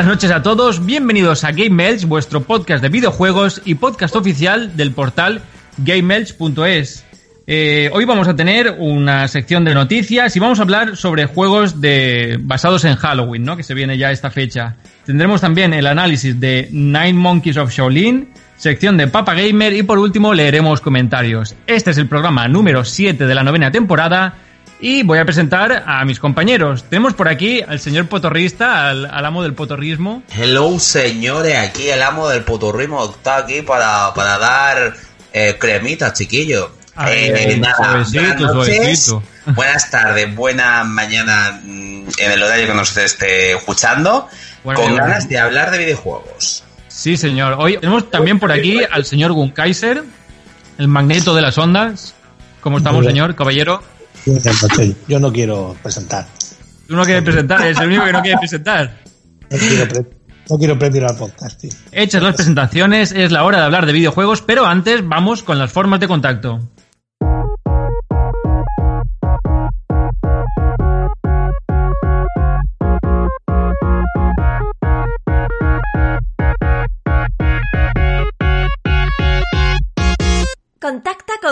Buenas noches a todos, bienvenidos a Game Elch, vuestro podcast de videojuegos y podcast oficial del portal GameElch.es. Eh, hoy vamos a tener una sección de noticias y vamos a hablar sobre juegos de, basados en Halloween, ¿no? que se viene ya esta fecha. Tendremos también el análisis de Nine Monkeys of Shaolin, sección de Papa Gamer y por último leeremos comentarios. Este es el programa número 7 de la novena temporada y voy a presentar a mis compañeros. Tenemos por aquí al señor potorrista, al, al amo del potorrismo. Hello, señores, aquí el amo del potorrismo está aquí para, para dar eh, cremita, chiquillo. A Eh, nada, suavecito, buenas noches, suavecito. buenas tardes, buena mañana mm, en el horario que nos esté escuchando, Bueno, con bueno. ganas de hablar de videojuegos. Sí, señor. Hoy tenemos también por aquí al señor Gunkaiser, el magneto de las ondas. ¿Cómo estamos, señor, caballero? Yo no quiero presentar. Tú no quieres presentar, es el único que no quiere presentar. No quiero, pre- no quiero premio al podcast, tío. Hechas las presentaciones, es la hora de hablar de videojuegos, pero antes vamos con las formas de contacto.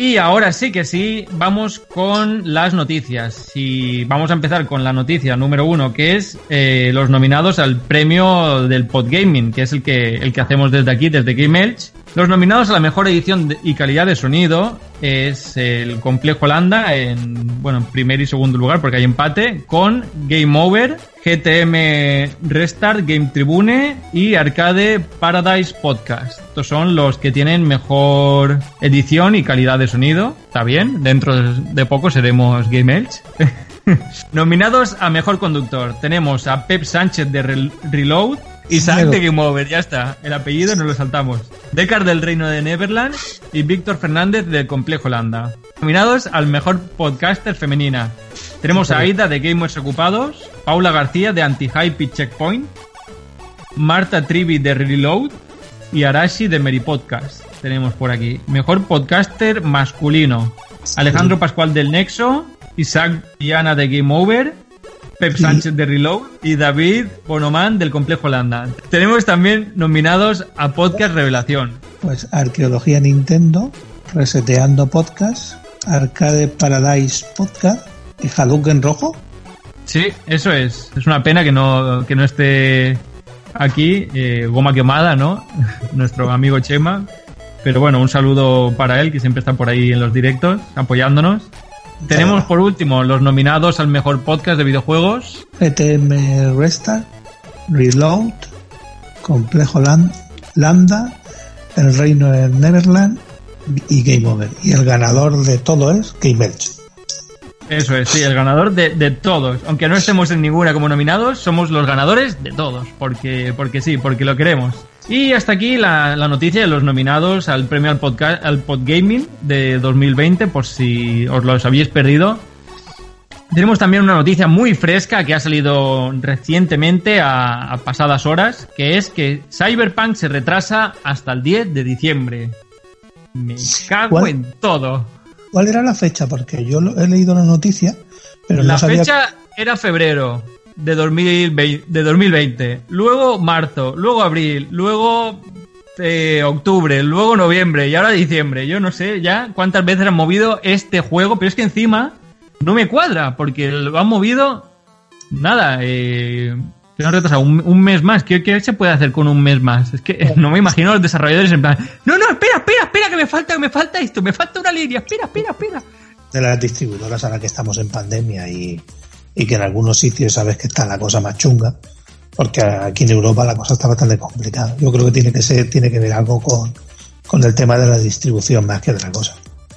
Y ahora sí que sí, vamos con las noticias. Y vamos a empezar con la noticia número uno, que es eh, los nominados al premio del Podgaming, que es el que, el que hacemos desde aquí, desde Game Elch. Los nominados a la mejor edición y calidad de sonido es el Complejo Landa en, bueno, en primer y segundo lugar, porque hay empate, con Game Over, GTM Restart, Game Tribune y Arcade Paradise Podcast. Estos son los que tienen mejor edición y calidad de sonido. Está bien, dentro de poco seremos Game Elch. Nominados a Mejor Conductor tenemos a Pep Sánchez de Rel- Reload Zack de Game Over, ya está. El apellido no lo saltamos. Decar del Reino de Neverland y Víctor Fernández del Complejo Landa. Nominados al Mejor Podcaster Femenina. Tenemos a Aida de Gamers Ocupados, Paula García de Anti-Hype Checkpoint, Marta Trivi de Reload y Arashi de Meri Podcast. Tenemos por aquí. Mejor podcaster masculino. Alejandro Pascual del Nexo, Isaac Diana de Game Over, Pep Sánchez de Reload y David Bonoman del Complejo Landa. Tenemos también nominados a Podcast Revelación. Pues Arqueología Nintendo, Reseteando Podcast, Arcade Paradise Podcast y Hadouken Rojo. Sí, eso es. Es una pena que no, que no esté aquí eh, Goma Quemada, ¿no? Nuestro amigo Chema. Pero bueno, un saludo para él, que siempre está por ahí en los directos, apoyándonos. Tenemos por último los nominados al mejor podcast de videojuegos. GTM Restart, Reload, Complejo Lan- Lambda, El Reino de Neverland y Game Over. Y el ganador de todo es Game Elch. Eso es, sí, el ganador de, de todos. Aunque no estemos en ninguna como nominados, somos los ganadores de todos. Porque, porque sí, porque lo queremos. Y hasta aquí la, la noticia de los nominados al premio al podcast, al Podgaming de 2020, por si os los habéis perdido. Tenemos también una noticia muy fresca que ha salido recientemente a, a pasadas horas, que es que Cyberpunk se retrasa hasta el 10 de diciembre. Me cago ¿Cuál? en todo. ¿Cuál era la fecha? Porque yo lo- he leído la noticia, pero la no sabía fecha era febrero de 2020, de 2020, luego marzo, luego abril, luego eh, octubre, luego noviembre y ahora diciembre. Yo no sé ya cuántas veces han movido este juego, pero es que encima no me cuadra porque lo han movido nada. eh, un, un mes más. ¿Qué, ¿Qué se puede hacer con un mes más? Es que no me imagino a los desarrolladores en plan, no, no, espera, que me falta, que me falta esto, me falta una línea, espera, espera, espera. de las distribuidoras ahora que estamos en pandemia y, y que en algunos sitios sabes que está la cosa más chunga, porque aquí en Europa la cosa está bastante complicada. Yo creo que tiene que ser, tiene que ver algo con, con el tema de la distribución más que de la cosa.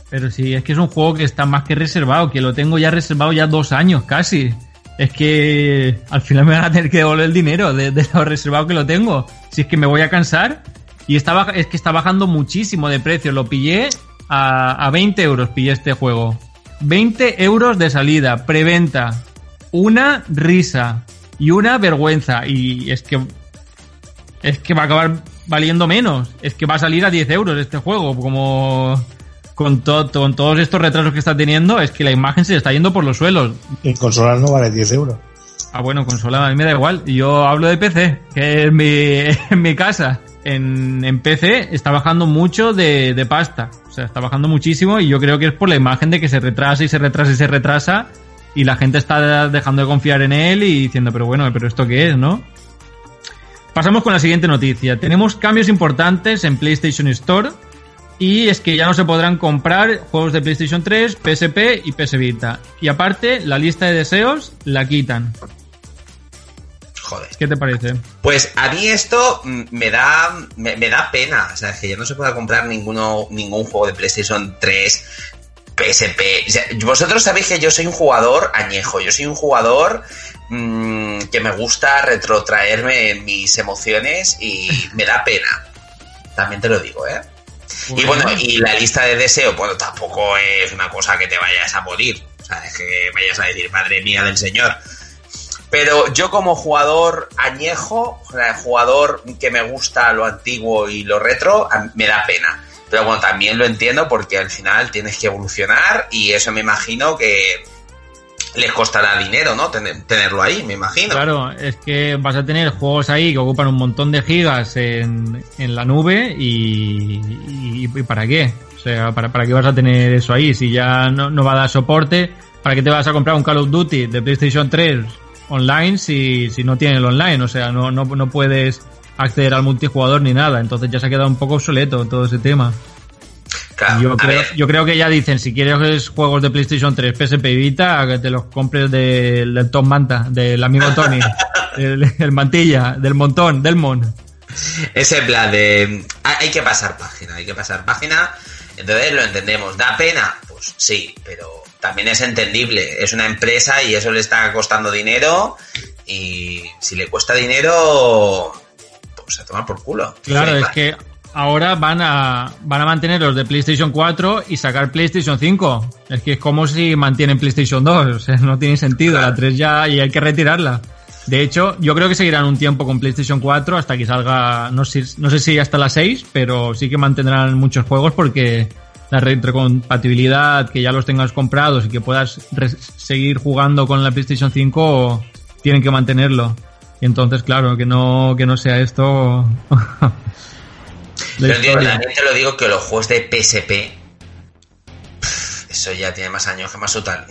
Pero sí, es que es un juego que está más que reservado, que lo tengo ya reservado ya dos años casi. Es que al final me van a tener que devolver el dinero de, de lo reservado que lo tengo. Si es que me voy a cansar. Y está, es que está bajando muchísimo de precio. Lo pillé a, a 20 euros, pillé este juego. 20 euros de salida, preventa. Una risa y una vergüenza. Y es que es que va a acabar valiendo menos. Es que va a salir a 10 euros este juego. Como con, to- con todos estos retrasos que está teniendo, es que la imagen se está yendo por los suelos. En consolas no vale 10 euros. Ah, bueno, consola a mí me da igual. Yo hablo de PC, que es mi, en mi casa. En, PC está bajando mucho de, de pasta. O sea, está bajando muchísimo y yo creo que es por la imagen de que se retrasa y se retrasa y se retrasa y la gente está dejando de confiar en él y diciendo, pero bueno, pero esto qué es, ¿no? Pasamos con la siguiente noticia. Tenemos cambios importantes en PlayStation Store y es que ya no se podrán comprar juegos de PlayStation 3, PSP y PS Vita. Y aparte, la lista de deseos la quitan. Joder. ¿Qué te parece? Pues a mí esto mm, me da me, me da pena, o sea, que ya no se pueda comprar ninguno ningún juego de PlayStation 3, PSP. O sea, vosotros sabéis que yo soy un jugador añejo, yo soy un jugador mm, que me gusta retrotraerme en mis emociones y me da pena. También te lo digo, ¿eh? Y bueno, y la lista de deseos, bueno, tampoco es una cosa que te vayas a morir. O sea, es que vayas a decir, madre mía del señor. Pero yo como jugador añejo, jugador que me gusta lo antiguo y lo retro, me da pena. Pero bueno, también lo entiendo porque al final tienes que evolucionar y eso me imagino que les costará dinero, ¿no? Tener- tenerlo ahí, me imagino. Claro, es que vas a tener juegos ahí que ocupan un montón de gigas en, en la nube y, y- y ¿para qué? O sea, ¿para, ¿para qué vas a tener eso ahí? Si ya no, no va a dar soporte, ¿para qué te vas a comprar un Call of Duty de PlayStation 3 online si, si no tiene el online? O sea, no, no, no puedes acceder al multijugador ni nada. Entonces ya se ha quedado un poco obsoleto todo ese tema. Claro, Yo creo, yo creo que ya dicen, si quieres juegos de PlayStation 3, PSP y Vita, que te los compres del, del Tom Manta, del amigo Tony, el, el Mantilla, del Montón, del Mon. ese plan de ah, hay que pasar página, hay que pasar página, entonces lo entendemos. ¿Da pena? Pues sí, pero también es entendible. Es una empresa y eso le está costando dinero y si le cuesta dinero, pues a tomar por culo. Claro, es que ahora van a, van a mantener los de PlayStation 4 y sacar PlayStation 5. Es que es como si mantienen PlayStation 2, o sea, no tiene sentido. La 3 ya y hay que retirarla. De hecho, yo creo que seguirán un tiempo con PlayStation 4 hasta que salga, no sé, no sé si hasta la 6, pero sí que mantendrán muchos juegos porque la retrocompatibilidad, que ya los tengas comprados y que puedas seguir jugando con la PlayStation 5, tienen que mantenerlo. Y entonces, claro, que no, que no sea esto. Pero tío, también te lo digo que los juegos de PSP, eso ya tiene más años que más total.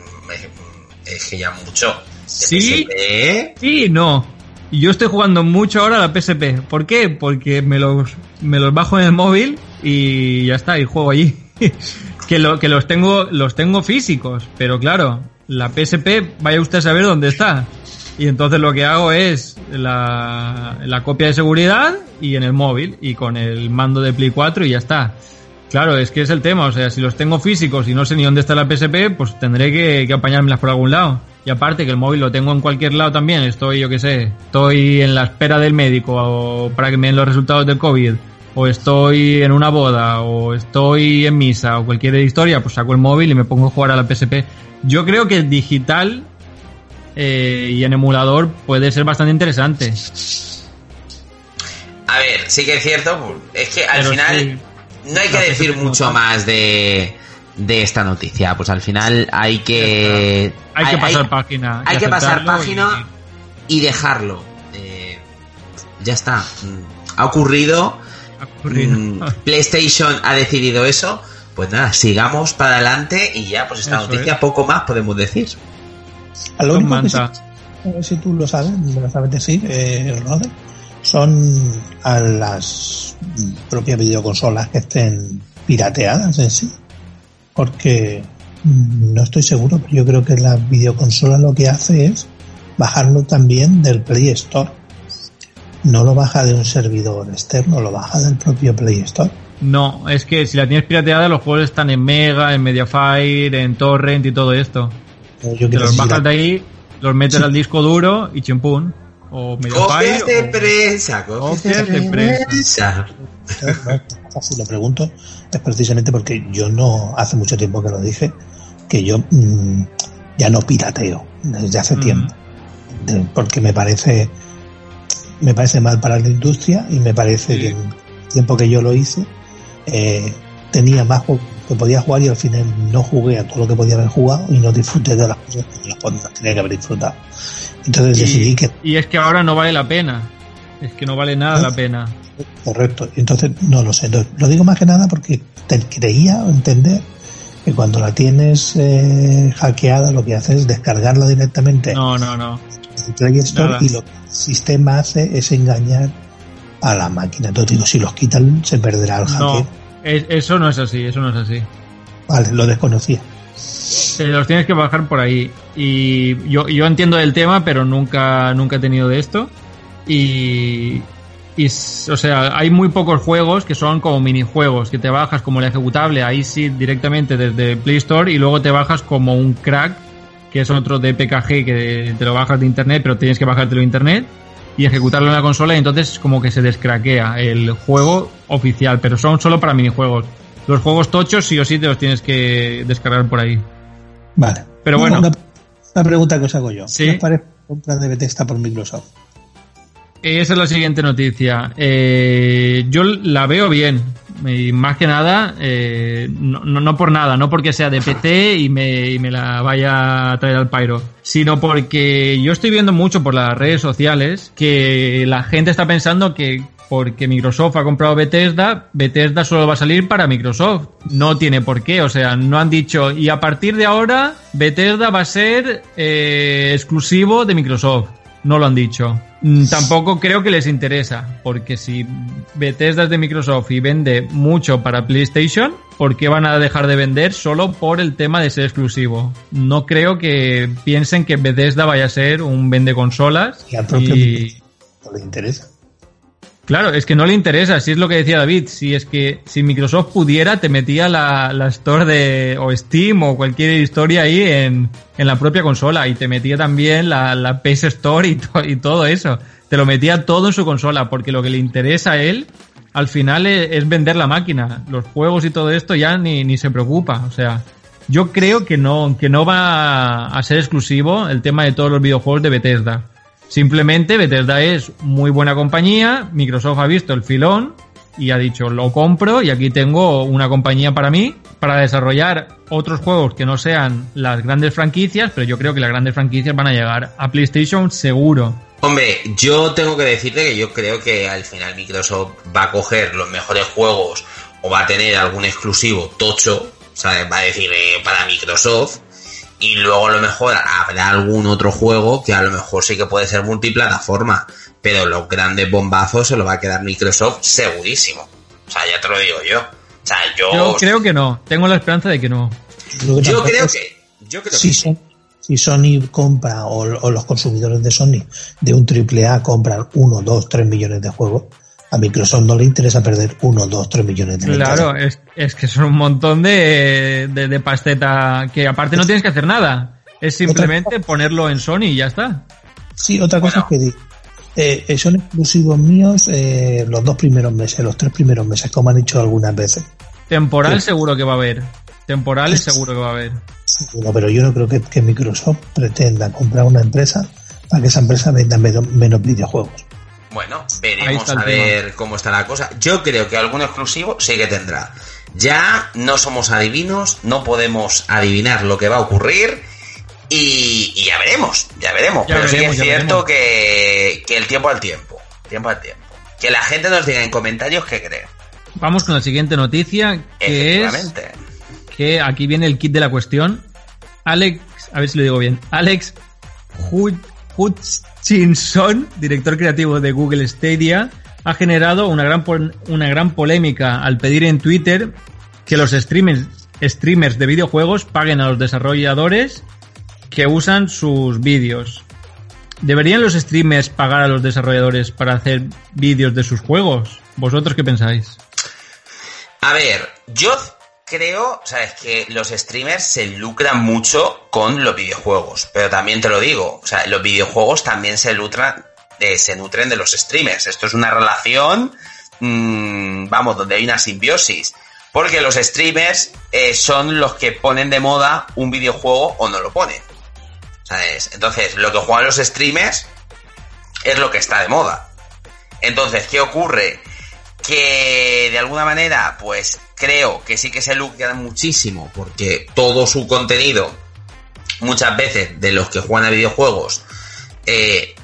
Es que ya mucho. Sí. PSP, Sí, no. Yo estoy jugando mucho ahora a la PSP. ¿Por qué? Porque me los, me los bajo en el móvil y ya está, y juego allí. que, lo, que los tengo, los tengo físicos, pero claro, la PSP, vaya usted a saber dónde está. Y entonces lo que hago es la, copia de seguridad y en el móvil y con el mando de Play 4 y ya está. Claro, es que es el tema, o sea, si los tengo físicos y no sé ni dónde está la PSP, pues tendré que, que apañármelas por algún lado. Y aparte que el móvil lo tengo en cualquier lado también, estoy, yo qué sé, estoy en la espera del médico o para que me den los resultados del COVID, o estoy en una boda, o estoy en misa, o cualquier historia, pues saco el móvil y me pongo a jugar a la PSP. Yo creo que el digital eh, y en emulador puede ser bastante interesante. A ver, sí que es cierto, es que al Pero final sí, no hay que decir mucho más de, de esta noticia. Pues al final hay que. Hay que pasar página. y Hay que pasar página y dejarlo. Eh, ya está. Mm, Ha ocurrido. Mm, PlayStation ha decidido eso. Pues nada, sigamos para adelante y ya, pues esta Eso noticia es. poco más podemos decir. A lo único que sí, Manta. a ver si tú lo sabes, me lo sabes decir, eh, Rode, son a las propias videoconsolas que estén pirateadas en sí. Porque mm, no estoy seguro, pero yo creo que la videoconsola lo que hace es bajarlo también del Play Store. No lo baja de un servidor externo, lo baja del propio Play Store. No, es que si la tienes pirateada, los juegos están en Mega, en Mediafire, en Torrent y todo esto. Yo Te quiero los bajas la- de ahí, los metes al disco duro y chimpún. O Mediafire. Copias de o- prensa, copias Copias de de prensa. prensa. No, si lo pregunto es precisamente porque yo no hace mucho tiempo que lo dije que yo mm, ya no pirateo desde hace Mm. tiempo De- porque me parece me parece mal para la industria y me parece Sí. que en el tiempo que yo lo hice eh, tenía más que podía jugar y al final no jugué a todo lo que podía haber jugado y no disfruté de las cosas que las cosas tenía que haber disfrutado entonces decidí que y es que ahora no vale la pena. Es que no vale nada la pena. Correcto. Entonces, no lo sé. Lo digo más que nada porque te creía entender que cuando la tienes eh, hackeada lo que hace es descargarla directamente No, no, no. Del Play Store Nada. y lo que el sistema hace es engañar a la máquina. Entonces digo, si los quitan se perderá el. No, es- eso no es así, eso no es así. Vale, lo desconocía. Los tienes que bajar por ahí. Y yo, yo entiendo del tema, pero nunca, nunca he tenido de esto. Y, o sea, hay muy pocos juegos que son como minijuegos, que te bajas como el ejecutable ahí sí directamente desde Play Store y luego te bajas como un crack, que es otro de PKG que te lo bajas de internet, pero tienes que bajártelo de internet y ejecutarlo en la consola y entonces como que se descraquea el juego oficial, pero son solo para minijuegos. Los juegos tochos sí o sí te los tienes que descargar por ahí. Vale. Pero bueno. Una, una pregunta que os hago yo. Sí. ¿Qué os parece compra de Bethesda por Microsoft? Esa es la siguiente noticia. Eh, yo la veo bien. Y más que nada, eh, no, por nada, no porque sea de PC y me, y me la vaya a traer al Pyro, sino porque yo estoy viendo mucho por las redes sociales que la gente está pensando que porque Microsoft ha comprado Bethesda, Bethesda solo va a salir para Microsoft. No tiene por qué, o sea, no han dicho, y a partir de ahora, Bethesda va a ser eh, exclusivo de Microsoft. No lo han dicho. Mm, Tampoco creo que les interesa, porque si Bethesda es de Microsoft y vende mucho para PlayStation, ¿por qué van a dejar de vender solo por el tema de ser exclusivo? No creo que piensen que Bethesda vaya a ser un vende consolas Y al propio y... Microsoft no le interesa. Claro, es que no le interesa, si es lo que decía David, si es que si Microsoft pudiera te metía la, la store de o Steam o cualquier historia ahí en, en la propia consola y te metía también la, la PS Store y, to- y todo eso, te lo metía todo en su consola porque lo que le interesa a él al final es, es vender la máquina, los juegos y todo esto ya ni, ni se preocupa, o sea, yo creo que no, que no va a ser exclusivo el tema de todos los videojuegos de Bethesda. Simplemente Bethesda es muy buena compañía, Microsoft ha visto el filón y ha dicho lo compro y aquí tengo una compañía para mí para desarrollar otros juegos que no sean las grandes franquicias, pero yo creo que las grandes franquicias van a llegar a PlayStation seguro. Hombre, yo tengo que decirte que yo creo que al final Microsoft va a coger los mejores juegos o va a tener algún exclusivo tocho, ¿sabes? Va a decir eh, para Microsoft y luego a lo mejor habrá algún otro juego que a lo mejor sí que puede ser multiplataforma, pero los grandes bombazos se lo va a quedar Microsoft segurísimo. O sea, ya te lo digo yo. O sea, yo, Yo creo que no, tengo la esperanza de que no. Yo creo que yo creo es- que yo creo si, que Son- si Sony compra o, o los consumidores de Sony de un triple A compran 1, 2, 3 millones de juegos, a Microsoft no le interesa perder 1, 2, 3 millones de Claro, es, es que son un montón de, de, de pasteta que aparte no tienes que hacer nada. Es simplemente ponerlo en Sony y ya está. Sí, otra cosa Bueno. es que di- eh, eh, son exclusivos míos eh, los dos primeros meses, los tres primeros meses, como han dicho algunas veces. Temporal Sí. seguro que va a haber. Temporales seguro que va a haber. No, pero yo no creo que, que Microsoft pretenda comprar una empresa para que esa empresa venda menos videojuegos. Bueno, veremos a ver cómo está la cosa. Yo creo que algún exclusivo sí que tendrá. Ya no somos adivinos, no podemos adivinar lo que va a ocurrir y, y ya veremos, ya veremos. Ya Pero sí es cierto que, que el tiempo al tiempo, tiempo al tiempo. Que la gente nos diga en comentarios qué cree. Vamos con la siguiente noticia, que es que aquí viene el kit de la cuestión. Alex, a ver si lo digo bien. Alex Hu- Hutchinson, director creativo de Google Stadia, ha generado una gran, una gran polémica al pedir en Twitter que los streamers, streamers de videojuegos paguen a los desarrolladores que usan sus vídeos. ¿Deberían los streamers pagar a los desarrolladores para hacer vídeos de sus juegos? ¿Vosotros qué pensáis? A ver, yo creo, sabes, que los streamers se lucran mucho con los videojuegos, pero también te lo digo, o sea, los videojuegos también se nutran, eh, se nutren de los streamers. Esto es una relación, mmm, vamos, donde hay una simbiosis. Porque los streamers eh, son los que ponen de moda un videojuego o no lo ponen. ¿Sabes? Entonces, lo que juegan los streamers es lo que está de moda. Entonces, ¿qué ocurre? Que de alguna manera, pues creo que sí que se lucran muchísimo porque todo su contenido, muchas veces de los que juegan a videojuegos, eh,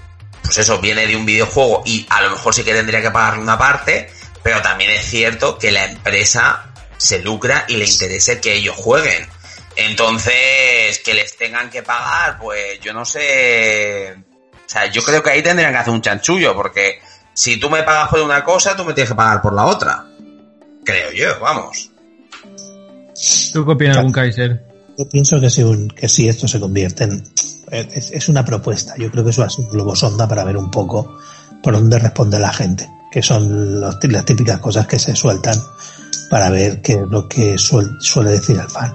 pues eso viene de un videojuego y a lo mejor sí que tendría que pagarle una parte, pero también es cierto que la empresa se lucra y le interesa que ellos jueguen. Entonces, que les tengan que pagar, pues yo no sé. O sea, yo creo que ahí tendrían que hacer un chanchullo, porque si tú me pagas por una cosa, tú me tienes que pagar por la otra. Creo yo, vamos. ¿Tú qué opinas, algún Kaiser? Yo pienso que si, que si esto se convierte en. Es, es, una propuesta. Yo creo que eso es un globo sonda para ver un poco por dónde responde la gente, que son los, las típicas cosas que se sueltan para ver qué es lo que suele decir el fan.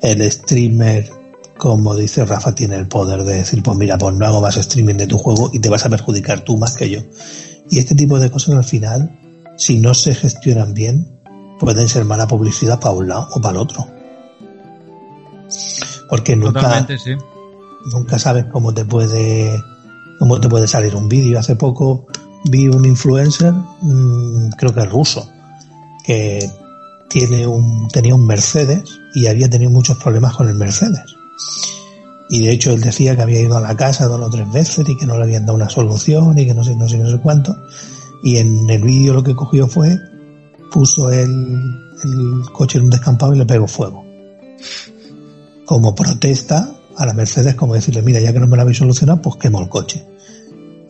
El streamer, como dice Rafa, tiene el poder de decir, pues mira, pues no hago más streaming de tu juego y te vas a perjudicar tú más que yo. Y este tipo de cosas al final, si no se gestionan bien, pueden ser mala publicidad para un lado o para el otro. Porque nunca, sí. nunca sabes cómo te puede cómo te puede salir un vídeo. Hace poco vi un influencer, mmm, creo que es ruso, que tiene un, tenía un Mercedes y había tenido muchos problemas con el Mercedes. Y de hecho él decía que había ido a la casa dos o tres veces y que no le habían dado una solución y que no sé, no sé, no sé cuánto. Y en el vídeo lo que cogió fue puso el, el coche en un descampado y le pegó fuego. Como protesta a la Mercedes, como decirle, mira, ya que no me lo habéis solucionado, pues quemo el coche.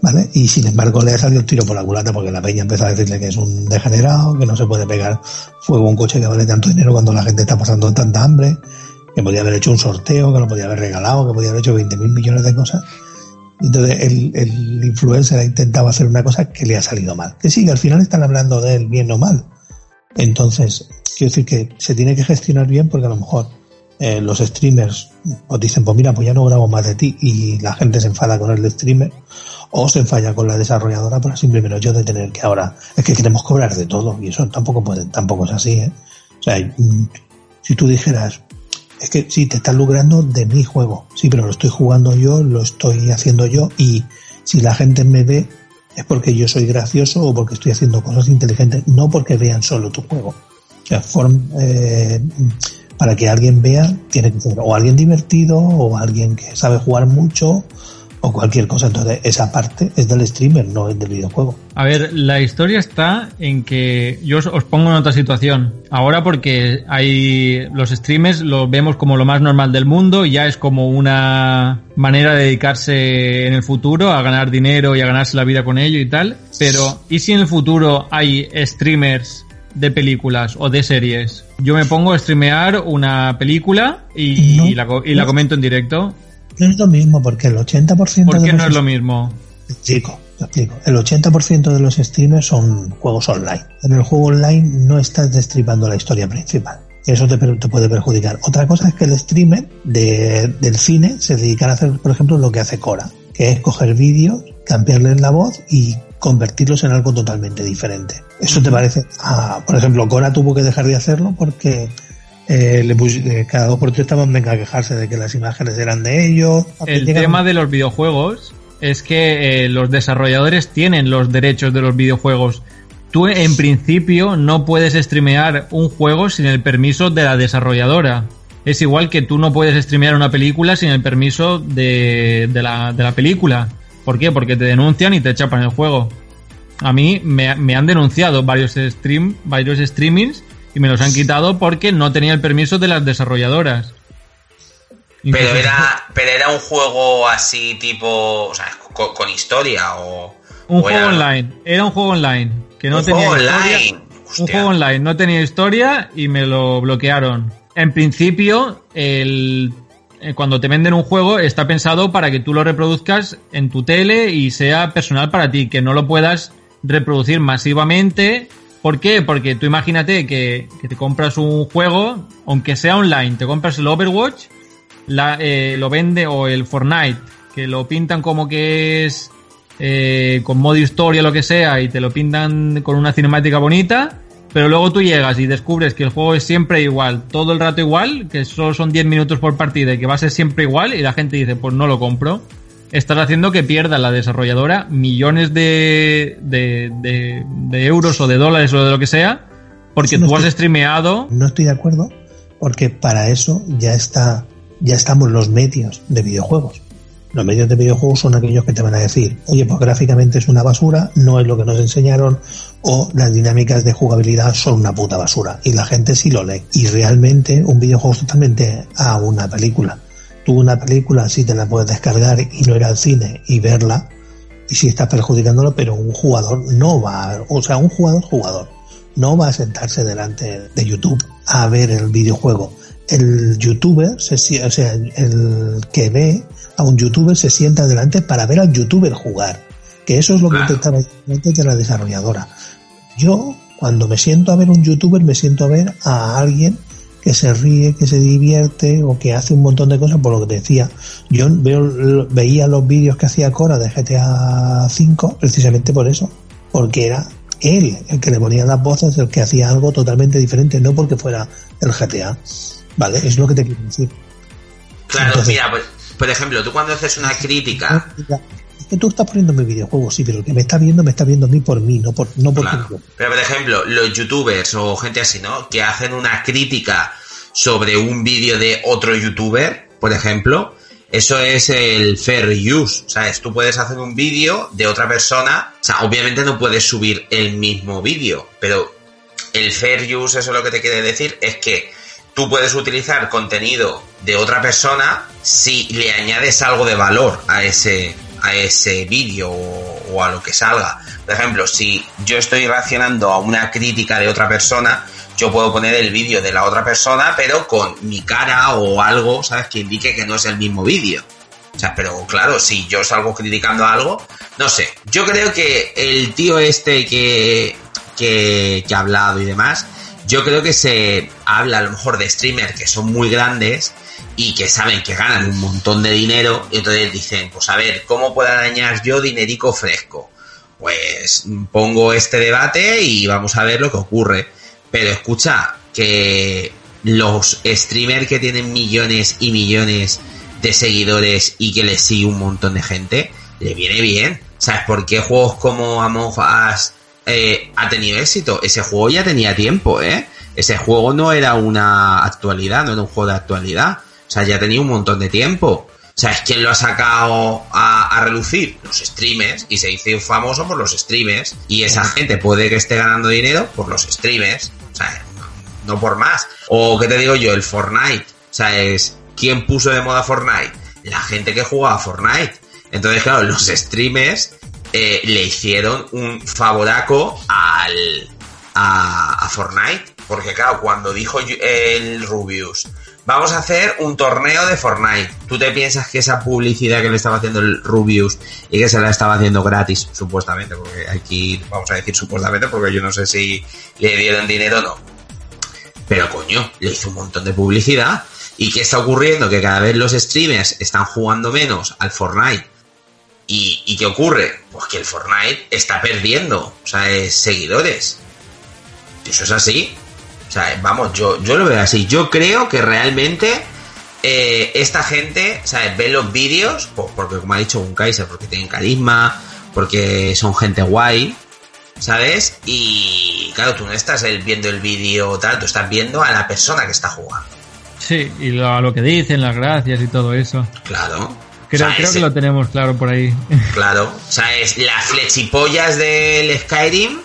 ¿Vale? Y sin embargo le ha salido el tiro por la culata porque la peña empezó a decirle que es un degenerado, que no se puede pegar fuego a un coche que vale tanto dinero cuando la gente está pasando tanta hambre, que podía haber hecho un sorteo, que lo podía haber regalado, que podía haber hecho 20 mil millones de cosas. Entonces el, el influencer ha intentado hacer una cosa que le ha salido mal. Que sí, que al final están hablando de él bien o mal. Entonces, quiero decir que se tiene que gestionar bien porque a lo mejor eh, los streamers os dicen, pues mira, pues ya no grabo más de ti y la gente se enfada con el streamer o se enfalla con la desarrolladora por el simple mero hecho de tener que ahora, es que queremos cobrar de todo y eso tampoco puede, tampoco es así, ¿eh? O sea, si tú dijeras, es que sí, te estás lucrando de mi juego, sí, pero lo estoy jugando yo, lo estoy haciendo yo y si la gente me ve es porque yo soy gracioso o porque estoy haciendo cosas inteligentes, no porque vean solo tu juego. O sea, eh, para que alguien vea, tiene que ser o alguien divertido o alguien que sabe jugar mucho o cualquier cosa. Entonces, esa parte es del streamer, no es del videojuego. A ver, la historia está en que yo os, os pongo en otra situación. Ahora porque hay los streamers lo vemos como lo más normal del mundo y ya es como una manera de dedicarse en el futuro a ganar dinero y a ganarse la vida con ello y tal. Pero, ¿y si en el futuro hay streamers de películas o de series? Yo me pongo a streamear una película y, No, y la, y comento en directo. No es lo mismo porque el 80% ¿Por de qué los no es lo mismo? Te explico, te explico. El 80% de los streamers son juegos online. En el juego online no estás destripando la historia principal. Eso te, puede perjudicar. Otra cosa es que el streamer de- del cine se dedica a hacer, por ejemplo, lo que hace Cora, que es coger vídeos, cambiarles la voz y convertirlos en algo totalmente diferente. ¿Eso te parece? Ah, por ejemplo, Cora tuvo que dejar de hacerlo porque eh, le pus- eh, cada dos por tres estaban venga a quejarse de que las imágenes eran de ellos. El Llegan- tema de los videojuegos es que eh, los desarrolladores tienen los derechos de los videojuegos. Tú en principio no puedes streamear un juego sin el permiso de la desarrolladora. Es igual que tú no puedes streamear una película sin el permiso de, de la, de la película. ¿Por qué? Porque te denuncian y te chapan el juego. A mí me, me han denunciado varios stream, varios streamings y me los han quitado porque no tenía el permiso de las desarrolladoras. Pero era, pero era un juego así tipo, o sea, con, con historia o... Un o juego era- online. Era un juego online. Que no Un tenía juego historia. online. Un juego online. No tenía historia y me lo bloquearon. En principio, el, eh, cuando te venden un juego está pensado para que tú lo reproduzcas en tu tele y sea personal para ti, que no lo puedas reproducir masivamente. ¿Por qué? Porque tú imagínate que, te compras un juego, aunque sea online, te compras el Overwatch, eh, lo vende o el Fortnite, que lo pintan como que es eh, con modo historia lo que sea y te lo pintan con una cinemática bonita, pero luego tú llegas y descubres que el juego es siempre igual, todo el rato igual, que solo son 10 minutos por partida y que va a ser siempre igual y la gente dice, pues no lo compro. Estás haciendo que pierda la desarrolladora millones de, de, de- de euros o de dólares o de lo que sea, porque no tú has estoy- streameado No estoy de acuerdo porque para eso ya está, ya estamos los medios de videojuegos. Los medios de videojuegos son aquellos que te van a decir, oye, pues gráficamente es una basura, no es lo que nos enseñaron, o las dinámicas de jugabilidad son una puta basura. Y la gente sí lo lee. Y realmente un videojuego es totalmente a una película. Tú una película sí te la puedes descargar y no ir al cine y verla, y sí estás perjudicándolo, pero un jugador no va, a- o sea, un jugador jugador no va a sentarse delante de YouTube a ver el videojuego. El youtuber, se, si- o sea, el que ve a un youtuber se sienta delante para ver al youtuber jugar. Que eso es lo que intentaba antes de la desarrolladora. Yo, cuando me siento a ver un youtuber, me siento a ver a alguien que se ríe, que se divierte o que hace un montón de cosas por lo que te decía. Yo veo, veía los vídeos que hacía Cora de GTA V precisamente por eso, porque era él el que le ponía las voces, el que hacía algo totalmente diferente, no porque fuera el GTA. ¿Vale? Es lo que te quiero decir. Claro, Entonces- mira, pues, por ejemplo, tú cuando haces una crítica, que tú estás poniendo mi videojuego, sí, pero el que me está viendo, me está viendo a mí por mí, no por, no por Claro. tu- Pero por ejemplo, los youtubers o gente así, ¿no? Que hacen una crítica sobre un vídeo de otro youtuber, por ejemplo, eso es el fair use, ¿sabes? Tú puedes hacer un vídeo de otra persona, o sea, obviamente no puedes subir el mismo vídeo, pero el fair use, eso lo que te quiere decir es que tú puedes utilizar contenido de otra persona si le añades algo de valor a ese a ese vídeo o, a lo que salga. Por ejemplo, si yo estoy reaccionando a una crítica de otra persona, yo puedo poner el vídeo de la otra persona, pero con mi cara o algo, ¿sabes? Que indique que no es el mismo vídeo. O sea, pero claro, si yo salgo criticando algo, no sé. Yo creo que el tío este que, que, que ha hablado y demás, yo creo que se habla a lo mejor de streamers que son muy grandes y que saben que ganan un montón de dinero y entonces dicen, pues a ver, ¿cómo puedo arañar yo dinerico fresco? Pues pongo este debate y vamos a ver lo que ocurre. Pero escucha, que los streamers que tienen millones y millones de seguidores y que les sigue un montón de gente, le viene bien. ¿Sabes por qué juegos como Among Us eh, ha tenido éxito? Ese juego ya tenía tiempo, ¿eh? Ese juego no era una actualidad, no era un juego de actualidad. O sea, ya tenía un montón de tiempo. ¿Sabes quién lo ha sacado a, a relucir? Los streamers. Y se hizo famoso por los streamers. Y esa gente puede que esté ganando dinero por los streamers. O sea, no, por más. O, ¿qué te digo yo? El Fortnite. O sea, es... ¿Quién puso de moda Fortnite? La gente que jugaba a Fortnite. Entonces, claro, los streamers eh, le hicieron un favoraco al, a, a Fortnite. Porque claro, cuando dijo el Rubius, vamos a hacer un torneo de Fortnite. ¿Tú te piensas que esa publicidad que le estaba haciendo el Rubius y que se la estaba haciendo gratis, supuestamente, porque aquí vamos a decir supuestamente, porque yo no sé si le dieron dinero o no. Pero coño, le hizo un montón de publicidad. ¿Y qué está ocurriendo? Que cada vez los streamers están jugando menos al Fortnite. ¿Y, qué ocurre? Pues que el Fortnite está perdiendo, o sea, es seguidores. Eso es así. O sea, vamos, yo, yo lo veo así. Yo creo que realmente eh, esta gente, ¿sabes? Ve los vídeos, porque como ha dicho un Kaiser, porque tienen carisma, porque son gente guay, ¿sabes? Y claro, tú no estás viendo el vídeo tal, tú estás viendo a la persona que está jugando. Sí, y lo, a lo que dicen, las gracias y todo eso. Claro. Creo, O sea, creo que lo tenemos claro por ahí. Claro, ¿sabes? Las flechipollas del Skyrim,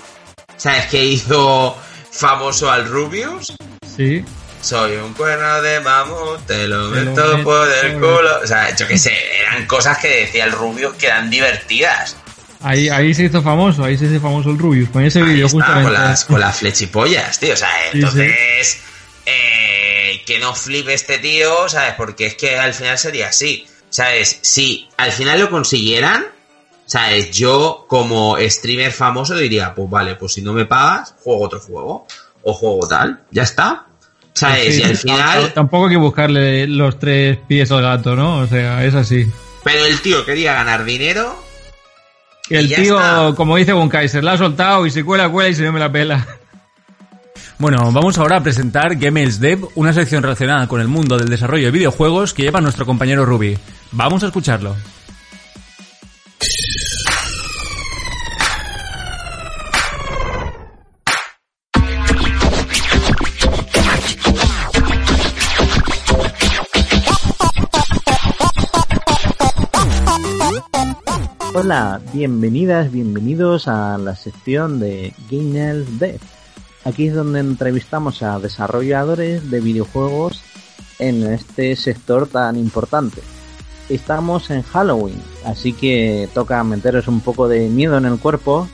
¿sabes? Que hizo famoso al Rubius. sí. Soy un cuerno de mamut, te lo Te meto por el culo. O sea, yo qué sé, eran cosas que decía el Rubius que eran divertidas. Ahí, ahí se hizo famoso, ahí se hizo famoso el Rubius, con ese vídeo justamente. con las, con las flechipollas, tío. O sea, Sí, entonces. eh, que no flipe este tío, ¿sabes? Porque es que al final sería así. ¿Sabes? Si al final lo consiguieran, ¿sabes? Yo, como streamer famoso, diría: Pues vale, pues si no me pagas, juego otro juego. O juego tal. Ya está. ¿Sabes? Sí, y al final. Tampoco hay que buscarle los tres pies al gato, ¿no? O sea, es así. Pero el tío quería ganar dinero. Y el Y tío, está. como dice Von Kaiser, la ha soltado y se cuela, cuela y se no me la pela. Bueno, vamos ahora a presentar Gamers Dev, una sección relacionada con el mundo del desarrollo de videojuegos que lleva nuestro compañero Ruby. Vamos a escucharlo. Hola, bienvenidas, bienvenidos a la sección de Gamers Dev. Aquí es donde entrevistamos a desarrolladores de videojuegos en este sector tan importante. Estamos en Halloween, así que toca meteros un poco de miedo en el cuerpo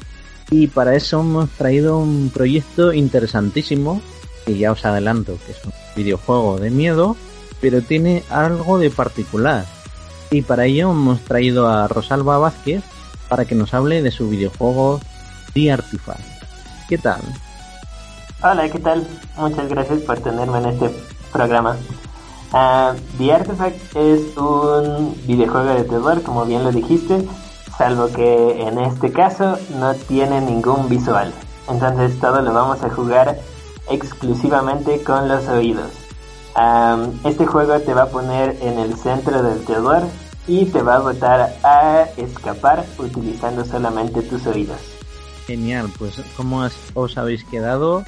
y para eso hemos traído un proyecto interesantísimo que ya os adelanto que es un videojuego de miedo, pero tiene algo de particular y para ello hemos traído a Rosalba Vázquez para que nos hable de su videojuego The Artifact. ¿Qué tal? Hola, ¿qué tal? Muchas gracias por tenerme en este programa. Ah, The Artifact es un videojuego de terror, como bien lo dijiste, salvo que en este caso no tiene ningún visual. Entonces todo lo vamos a jugar exclusivamente con los oídos. Am, este juego te va a poner en el centro del terror y te va a botar a escapar utilizando solamente tus oídos. Genial, pues ¿cómo os- habéis quedado?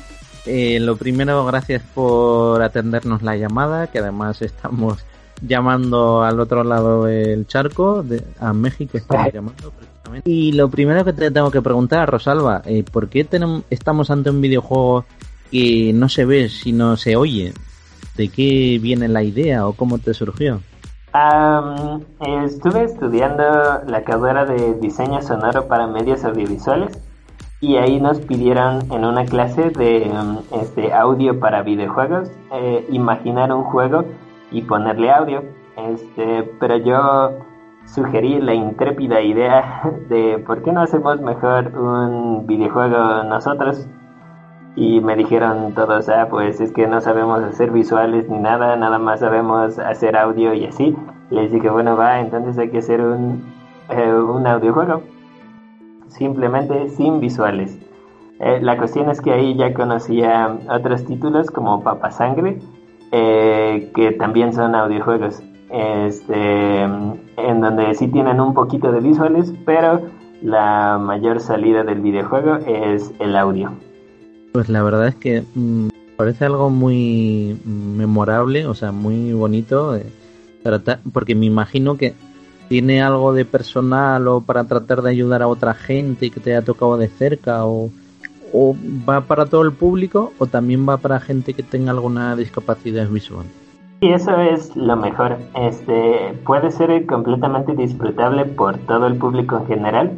Eh, lo primero, gracias por atendernos la llamada, que además estamos llamando al otro lado del charco, de- a México estamos llamando precisamente. Y lo primero que te tengo que preguntar, Rosalba, eh, ¿por qué tenem- estamos ante un videojuego que no se ve, sino se oye? ¿De qué viene la idea o cómo te surgió? Am, estuve estudiando la carrera de diseño sonoro para medios audiovisuales y ahí nos pidieron en una clase de um, este audio para videojuegos eh, imaginar un juego y ponerle audio. Este, pero yo sugerí la intrépida idea de por qué no hacemos mejor un videojuego nosotros y me dijeron todos, ah, pues es que no sabemos hacer visuales ni nada, nada más sabemos hacer audio y así. Les dije, bueno, va, entonces hay que hacer un, eh, un audiojuego. Simplemente sin visuales. Eh, la cuestión es que ahí ya conocía otros títulos como Papa Sangre, eh, que también son audiojuegos. Este, en donde sí tienen un poquito de visuales, pero la mayor salida del videojuego es el audio. Pues la verdad es que mm, parece algo muy memorable, o sea, muy bonito, porque me imagino que tiene algo de personal o para tratar de ayudar a otra gente que te haya tocado de cerca o, o va para todo el público o también va para gente que tenga alguna discapacidad visual. Y eso es lo mejor. Este puede ser completamente disfrutable por todo el público en general,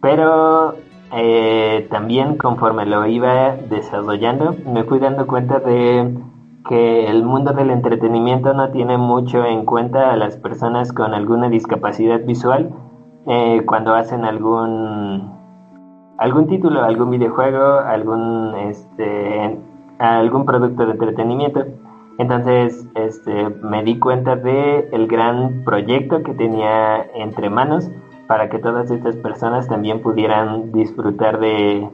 pero eh, también conforme lo iba desarrollando, me fui dando cuenta de que el mundo del entretenimiento no tiene mucho en cuenta a las personas con alguna discapacidad visual eh, cuando hacen algún algún título, algún videojuego, algún este algún producto de entretenimiento. Entonces, este, me di cuenta de el gran proyecto que tenía entre manos para que todas estas personas también pudieran disfrutar de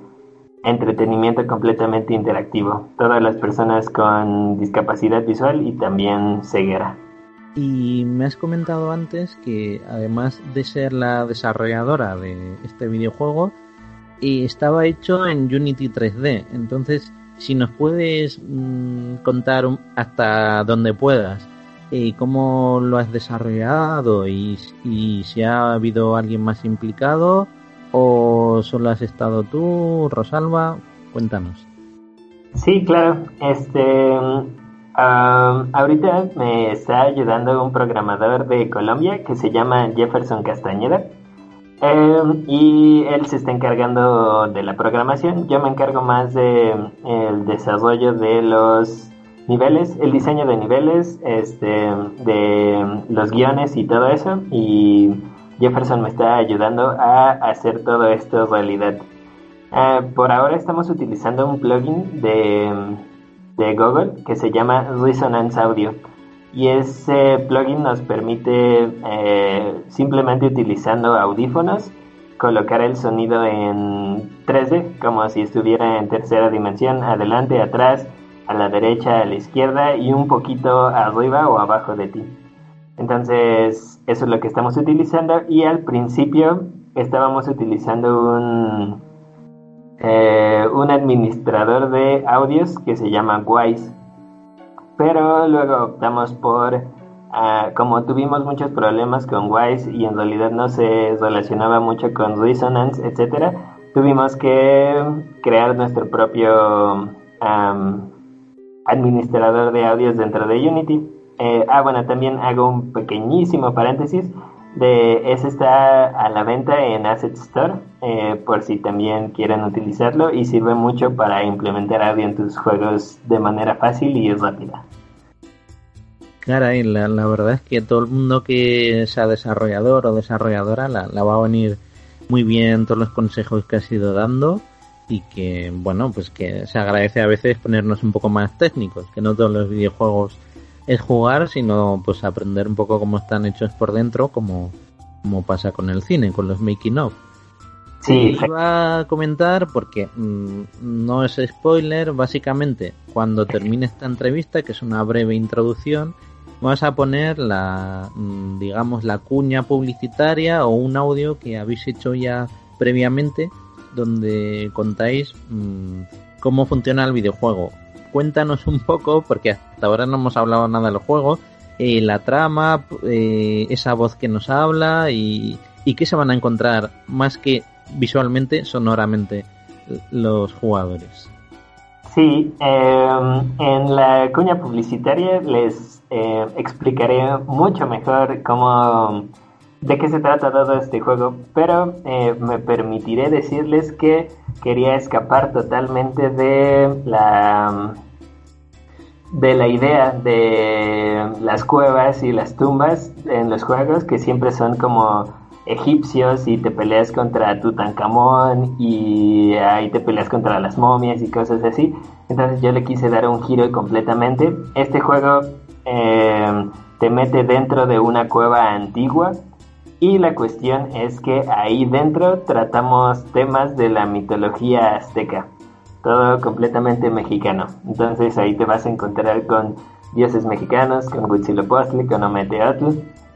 entretenimiento completamente interactivo. Todas las personas con discapacidad visual y también ceguera. Y me has comentado antes que además de ser la desarrolladora de este videojuego, eh, estaba hecho en Unity 3D. Entonces, si nos puedes mm, contar hasta donde puedas eh, cómo lo has desarrollado y, si ha habido alguien más implicado o solo has estado tú, Rosalba, cuéntanos. Sí, claro. Este, ahorita me está ayudando un programador de Colombia que se llama Jefferson Castañeda. Um, y él se está encargando de la programación. Yo me encargo más de el desarrollo de los niveles, el diseño de niveles, este, de los guiones y todo eso. Y Jefferson me está ayudando a hacer todo esto realidad. Uh, por ahora estamos utilizando un plugin de de Google que se llama Resonance Audio. Y ese plugin nos permite eh, simplemente utilizando audífonos colocar el sonido en 3D, como si estuviera en tercera dimensión, adelante, atrás, a la derecha, a la izquierda y un poquito arriba o abajo de ti. Entonces, eso es lo que estamos utilizando y al principio estábamos utilizando un, eh, un administrador de audios que se llama Wise. Pero luego optamos por, ah, como tuvimos muchos problemas con Wise y en realidad no se relacionaba mucho con Resonance, etc., tuvimos que crear nuestro propio administrador de audios dentro de Unity. Eh, ah, bueno, también hago un pequeñísimo paréntesis de ese está a la venta en Asset Store eh, por si también quieren utilizarlo y sirve mucho para implementar audio en tus juegos de manera fácil y rápida. Claro, la, la verdad es que todo el mundo que sea desarrollador o desarrolladora la, la, va a venir muy bien todos los consejos que has ido dando y que, bueno, pues que se agradece a veces ponernos un poco más técnicos, que no todos los videojuegos es jugar, sino pues aprender un poco cómo están hechos por dentro, como, como pasa con el cine, con los making of. Sí. Iba a comentar porque mm, no es spoiler, básicamente cuando termine esta entrevista, que es una breve introducción, vas a poner la, mm, digamos, la cuña publicitaria o un audio que habéis hecho ya previamente donde contáis mm, cómo funciona el videojuego cuéntanos un poco, porque hasta ahora no hemos hablado nada del juego, eh, la trama, eh, esa voz que nos habla y, y qué se van a encontrar más que visualmente, sonoramente los jugadores. Sí, eh, en la cuña publicitaria les eh, explicaré mucho mejor cómo de qué se trata todo este juego, pero eh, me permitiré decirles que quería escapar totalmente de la de la idea de las cuevas y las tumbas en los juegos que siempre son como egipcios y te peleas contra Tutankamón y ahí te peleas contra las momias y cosas así. Entonces yo le quise dar un giro completamente. Este juego eh, te mete dentro de una cueva antigua y la cuestión es que ahí dentro tratamos temas de la mitología azteca todo completamente mexicano. Entonces ahí te vas a encontrar con dioses mexicanos, con Huitzilopochtli, con Ometeotl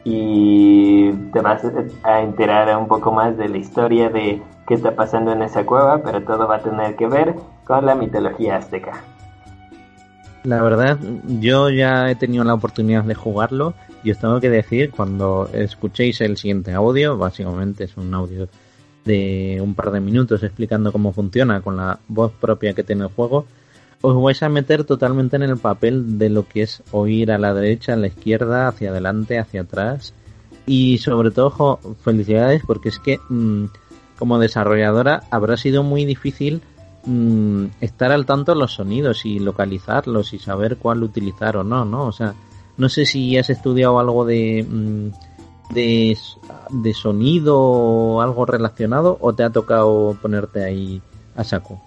y te vas a enterar un poco más de la historia de qué está pasando en esa cueva, pero todo va a tener que ver con la mitología azteca. La verdad, yo ya he tenido la oportunidad de jugarlo y os tengo que decir, cuando escuchéis el siguiente audio, básicamente es un audio de un par de minutos explicando cómo funciona con la voz propia que tiene el juego, os vais a meter totalmente en el papel de lo que es oír a la derecha, a la izquierda, hacia adelante, hacia atrás. Y sobre todo, felicidades porque es que mm, como desarrolladora habrá sido muy difícil mm, estar al tanto de los sonidos y localizarlos y saber cuál utilizar o no, ¿no? O sea, no sé si has estudiado algo de... Mm, de, sonido o algo relacionado o te ha tocado ponerte ahí a saco?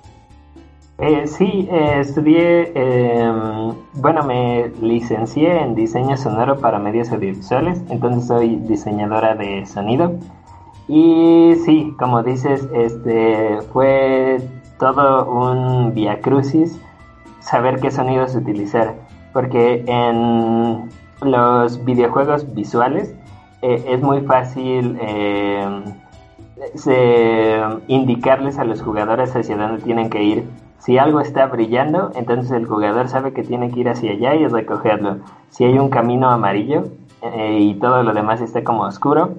Eh, sí, eh, estudié, em, bueno, me licencié en diseño sonoro para medios audiovisuales, entonces soy diseñadora de sonido. Y sí, como dices, este fue todo un via crucis saber qué sonidos utilizar, porque en los videojuegos visuales eh, es muy fácil eh, indicarles a los jugadores hacia dónde tienen que ir. Si algo está brillando, entonces el jugador sabe que tiene que ir hacia allá y recogerlo. Si hay un camino amarillo eh, y todo lo demás está como oscuro,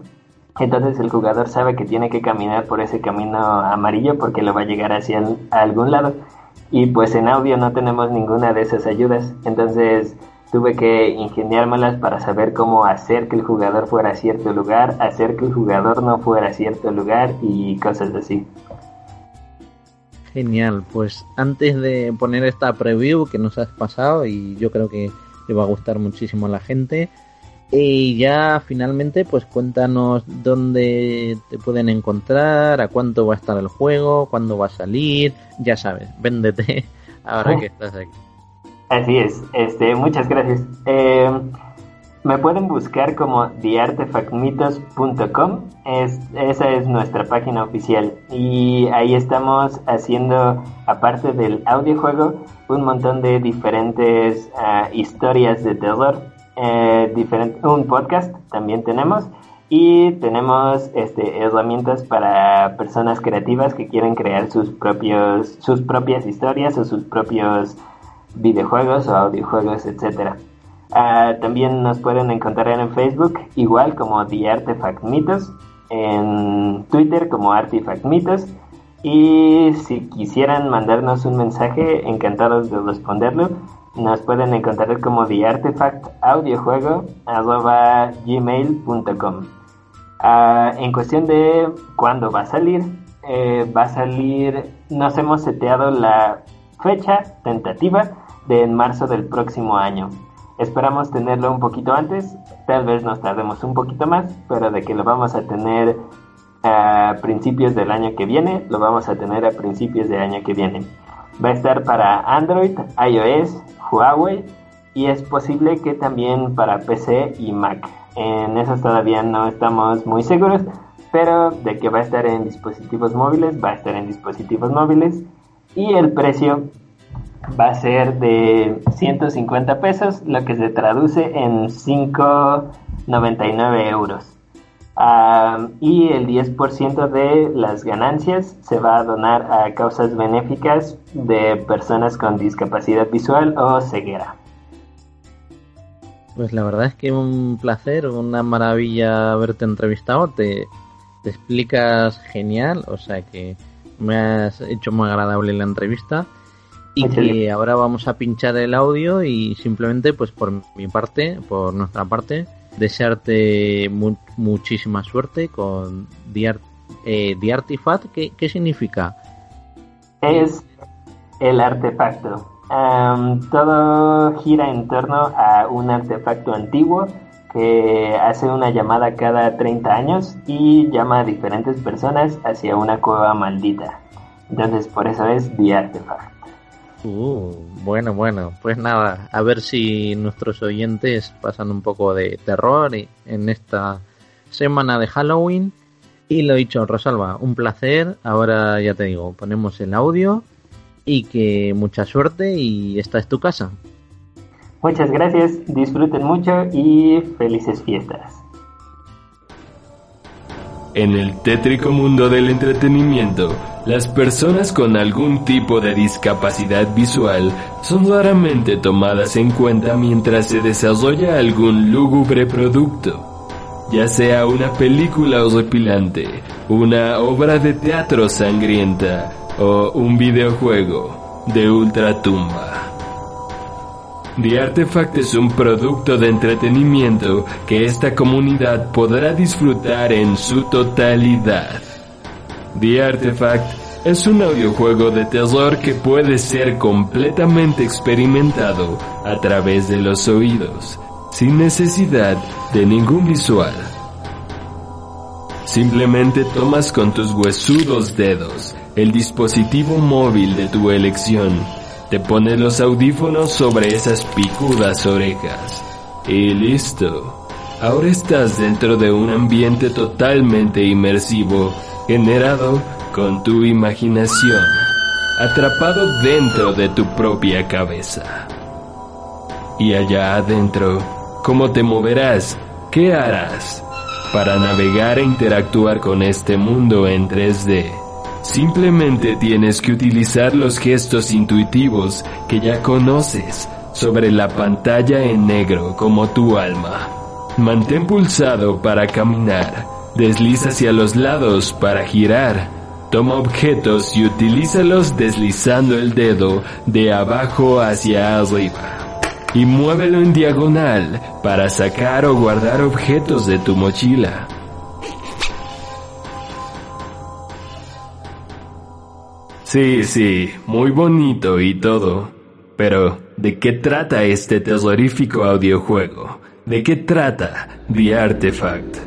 entonces el jugador sabe que tiene que caminar por ese camino amarillo porque lo va a llegar hacia algún lado. Y pues en audio no tenemos ninguna de esas ayudas. Entonces tuve que ingeniármelas para saber cómo hacer que el jugador fuera a cierto lugar, hacer que el jugador no fuera a cierto lugar y cosas así. Genial, pues antes de poner esta preview que nos has pasado y yo creo que le va a gustar muchísimo a la gente, y ya finalmente pues cuéntanos dónde te pueden encontrar, a cuánto va a estar el juego, cuándo va a salir, ya sabes, véndete ahora que estás aquí. Así es, este, muchas gracias. Eh, me pueden buscar como theartefactmitos.com, es, esa es nuestra página oficial. Y ahí estamos haciendo, aparte del audiojuego, un montón de diferentes ah, historias de terror, eh, diferente, un podcast también tenemos y tenemos este, herramientas para personas creativas que quieren crear sus propios sus propias historias o sus propios videojuegos o audiojuegos, etcétera. Ah, también nos pueden encontrar en Facebook, igual como The Artifact en Twitter como Artifact Mitos. Y si quisieran mandarnos un mensaje, encantados de responderlo. Nos pueden encontrar como The Audiojuego. Ah, en cuestión de cuándo va a salir, eh, va a salir, nos hemos seteado la fecha tentativa de en marzo del próximo año. Esperamos tenerlo un poquito antes, tal vez nos tardemos un poquito más, pero de que lo vamos a tener a principios del año que viene, lo vamos a tener a principios del año que viene. Va a estar para Android, iOS, Huawei y es posible que también para PC y Mac. En eso todavía no estamos muy seguros, pero de que va a estar en dispositivos móviles, va a estar en dispositivos móviles y el precio va a ser de 150 pesos, lo que se traduce en 5,99 euros. Y el 10% de las ganancias se va a donar a causas benéficas de personas con discapacidad visual o ceguera. Pues la verdad es que un placer, una maravilla haberte entrevistado. Te, te explicas genial, o sea que me has hecho muy agradable la entrevista y que ahora vamos a pinchar el audio y simplemente pues por mi parte, por nuestra parte, desearte muchísima suerte con The, eh, Artifact. ¿Qué, significa? Es el artefacto. todo gira en torno a un artefacto antiguo que hace una llamada cada 30 años y llama a diferentes personas hacia una cueva maldita. Entonces por eso es The Artifact. Uh, bueno, bueno, pues nada, a ver si nuestros oyentes pasan un poco de terror en esta semana de Halloween. Y lo dicho, Rosalba, un placer. Ahora ya te digo, ponemos el audio y que mucha suerte y esta es tu casa. Muchas gracias, disfruten mucho y felices fiestas. En el tétrico mundo del entretenimiento, las personas con algún tipo de discapacidad visual son raramente tomadas en cuenta mientras se desarrolla algún lúgubre producto, ya sea una película horripilante, una obra de teatro sangrienta o un videojuego de ultratumba. The Artifact es un producto de entretenimiento que esta comunidad podrá disfrutar en su totalidad. The Artifact es un audiojuego de terror que puede ser completamente experimentado a través de los oídos, sin necesidad de ningún visual. Simplemente tomas con tus huesudos dedos el dispositivo móvil de tu elección te pones los audífonos sobre esas picudas orejas. Y listo. Ahora estás dentro de un ambiente totalmente inmersivo, generado con tu imaginación, atrapado dentro de tu propia cabeza. Y allá adentro, ¿cómo te moverás? ¿Qué harás? Para navegar e interactuar con este mundo en 3D. Simplemente tienes que utilizar los gestos intuitivos que ya conoces sobre la pantalla en negro como tu alma. Mantén pulsado para caminar, desliza hacia los lados para girar, Toma objetos y utilízalos deslizando el dedo de abajo hacia arriba. Y muévelo en diagonal para sacar o guardar objetos de tu mochila. Sí, sí, muy bonito y todo. Pero, ¿de qué trata este terrorífico audiojuego? ¿De qué trata The Artifact?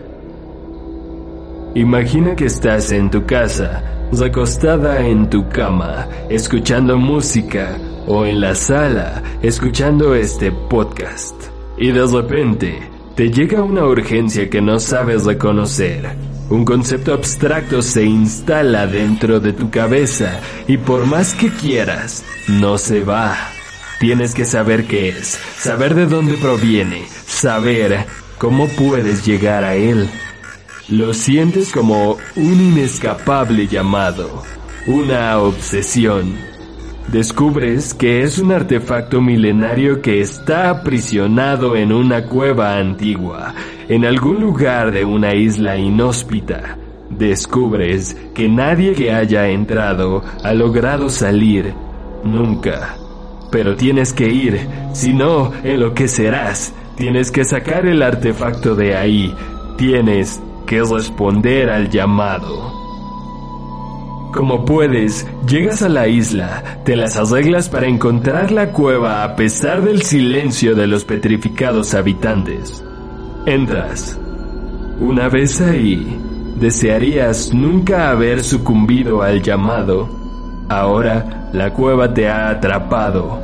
Imagina que estás en tu casa, recostada en tu cama, escuchando música, o en la sala, escuchando este podcast. Y de repente, te llega una urgencia que no sabes reconocer. Un concepto abstracto se instala dentro de tu cabeza y por más que quieras, no se va. Tienes que saber qué es, saber de dónde proviene, saber cómo puedes llegar a él. Lo sientes como un inescapable llamado, una obsesión. Descubres que es un artefacto milenario que está aprisionado en una cueva antigua, en algún lugar de una isla inhóspita. Descubres que nadie que haya entrado ha logrado salir nunca. Pero tienes que ir, si no, enloquecerás. Tienes que sacar el artefacto de ahí. Tienes que responder al llamado. Como puedes, llegas a la isla, te las arreglas para encontrar la cueva a pesar del silencio de los petrificados habitantes. Entras. Una vez ahí, desearías nunca haber sucumbido al llamado. Ahora la cueva te ha atrapado.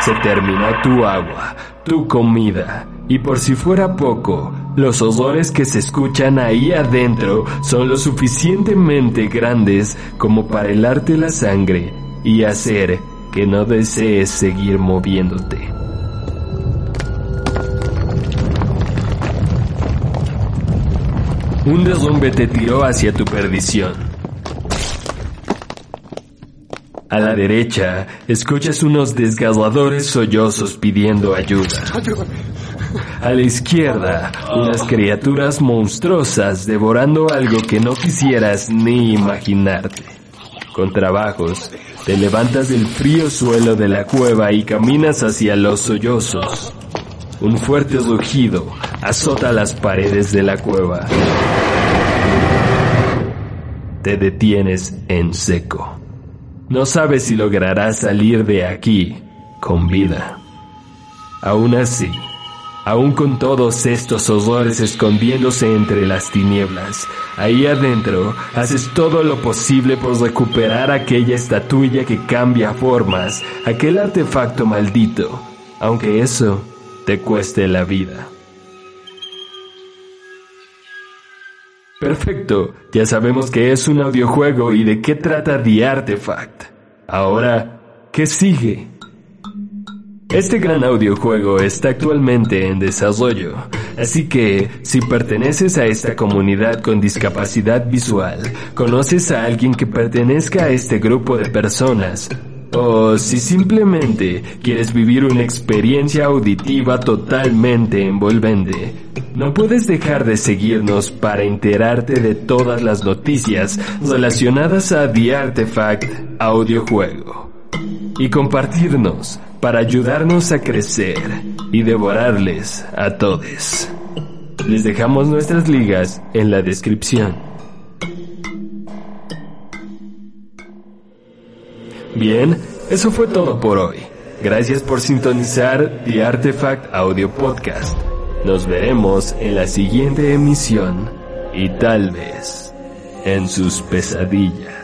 Se terminó tu agua, tu comida, y por si fuera poco, los olores que se escuchan ahí adentro son lo suficientemente grandes como para helarte la sangre y hacer que no desees seguir moviéndote. Un derrumbe te tiró hacia tu perdición. A la derecha, escuchas unos desgarradores sollozos pidiendo ayuda. A la izquierda, unas criaturas monstruosas devorando algo que no quisieras ni imaginarte. Con trabajos, te levantas del frío suelo de la cueva y caminas hacia los sollozos. Un fuerte rugido azota las paredes de la cueva. Te detienes en seco. No sabes si lograrás salir de aquí con vida. Aún así, aún con todos estos horrores escondiéndose entre las tinieblas, ahí adentro haces todo lo posible por recuperar aquella estatuilla que cambia formas, aquel artefacto maldito, aunque eso te cueste la vida. Perfecto, ya sabemos que es un audiojuego y de qué trata The Artifact. Ahora, ¿qué sigue? Este gran audiojuego está actualmente en desarrollo, así que si perteneces a esta comunidad con discapacidad visual, conoces a alguien que pertenezca a este grupo de personas, o si simplemente quieres vivir una experiencia auditiva totalmente envolvente, no puedes dejar de seguirnos para enterarte de todas las noticias relacionadas a The Artifact audiojuego y compartirnos para ayudarnos a crecer y devorarles a todos. Les dejamos nuestras ligas en la descripción. Bien, eso fue todo por hoy. Gracias por sintonizar The Artifact Audio Podcast. Nos veremos en la siguiente emisión y tal vez en sus pesadillas.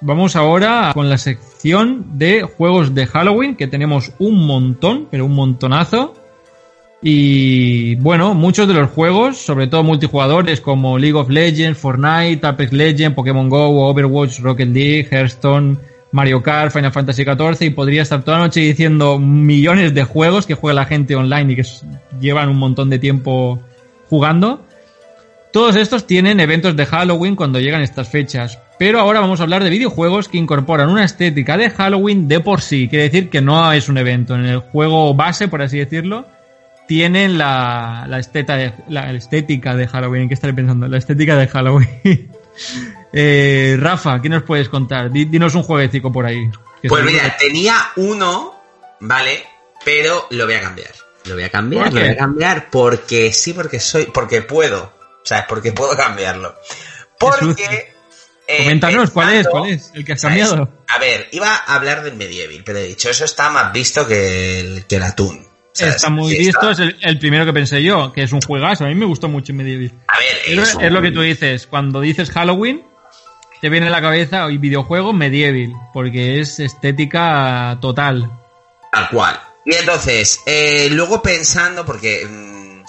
Vamos ahora con la sección de juegos de Halloween, que tenemos un montón, pero un montonazo. Y bueno, muchos de los juegos, sobre todo multijugadores como League of Legends, Fortnite, Apex Legends, Pokémon Go, Overwatch, Rocket League, Hearthstone, Mario Kart, Final Fantasy XIV y podría estar toda la noche diciendo millones de juegos que juega la gente online y que llevan un montón de tiempo jugando. Todos estos tienen eventos de Halloween cuando llegan estas fechas, pero ahora vamos a hablar de videojuegos que incorporan una estética de Halloween de por sí, quiere decir que no es un evento, en el juego base, por así decirlo, tienen la, la, esteta de- la estética de Halloween. ¿En qué estaré pensando? La estética de Halloween. Eh, Rafa, ¿qué nos puedes contar? Di- Dinos un jueguecito por ahí. Pues mira, tenía uno, ¿vale? Pero lo voy a cambiar. Lo voy a cambiar, ¿Por lo voy a cambiar porque sí, porque soy, porque puedo. O sea, porque puedo cambiarlo. Porque. Eh, Coméntanos, ¿cuál es? ¿Cuál es? El que has ¿sabes? cambiado. A ver, iba a hablar del medieval, pero he dicho, eso está más visto que el, que el atún. ¿sabes? Está muy Sí, visto, está- es el, el primero que pensé yo, que es un juegazo. A mí me gustó mucho Medieval. A ver, Es, es, es lo que tú dices, cuando dices Halloween, te viene a la cabeza hoy videojuego medieval, porque es estética total. Tal cual. Y entonces, eh, luego pensando, porque mm,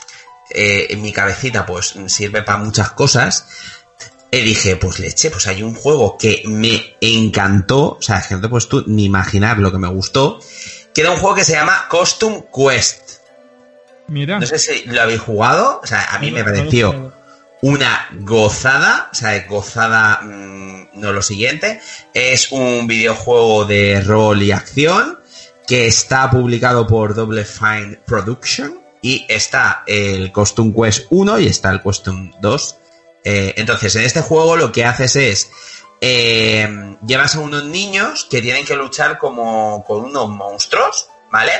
eh, en mi cabecita pues sirve para muchas cosas, eh, dije, pues leche, pues hay un juego que me encantó, o sea, que no te puedes tú ni imaginar lo que me gustó, que era un juego que se llama Costume Quest. Mira. No sé si lo habéis jugado, o sea, a mí me pareció una gozada, o sea, gozada, mm, no lo siguiente, es un videojuego de rol y acción que está publicado por Double Fine Production y está el Costume Quest 1 y está el Costume 2. Eh, entonces, en este juego lo que haces es eh, llevas a unos niños que tienen que luchar como con unos monstruos, ¿vale?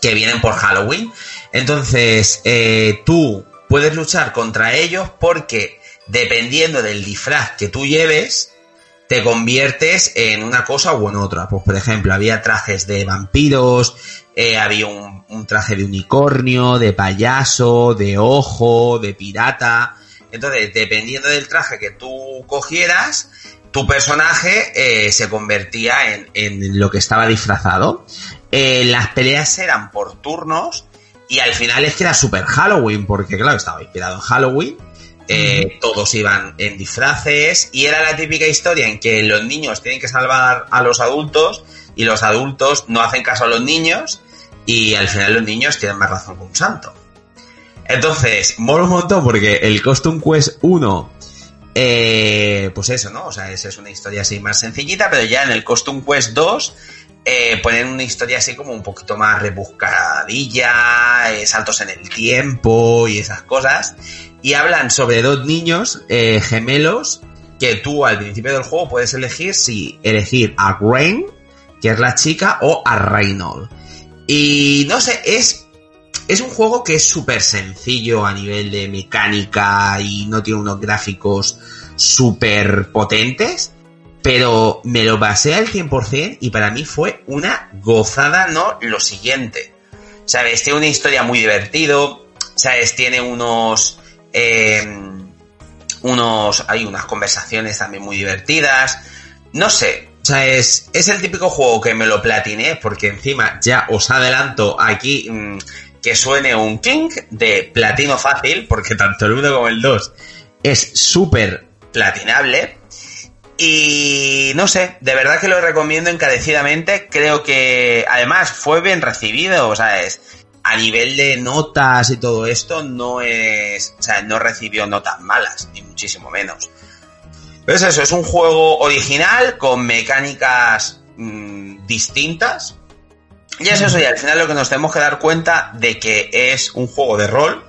Que vienen por Halloween. Entonces, eh, tú puedes luchar contra ellos porque dependiendo del disfraz que tú lleves, te conviertes en una cosa o en otra. Pues, por ejemplo, había trajes de vampiros, había un traje de unicornio, de payaso, de ojo, de pirata. Entonces, dependiendo del traje que tú cogieras, tu personaje eh, se convertía en, en lo que estaba disfrazado. Eh, las peleas eran por turnos y al final es que era super Halloween, porque claro, estaba inspirado en Halloween. eh, Todos iban en disfraces y era la típica historia en que los niños tienen que salvar a los adultos y los adultos no hacen caso a los niños y al final los niños tienen más razón que un santo. Entonces, mola un montón porque el Costume Quest 1, eh, pues eso, ¿no? O sea, esa es una historia así más sencillita, pero ya en el Costume Quest 2 eh, ponen una historia así como un poquito más rebuscadilla, eh, saltos en el tiempo y esas cosas. Y hablan sobre dos niños gemelos que tú al principio del juego puedes elegir si elegir a Rain, que es la chica, o a Reynold. Y no sé, es es un juego que es súper sencillo a nivel de mecánica y no tiene unos gráficos súper potentes, pero me lo pasé al 100% y para mí fue una gozada, no lo siguiente. ¿Sabes? Tiene una historia muy divertido, ¿sabes? Tiene unos... eh, unos... hay unas conversaciones también muy divertidas. No sé, o sea, es, es el típico juego que me lo platiné porque encima ya os adelanto aquí mm, que suene un king de platino fácil, porque tanto el 1 como el 2 es súper platinable. Y no sé, de verdad que lo recomiendo encarecidamente. Creo que además fue bien recibido, o sea, es a nivel de notas y todo esto, no es, o sea, no recibió notas malas, ni muchísimo menos. Pero es eso, es un juego original con mecánicas mm, distintas. Y es eso, y al final lo que nos tenemos que dar cuenta de que es un juego de rol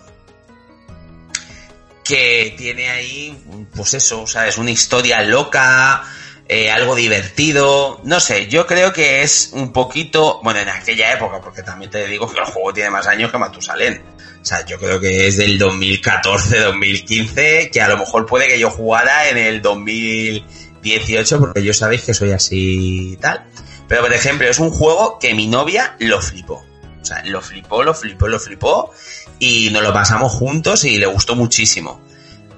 que tiene ahí, pues eso, o sea, es una historia loca, eh, algo divertido, no sé, yo creo que es un poquito, bueno, en aquella época, porque también te digo que el juego tiene más años que Matusalén. O sea, yo creo que es del 2014, 2015, que a lo mejor puede que yo jugara en el 2018, porque yo sabéis que soy así tal. Pero, por ejemplo, es un juego que mi novia lo flipó. O sea, lo flipó, lo flipó, lo flipó. Y nos lo pasamos juntos y le gustó muchísimo.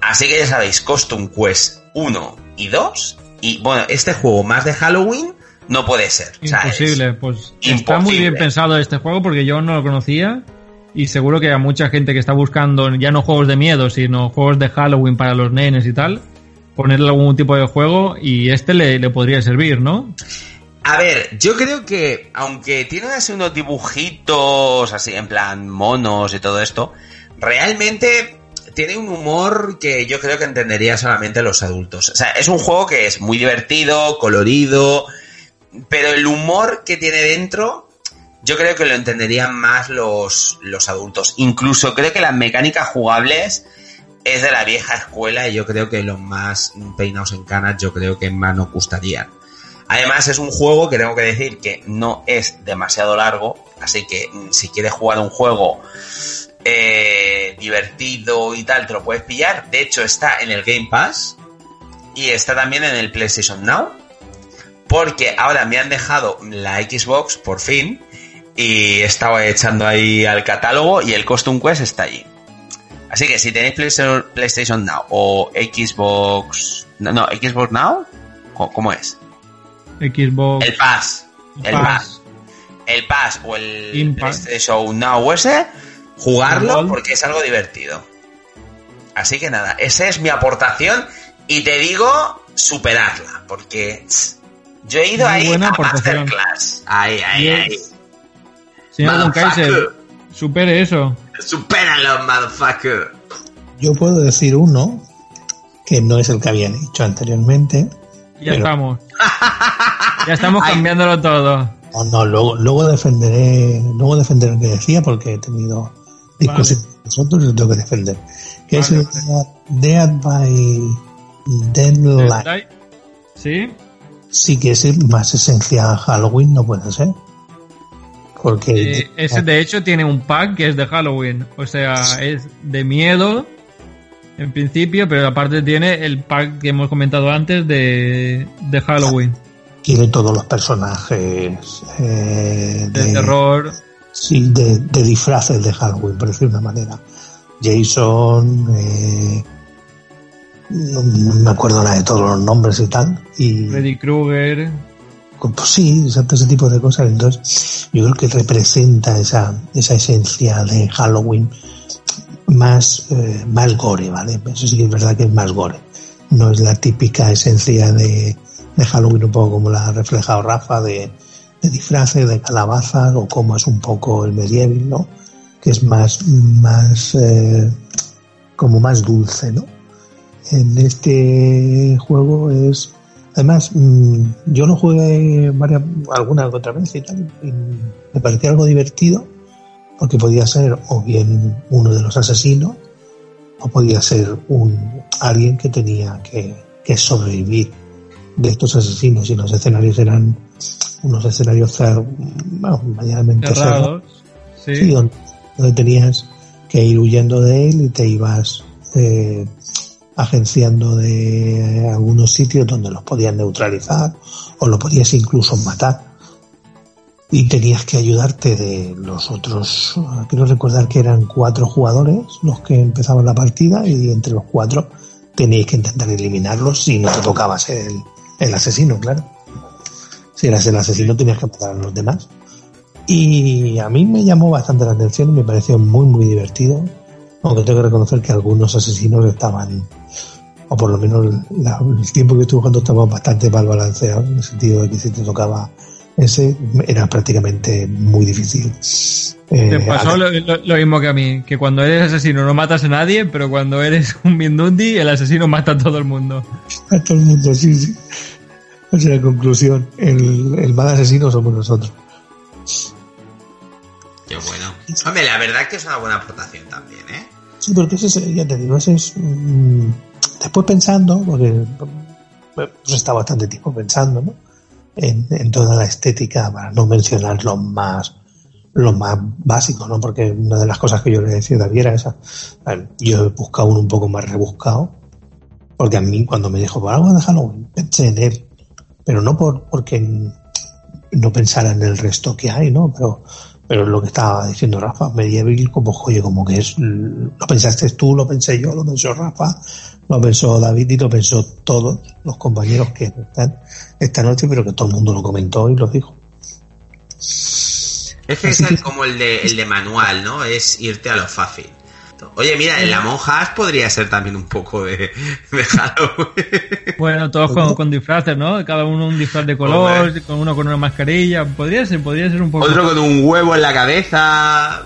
Así que ya sabéis, Costume Quest 1 y 2. Y bueno, este juego más de Halloween no puede ser. O sea, es- Imposible, pues está muy bien pensado este juego porque yo no lo conocía y seguro que a mucha gente que está buscando ya no juegos de miedo, sino juegos de Halloween para los nenes y tal, ponerle algún tipo de juego y este le, le podría servir, ¿no? A ver, yo creo que, aunque tiene así unos dibujitos, así en plan monos y todo esto, realmente tiene un humor que yo creo que entendería solamente los adultos. O sea, es un juego que es muy divertido, colorido, pero el humor que tiene dentro yo creo que lo entenderían más los, los adultos. Incluso creo que las mecánicas jugables es de la vieja escuela y yo creo que los más peinados en canas yo creo que más nos gustarían. Además es un juego que tengo que decir que no es demasiado largo, así que mm, si quieres jugar un juego eh, divertido y tal, te lo puedes pillar. De hecho está en el Game Pass y está también en el PlayStation Now, porque ahora me han dejado la Xbox por fin y estaba echando ahí al catálogo y el Costume Quest está allí. Así que si tenéis Playsta- PlayStation Now o Xbox... No, Xbox Now, ¿cómo- ¿cómo es? Xbox. El Pass. El Pass. El Pass o el Pass. PlayStation Now o ese, jugarlo porque es algo divertido. Así que nada, esa es mi aportación y te digo superarla, porque yo he ido Muy ahí buena a aportación. Masterclass. Ahí, ahí, ahí. Señor Don Kaiser, supere eso. Supéralo, motherfucker. Yo puedo decir uno que no es el que había dicho anteriormente. Ya Pero- estamos. Ya estamos Ay. cambiándolo todo. No, no, luego, luego defenderé, luego defenderé lo que decía porque he tenido discusiones con vosotros y lo tengo que defender. Que es Vale, el Dead by Daylight. ¿Sí? Sí que es más esencia Halloween, no puede ser. Porque Eh, ese de hecho tiene un pack que es de Halloween. O sea, es de miedo en principio, pero aparte tiene el pack que hemos comentado antes de, de Halloween. tiene todos los personajes eh, De de, terror. sí, de, de disfraces de Halloween, por decir de una manera. Jason, eh, no, no me acuerdo nada de todos los nombres y tal. Y Freddy Krueger. pues sí, exacto, ese tipo de cosas. Entonces, yo creo que representa esa, esa esencia de Halloween más, eh, más gore, ¿vale? Eso sí que es verdad que es más gore. No es la típica esencia de, de Halloween, un poco como la ha reflejado Rafa, de, de disfraces, de calabazas, o como es un poco el medieval, ¿no? Que es más, más, eh, como más dulce, ¿no? En este juego es, además, mm, yo lo jugué varias, alguna otra vez y tal, y me parecía algo divertido, porque podía ser o bien uno de los asesinos, o podía ser un alguien que tenía que, que sobrevivir de estos asesinos y los escenarios eran unos escenarios bueno, medianamente cerrados, Cerrados. Sí. sí, donde, donde tenías que ir huyendo de él y te ibas eh, agenciando de algunos sitios donde los podías neutralizar o lo podías incluso matar y tenías que ayudarte de los otros, eh, quiero recordar que eran cuatro jugadores los que empezaban la partida y entre los cuatro teníais que intentar eliminarlos si no te tocaba ser el, el asesino, claro. Si eras el asesino tenías que matar a los demás. Y a mí me llamó bastante la atención y me pareció muy muy divertido, aunque tengo que reconocer que algunos asesinos estaban, o por lo menos la- el tiempo que estuve jugando estaba bastante mal balanceado, en el sentido de que si te tocaba ese era prácticamente muy difícil. eh, Te pasó lo, lo- lo mismo que a mí, que cuando eres asesino no matas a nadie, pero cuando eres un Mindundi, el asesino mata a todo el mundo. a todo el mundo, sí, sí. O sea, la conclusión, el, el mal asesino somos nosotros. Qué bueno. Hombre, la verdad que es una buena aportación también, ¿eh? Sí, porque ese es, ya te digo, ese es... mm, después pensando, porque pues, está bastante tiempo pensando, ¿no? En, toda la estética, para no mencionar lo más lo más básico, ¿no? Porque una de las cosas que yo le decía a David era esa. A Yo he buscado uno un poco más rebuscado, porque a mí cuando me dijo, "Pues algo de Halloween, pensé en él, pero no por porque no pensara en el resto que hay, ¿no? Pero pero lo que estaba diciendo Rafa, Medieval como oye, como que es lo pensaste tú, lo pensé yo, lo pensó Rafa, lo pensó David y lo pensó todos los compañeros que están esta noche, pero que todo el mundo lo comentó y lo dijo. Es que Así es que- como el de, el de manual, ¿no? Es irte a lo fácil. Oye, mira, en la monjas podría ser también un poco de, de Halloween. Bueno, todos con, con disfraces, ¿no? Cada uno un disfraz de color, Hombre. con uno con una mascarilla. Podría ser, podría ser un poco. Otro con un huevo en la cabeza.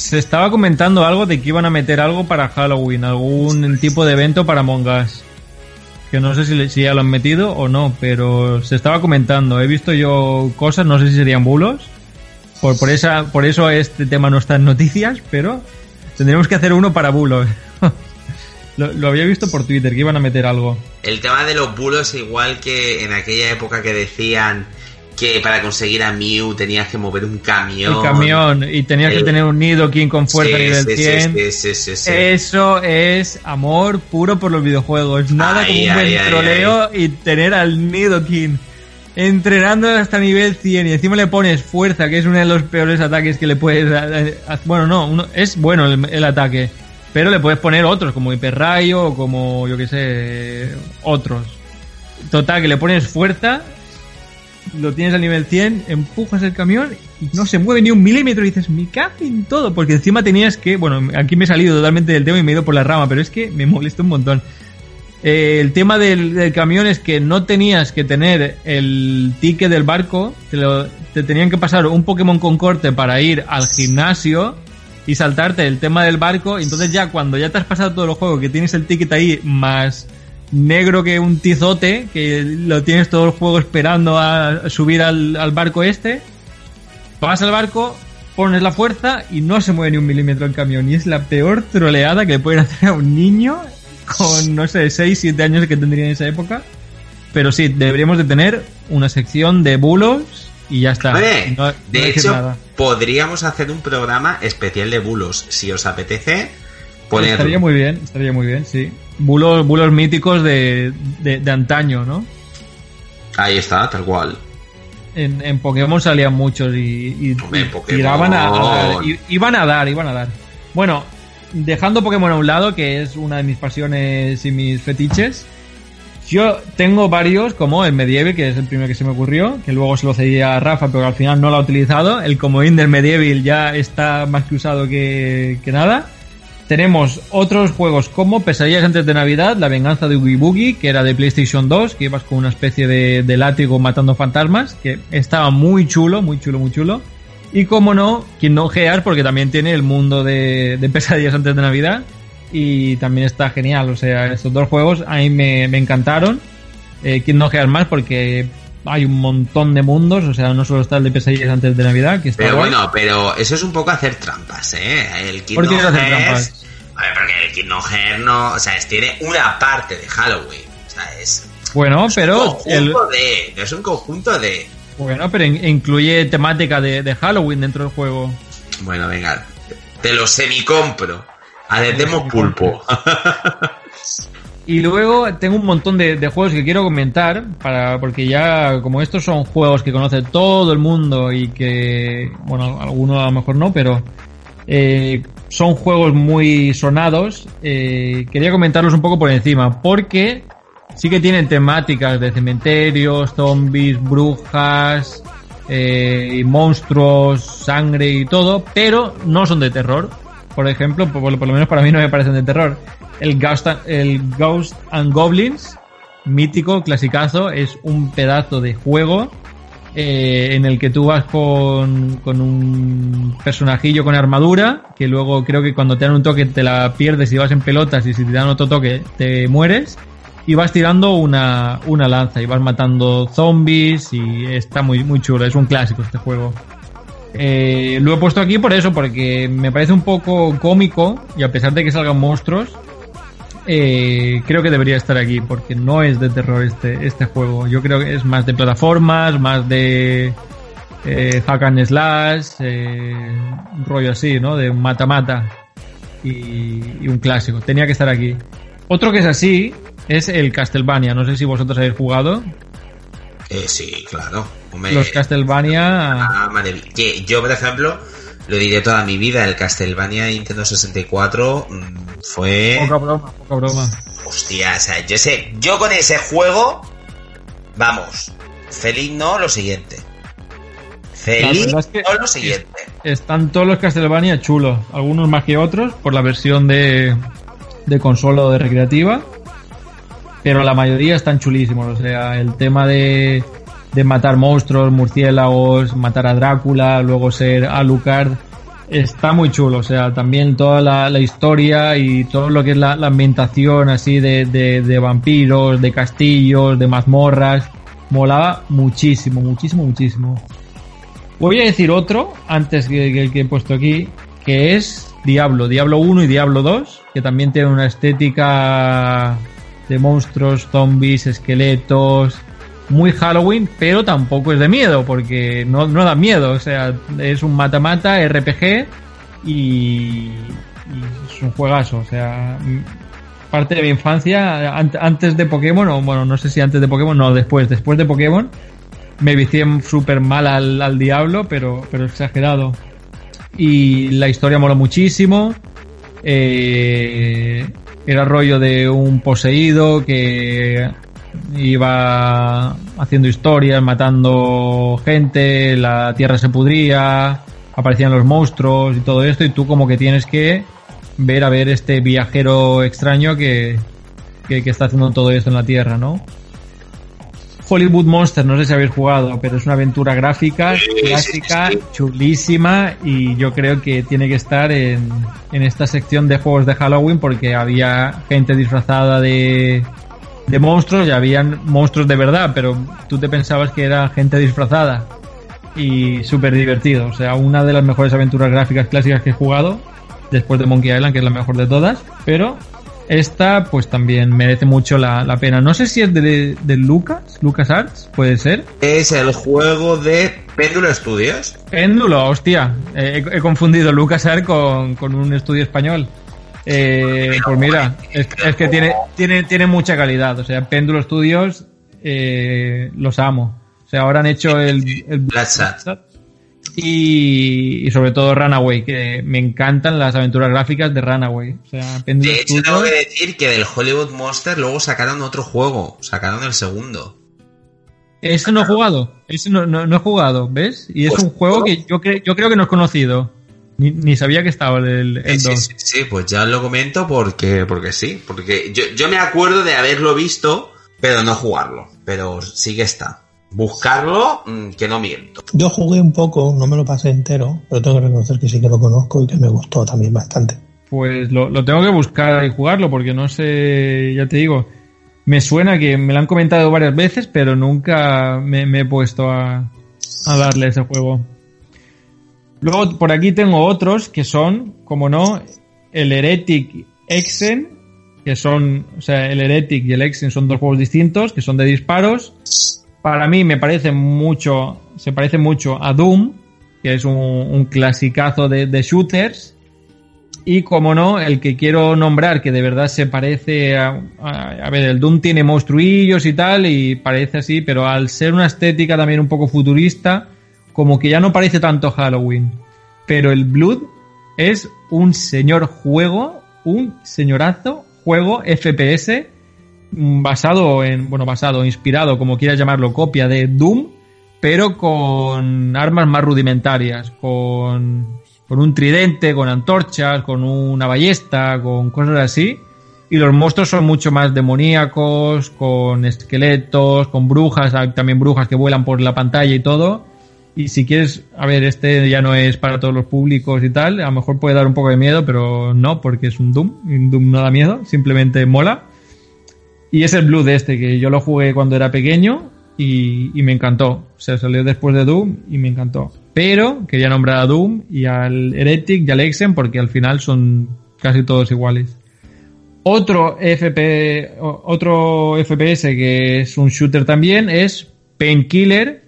Se estaba comentando algo de que iban a meter algo para Halloween, algún tipo de evento para Among Us. Que no sé si, ya lo han metido o no, pero se estaba comentando. He visto yo cosas, no sé si serían bulos, Por, por, esa, por eso este tema no está en noticias, pero tendríamos que hacer uno para bulos. lo, lo había visto por Twitter, que iban a meter algo. El tema de los bulos, igual que en aquella época que decían que para conseguir a Mew tenías que mover un camión. El camión, y tenías que El- tener un Nidoking con fuerza Sí, nivel sí, sí, 100. sí, sí, sí, sí. Eso es amor puro por los videojuegos. Nada Ay, como un ay, troleo y tener al Nidoking entrenando hasta nivel 100 y encima le pones fuerza, que es uno de los peores ataques que le puedes dar. Bueno, no, uno- es bueno el, el ataque, pero le puedes poner otros, como hiperrayo o como, yo que sé, otros. Total, que le pones fuerza, lo tienes al nivel 100, empujas el camión y no se mueve ni un milímetro y dices, me cago en todo, porque encima tenías que, bueno, aquí me he salido totalmente del tema y me he ido por la rama, pero es que me molesta un montón. Eh, el tema del, camión es que no tenías que tener el ticket del barco, te, lo- te tenían que pasar un Pokémon con corte para ir al gimnasio y saltarte el tema del barco, y entonces ya cuando ya te has pasado todo el juego, que tienes el ticket ahí más negro que un tizote, que lo tienes todo el juego esperando a subir al, al barco este, vas al barco, pones la fuerza y no se mueve ni un milímetro el camión. Y es la peor troleada que pueden hacer a un niño con, no sé, 6, 7 años que tendría en esa época. Pero sí, deberíamos de tener una sección de bulos y ya está. No- de hecho, nada. podríamos hacer un programa especial de bulos. Si os apetece, ponerlo. Estaría muy bien, estaría muy bien, sí. Bulos, bulos míticos de, de, de antaño, ¿no? Ahí está, tal cual. En, en Pokémon salían muchos y, y- Hombre, y tiraban a, iban a dar, iban a dar. Bueno, dejando Pokémon a un lado, que es una de mis pasiones y mis fetiches, yo tengo varios, como el Medieval, que es el primero que se me ocurrió, que luego se lo cedí a Rafa, pero al final no lo ha utilizado. El comodín del Medieval ya está más que usado que, que nada. Tenemos otros juegos como Pesadillas antes de Navidad, La venganza de Oogie Boogie, que era de PlayStation 2, que ibas con una especie de, látigo matando fantasmas, que estaba muy chulo, muy chulo, muy chulo. Y como no, Kingdom Hearts, porque también tiene el mundo de, Pesadillas antes de Navidad, y también está genial. O sea, estos dos juegos a mí me, me encantaron. Eh, Kingdom Hearts más porque hay un montón de mundos, o sea, no solo está el de Pesadillas antes de Navidad, que está Pero guay. bueno, pero eso es un poco hacer trampas, ¿eh? El ¿Por qué hacer trampas? A ver, porque el Kingdom Hearts no... O sea, tiene una parte de Halloween. O sea, es... Bueno, un pero el, conjunto de... no Es un conjunto de... bueno, pero in- incluye temática de, de Halloween dentro del juego. Bueno, venga. Te lo semicompro. Adetemos pulpo. Y luego tengo un montón de, juegos que quiero comentar, para, porque ya como estos son juegos que conoce todo el mundo y que, bueno, algunos a lo mejor no, pero eh, son juegos muy sonados, eh, quería comentarlos un poco por encima, porque sí que tienen temáticas de cementerios, zombies, brujas, eh, monstruos, sangre y todo, pero no son de terror. Por ejemplo, por, lo menos para mí no me parecen de terror. El Ghost, el Ghost and Goblins, mítico, clasicazo, es un pedazo de juego eh, en el que tú vas con, con un personajillo con armadura, que luego creo que cuando te dan un toque te la pierdes y vas en pelotas y si te dan otro toque te mueres. Y vas tirando una, una lanza y vas matando zombies y está muy, muy chulo, es un clásico este juego. Eh, lo he puesto aquí por eso, porque me parece un poco cómico y a pesar de que salgan monstruos, eh, creo que debería estar aquí porque no es de terror este, este juego. Yo creo que es más de plataformas, más de eh, hack and slash, eh, un rollo así, ¿no? De mata-mata y, y un clásico. Tenía que estar aquí. Otro que es así es el Castlevania. No sé si vosotros habéis jugado. Eh, sí, claro. Hombre, Los Castlevania. ah, que yo, por ejemplo, lo diré toda mi vida. El Castlevania Nintendo 64 mm, fue... Poca broma, poca broma. Hostia, o sea, yo sé, yo con ese juego, vamos, feliz no lo siguiente. Feliz es que no lo siguiente. Están todos los Castlevania chulos, algunos más que otros, por la versión de, de consola o de recreativa. Pero la mayoría están chulísimos. O sea, el tema de, de matar monstruos, murciélagos, matar a Drácula, luego ser Alucard, está muy chulo. O sea, también toda la, la historia y todo lo que es la, ambientación así de, de, vampiros, de castillos, de mazmorras, molaba muchísimo, muchísimo, muchísimo. Voy a decir otro, antes que el que he puesto aquí, que es Diablo, Diablo 1 y Diablo 2, que también tienen una estética de monstruos, zombies, esqueletos, muy Halloween, pero tampoco es de miedo, porque no, no da miedo, o sea, es un mata-mata, RPG y, y es un juegazo, o sea, parte de mi infancia, an- antes de Pokémon, o bueno, no sé si antes de Pokémon, no, después, después de Pokémon, me vicié súper mal al, al Diablo, pero, pero exagerado. Y la historia moló muchísimo. Eh, era rollo de un poseído que iba haciendo historias, matando gente, la tierra se pudría, aparecían los monstruos y todo esto, y tú como que tienes que ver a ver este viajero extraño que, que, que está haciendo todo esto en la tierra, ¿no? Hollywood Monster, no sé si habéis jugado, pero es una aventura gráfica, clásica, chulísima y yo creo que tiene que estar en, en esta sección de juegos de Halloween porque había gente disfrazada de, de monstruos y habían monstruos de verdad, pero tú te pensabas que era gente disfrazada y súper divertido. O sea, una de las mejores aventuras gráficas clásicas que he jugado, después de Monkey Island, que es la mejor de todas, pero esta pues también merece mucho la, la pena. No sé si es de, de Lucas, Lucas Arts, puede ser. Es el juego de Péndulo Studios. Péndulo, hostia. Eh, he, he confundido LucasArts con, con un estudio español. Eh, pues mira, es, es que tiene, tiene, tiene mucha calidad. O sea, Péndulo Studios eh, los amo. O sea, ahora han hecho el, el. Y, y sobre todo Runaway, que me encantan las aventuras gráficas de Runaway. O sea, De hecho, tengo que decir que del Hollywood Monster luego sacaron otro juego. Sacaron el segundo. Ese no he jugado. Ese no, no, no he jugado, ¿ves? Y es Pues, un juego que yo, cre- yo creo que no es conocido. Ni, ni sabía que estaba el, el Sí, 2. sí, sí, pues ya lo comento porque, porque sí. Porque yo, yo me acuerdo de haberlo visto, pero no jugarlo. Pero sí que está. Buscarlo, mm, que no miento. Yo jugué un poco, no me lo pasé entero, pero tengo que reconocer que sí que lo conozco y que me gustó también bastante. Pues lo, lo tengo que buscar y jugarlo porque no sé, ya te digo, me suena que me lo han comentado varias veces, pero nunca me, me he puesto a, a darle ese juego. Luego por aquí tengo otros que son, como no, el Heretic Exen, que son, o sea, el Heretic y el Exen son dos juegos distintos, que son de disparos. Para mí me parece mucho, se parece mucho a Doom, que es un, clasicazo de, shooters. Y como no, el que quiero nombrar, que de verdad se parece a, a, a ver, el Doom tiene monstruillos y tal, y parece así, pero al ser una estética también un poco futurista, como que ya no parece tanto Halloween. Pero el Blood es un señor juego, un señorazo juego FPS basado en, bueno, basado, inspirado, como quieras llamarlo, copia de Doom, pero con armas más rudimentarias, con, con un tridente, con antorchas, con una ballesta, con cosas así. Y los monstruos son mucho más demoníacos, con esqueletos, con brujas, hay también brujas que vuelan por la pantalla y todo. Y si quieres, a ver, este ya no es para todos los públicos y tal, a lo mejor puede dar un poco de miedo, pero no, porque es un Doom, un Doom no da miedo, simplemente mola. Y es el Blue de este, que yo lo jugué cuando era pequeño y, me encantó. O sea, salió después de Doom y me encantó. Pero quería nombrar a Doom y al Heretic y al Exen porque al final son casi todos iguales. Otro FP, otro FPS que es un shooter también es Painkiller,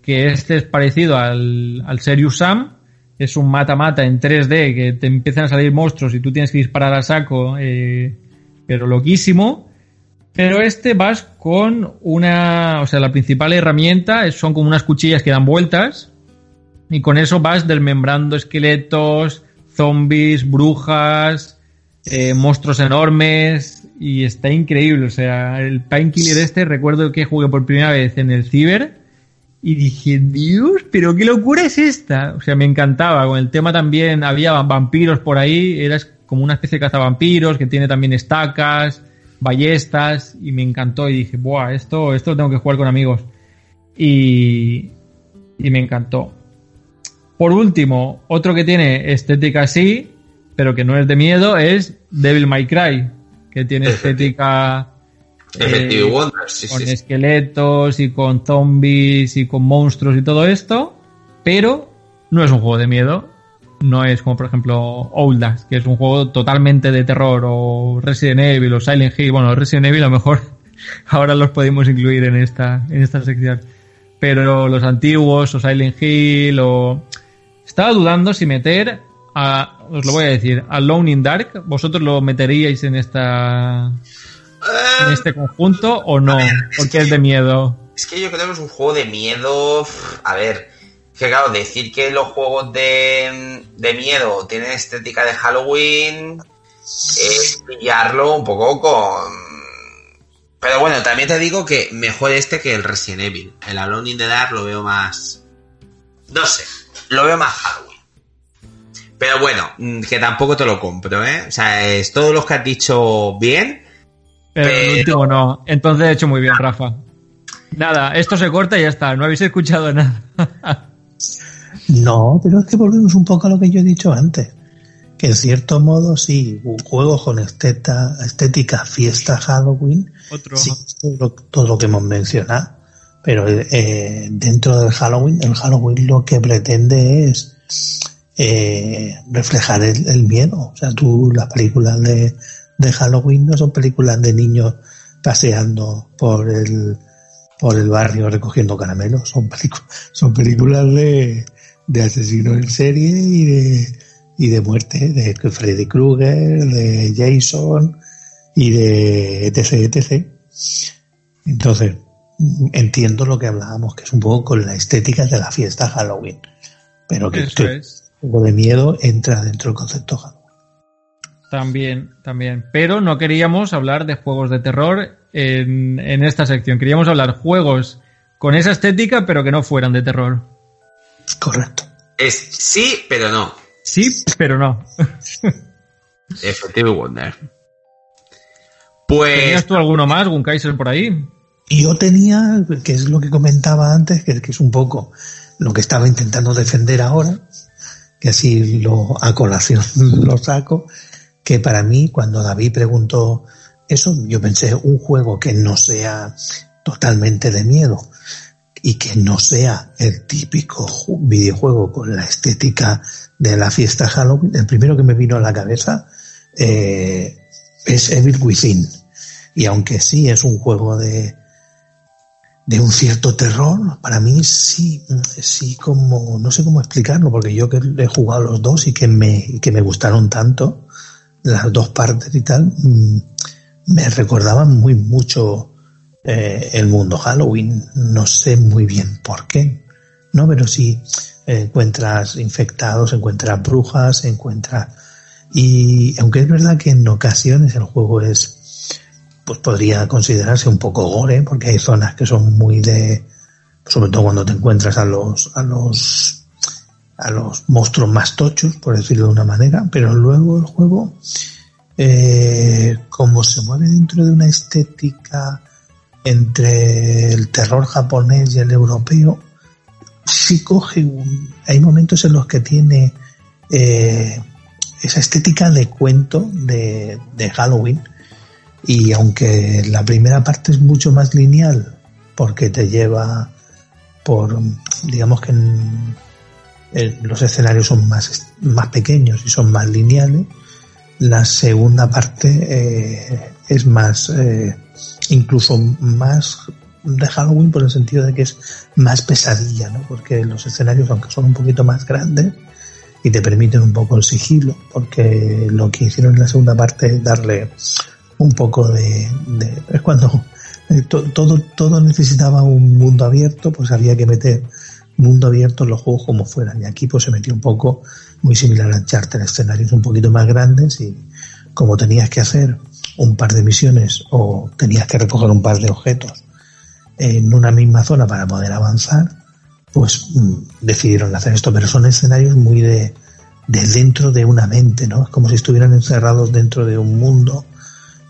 que este es parecido al, al Serious Sam. Es un mata-mata en 3D que te empiezan a salir monstruos y tú tienes que disparar a saco, eh, pero loquísimo. Pero este vas con una, o sea, la principal herramienta son como unas cuchillas que dan vueltas y con eso vas desmembrando esqueletos, zombies, brujas, eh, monstruos enormes y está increíble. O sea, el Painkiller este recuerdo que jugué por primera vez en el Ciber y dije, Dios, pero qué locura es esta. O sea, me encantaba. Con el tema también había vampiros por ahí, eras como una especie de cazavampiros que tiene también estacas, ballestas y me encantó y dije, buah, esto, esto lo tengo que jugar con amigos. Y, y me encantó. Por último, otro que tiene estética así, pero que no es de miedo, es Devil May Cry, que tiene estética eh, Wonders, sí, con sí, sí. esqueletos y con zombies y con monstruos y todo esto. pero no es un juego de miedo. No es como, por ejemplo, Outlast, que es un juego totalmente de terror, o Resident Evil, o Silent Hill. Bueno, Resident Evil a lo mejor ahora los podemos incluir en esta, en esta sección. Pero los antiguos, o Silent Hill, o... Estaba dudando si meter a, os lo voy a decir, Alone in Dark, ¿vosotros lo meteríais en esta en este conjunto o no? Porque es de miedo. Es que yo creo que es un juego de miedo. A ver, que claro, decir que los juegos de, de miedo tienen estética de Halloween es pillarlo un poco con. Pero bueno, también te digo que mejor este que el Resident Evil. El Alone in the Dark lo veo más. No sé, lo veo más Halloween. Pero bueno, mm, que tampoco te lo compro, ¿eh? O sea, es todos los que has dicho bien. Pero, el último no. Entonces he hecho muy bien, Rafa. Nada, esto se corta y ya está. No habéis escuchado nada. no, pero es que volvemos un poco a lo que yo he dicho antes. Que en cierto modo, sí, un juego con estética, estética fiesta Halloween. Otro. Sí, todo, todo lo que hemos mencionado. Pero eh, dentro del Halloween, el Halloween lo que pretende es eh, reflejar el, el, miedo. O sea, tú, las películas de, de, Halloween no son películas de niños paseando por el, por el barrio recogiendo caramelos, son, son películas de, de asesinos en serie y de, y de muerte, de Freddy Krueger, de Jason y de etc, etc. Entonces, entiendo lo que hablábamos, que es un poco con la estética de la fiesta Halloween. Pero que, Eso es de miedo entra dentro del concepto Halloween. También, también. Pero no queríamos hablar de juegos de terror en, en, esta sección. Queríamos hablar juegos con esa estética, pero que no fueran de terror. Correcto. Es sí, pero no. Sí, pero no. Efectivo Wonder. Pues. ¿Tenías tú alguno más, Gunkaiser, por ahí? Yo tenía, que es lo que comentaba antes, que, que es un poco lo que estaba intentando defender ahora, que así lo a colación lo saco, que para mí cuando David preguntó eso, yo pensé un juego que no sea totalmente de miedo y que no sea el típico videojuego con la estética de la fiesta Halloween, el primero que me vino a la cabeza eh, es Evil Within. Y aunque sí es un juego de, de un cierto terror, para mí sí, sí como, no sé cómo explicarlo, porque yo que he jugado los dos y que me, que me gustaron tanto, las dos partes y tal, me recordaban muy mucho eh, el mundo Halloween, no sé muy bien por qué, ¿no? Pero sí encuentras infectados, encuentras brujas, encuentras... Y aunque es verdad que en ocasiones el juego es pues podría considerarse un poco gore, porque hay zonas que son muy de, sobre todo cuando te encuentras a los, a los, a los monstruos más tochos, por decirlo de una manera, pero luego el juego, eh, como se mueve dentro de una estética entre el terror japonés y el europeo, sí coge un, hay momentos en los que tiene eh, esa estética de cuento de, Halloween, y aunque la primera parte es mucho más lineal, porque te lleva por, digamos que los escenarios son más, más pequeños y son más lineales, la segunda parte eh, es más, eh, incluso más de Halloween por el sentido de que es más pesadilla, ¿no? Porque los escenarios, aunque son un poquito más grandes y te permiten un poco el sigilo, porque lo que hicieron en la segunda parte es darle un poco de, de es cuando eh, to, todo todo necesitaba un mundo abierto pues había que meter mundo abierto en los juegos como fueran y aquí pues se metió un poco muy similar a Uncharted escenarios un poquito más grandes y como tenías que hacer un par de misiones o tenías que recoger un par de objetos en una misma zona para poder avanzar pues mm, decidieron hacer esto pero son escenarios muy de de dentro de una mente no es como si estuvieran encerrados dentro de un mundo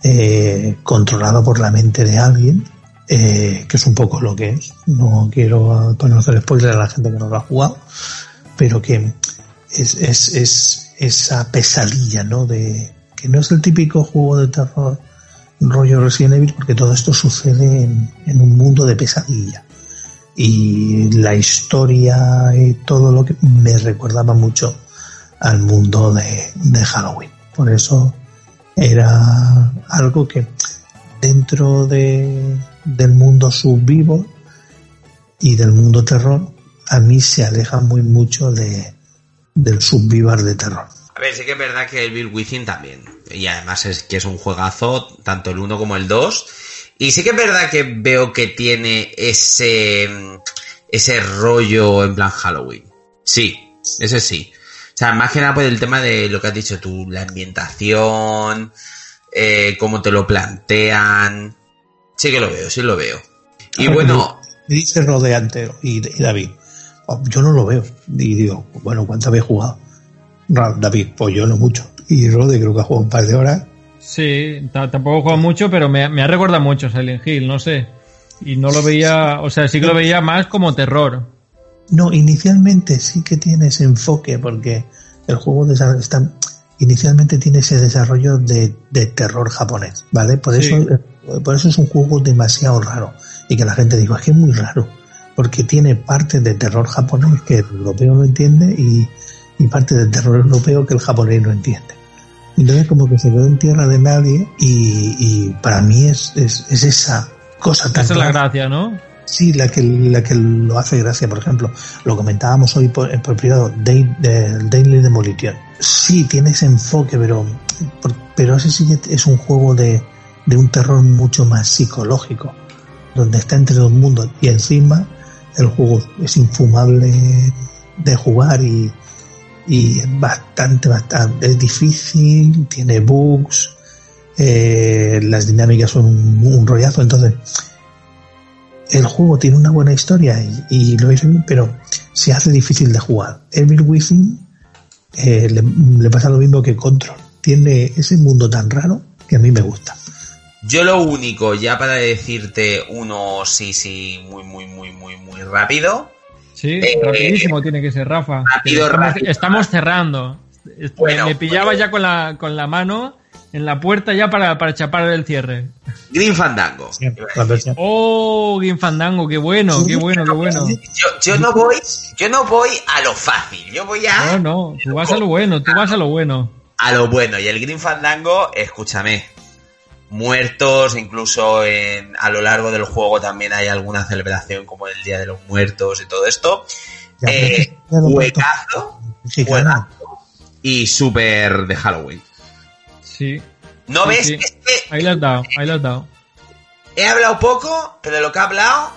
eh, controlado por la mente de alguien, eh, que es un poco lo que es. No quiero conocer spoiler a la gente que no lo ha jugado, pero que es, es, es esa pesadilla, ¿no? De que no es el típico juego de terror rollo Resident Evil, porque todo esto sucede en, un mundo de pesadilla. y la historia y todo lo que me recordaba mucho al mundo de, de Halloween. Por eso era algo que dentro de, del mundo subvivo y del mundo terror, a mí se aleja muy mucho de, del subvivar de terror. A ver, sí que es verdad que el Bill Within también. Y además es que es un juegazo, tanto el 1 como el 2. Y sí que es verdad que veo que tiene ese, ese rollo en plan Halloween. Sí, ese sí. O sea, más que nada por el tema de lo que has dicho tú, la ambientación, eh, cómo te lo plantean. Sí que lo veo, sí lo veo. Y bueno... Dice Rodeante y, y David, oh, yo no lo veo. Y digo, bueno, ¿cuánto habéis jugado? David, pues yo no mucho. Y Rode creo que ha jugado un par de horas. Sí, tampoco he jugado mucho, pero me, me ha recordado mucho Silent Hill, no sé. Y no lo veía, o sea, sí que lo veía más como terror. No, inicialmente sí que tiene ese enfoque, porque el juego de está, inicialmente tiene ese desarrollo de, de terror japonés, ¿vale? Por eso, por eso es un juego demasiado raro. Y que la gente diga, es que es muy raro, porque tiene parte de terror japonés que el europeo no entiende y, y parte del terror europeo que el japonés no entiende. Entonces como que se quedó en tierra de nadie y, y para mí es, es, es, esa cosa tan... Esa es la gracia, ¿no? Sí, la que, la que lo hace gracia, por ejemplo, lo comentábamos hoy por, por privado, Day, Daily Demolition. Sí, tiene ese enfoque, pero, pero ese sí es un juego de, de un terror mucho más psicológico, donde está entre dos mundos y encima el juego es infumable de jugar y, y es bastante, bastante, es difícil, tiene bugs, eh, las dinámicas son un, un, rollazo, entonces el juego tiene una buena historia y, lo hizo bien, pero se hace difícil de jugar. Evil Within eh, le, le, pasa lo mismo que Control, tiene ese mundo tan raro que a mí me gusta. Yo lo único, ya para decirte uno sí, sí, muy, muy, muy, muy, muy rápido, Sí, eh, rapidísimo tiene que ser, Rafa. Rápido, estamos, rápido. estamos, cerrando. Bueno, me pillaba bueno. ya con la, con la mano en la puerta ya para, para chapar el cierre. Green Fandango. Oh, Green Fandango, qué bueno, sí, qué bueno, qué bueno. Yo, yo, no voy, yo no voy a lo fácil, yo voy a. No, no, tú vas a lo bueno, tú vas a lo bueno. A lo bueno. Y el Green Fandango, escúchame, muertos, incluso en, a lo largo del juego también hay alguna celebración como el Día de los Muertos y todo esto. Eh, huecazo, huecazo y súper de Halloween. Sí. ¿No sí, ves? sí. Es que Ahí lo has dado, ahí lo has dado. he hablado poco, pero de lo que he hablado...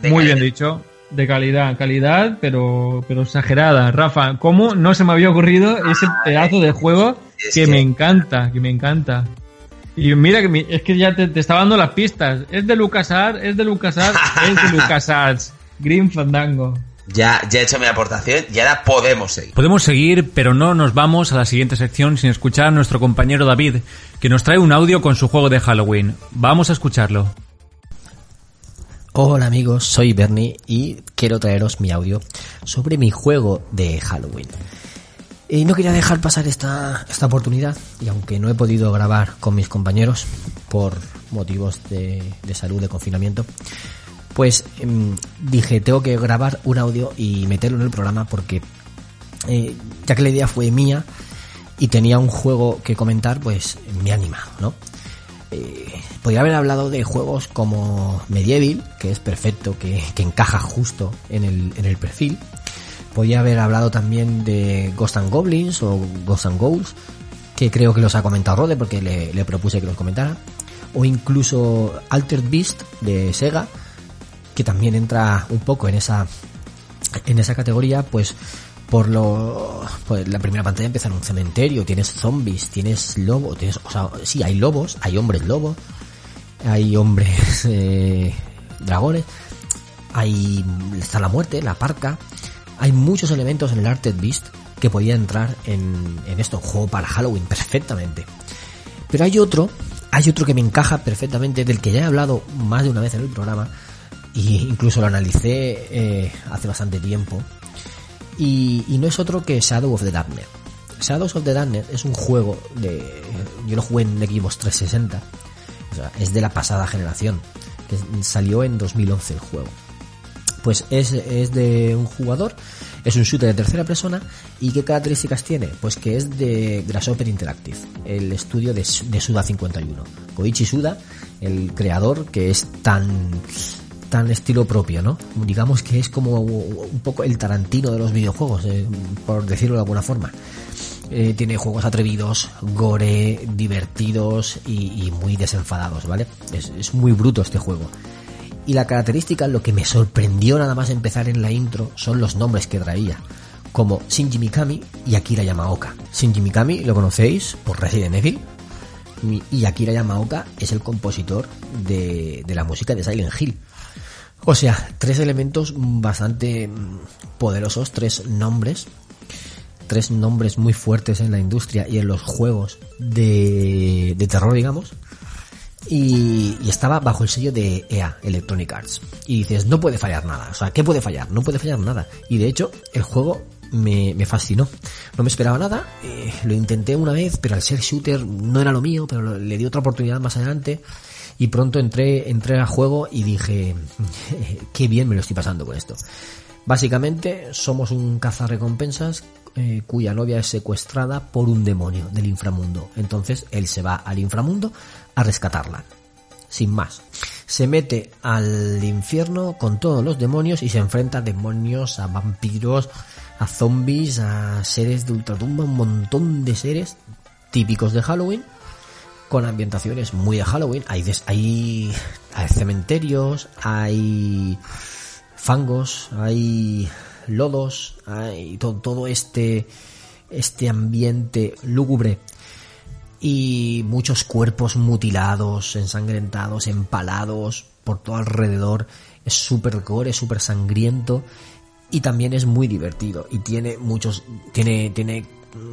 Muy calidad. bien dicho. De calidad, calidad, pero, pero exagerada. Rafa, ¿cómo no se me había ocurrido ese pedazo de juego Es que que- me encanta, que me encanta? Y mira que es que ya te, te estaba dando las pistas. Es de LucasArts, es de LucasArts, es de LucasArts. Green Fandango. Ya, ya he hecho mi aportación y ahora podemos seguir. Podemos seguir, pero no nos vamos a la siguiente sección sin escuchar a nuestro compañero David, que nos trae un audio con su juego de Halloween. Vamos a escucharlo. Hola amigos, soy Bernie y quiero traeros mi audio sobre mi juego de Halloween. Y no quería dejar pasar esta, esta oportunidad, y aunque no he podido grabar con mis compañeros por motivos de, de salud, de confinamiento, pues em, dije, tengo que grabar un audio y meterlo en el programa porque eh, ya que la idea fue mía y tenía un juego que comentar, pues me ha animado, ¿no? Eh, podría haber hablado de juegos como Medieval, que es perfecto, que, que encaja justo en el, en el perfil. Podría haber hablado también de Ghost and Goblins o Ghost and Ghouls, que creo que los ha comentado Rode porque le, le propuse que los comentara. O incluso Altered Beast de Sega, que también entra un poco en esa, en esa categoría, pues por lo pues la primera pantalla empieza en un cementerio, tienes zombies, tienes lobos, tienes, o sea, sí, hay lobos, hay hombres lobos, hay hombres eh, dragones, hay está la muerte, la parca, hay muchos elementos en el Arted Beast que podía entrar en, en esto, un juego para Halloween perfectamente. Pero hay otro, hay otro que me encaja perfectamente, del que ya he hablado más de una vez en el programa, y incluso lo analicé eh, hace bastante tiempo, y, y, no es otro que Shadow of the Darkness. Shadows of the Darkness es un juego de... Yo lo jugué en Xbox 360, o sea, es de la pasada generación, que salió en 2011 el juego. Pues es, es de un jugador, es un shooter de tercera persona y ¿qué características tiene? Pues que es de Grasshopper Interactive, el estudio de, Suda 51. Koichi Suda, el creador que es tan tan estilo propio, ¿no? Digamos que es como un poco el Tarantino de los videojuegos, eh, por decirlo de alguna forma. Eh, tiene juegos atrevidos, gore, divertidos y, muy desenfadados, ¿vale? Es muy bruto este juego. Y la característica, lo que me sorprendió nada más empezar en la intro, son los nombres que traía, como Shinji Mikami y Akira Yamaoka. Shinji Mikami lo conocéis por Resident Evil, y Akira Yamaoka es el compositor de, de la música de Silent Hill. O sea, tres elementos bastante poderosos, tres nombres, tres nombres muy fuertes en la industria y en los juegos de, de terror, digamos. Y, estaba bajo el sello de EA, Electronic Arts. Y dices, no puede fallar nada. O sea, ¿qué puede fallar? No puede fallar nada. Y de hecho, el juego me, fascinó. No me esperaba nada. Eh, lo intenté una vez, pero al ser shooter no era lo mío, pero le di otra oportunidad más adelante y pronto entré, entré a juego y dije, qué bien me lo estoy pasando con esto. Básicamente somos un cazarrecompensas eh, cuya novia es secuestrada por un demonio del inframundo. Entonces él se va al inframundo a rescatarla. Sin más. Se mete al infierno con todos los demonios y se enfrenta a demonios, a vampiros, a zombies, a seres de ultratumba, un montón de seres típicos de Halloween con ambientaciones muy de Halloween. Hay, hay, hay cementerios, hay fangos, hay lodos, hay todo, todo este, este ambiente lúgubre y muchos cuerpos mutilados, ensangrentados, empalados por todo alrededor. Es súper gore, súper sangriento y también es muy divertido y tiene muchos, tiene, tiene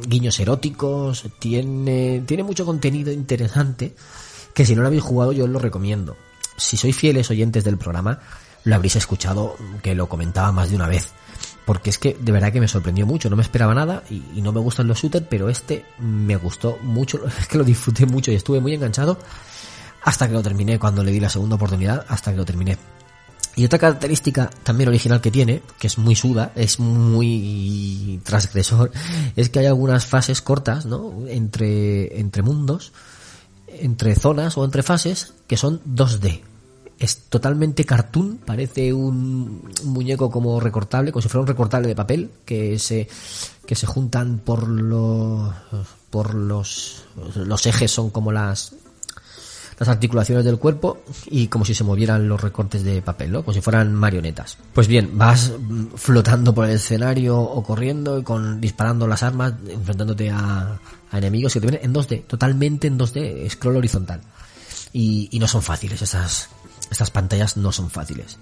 guiños eróticos, tiene, tiene mucho contenido interesante que si no lo habéis jugado yo os lo recomiendo. Si sois fieles oyentes del programa, lo habréis escuchado que lo comentaba más de una vez. Porque es que de verdad que me sorprendió mucho, no me esperaba nada y, no me gustan los shooters, pero este me gustó mucho, es que lo disfruté mucho y estuve muy enganchado hasta que lo terminé, cuando le di la segunda oportunidad, hasta que lo terminé. Y otra característica también original que tiene, que es muy suda, es muy transgresor, es que hay algunas fases cortas, ¿no? Entre, entre mundos, entre zonas o entre fases, que son 2D. Es totalmente cartoon, parece un, un muñeco como recortable, como si fuera un recortable de papel, que se, que se juntan por los, por los, los ejes son como las, las articulaciones del cuerpo y como si se movieran los recortes de papel, ¿no? Como si fueran marionetas. Pues bien, vas flotando por el escenario o corriendo y con disparando las armas, enfrentándote a, enemigos que te vienen en 2D, totalmente en 2D, scroll horizontal. Y, y no son fáciles, estas, estas pantallas no son fáciles.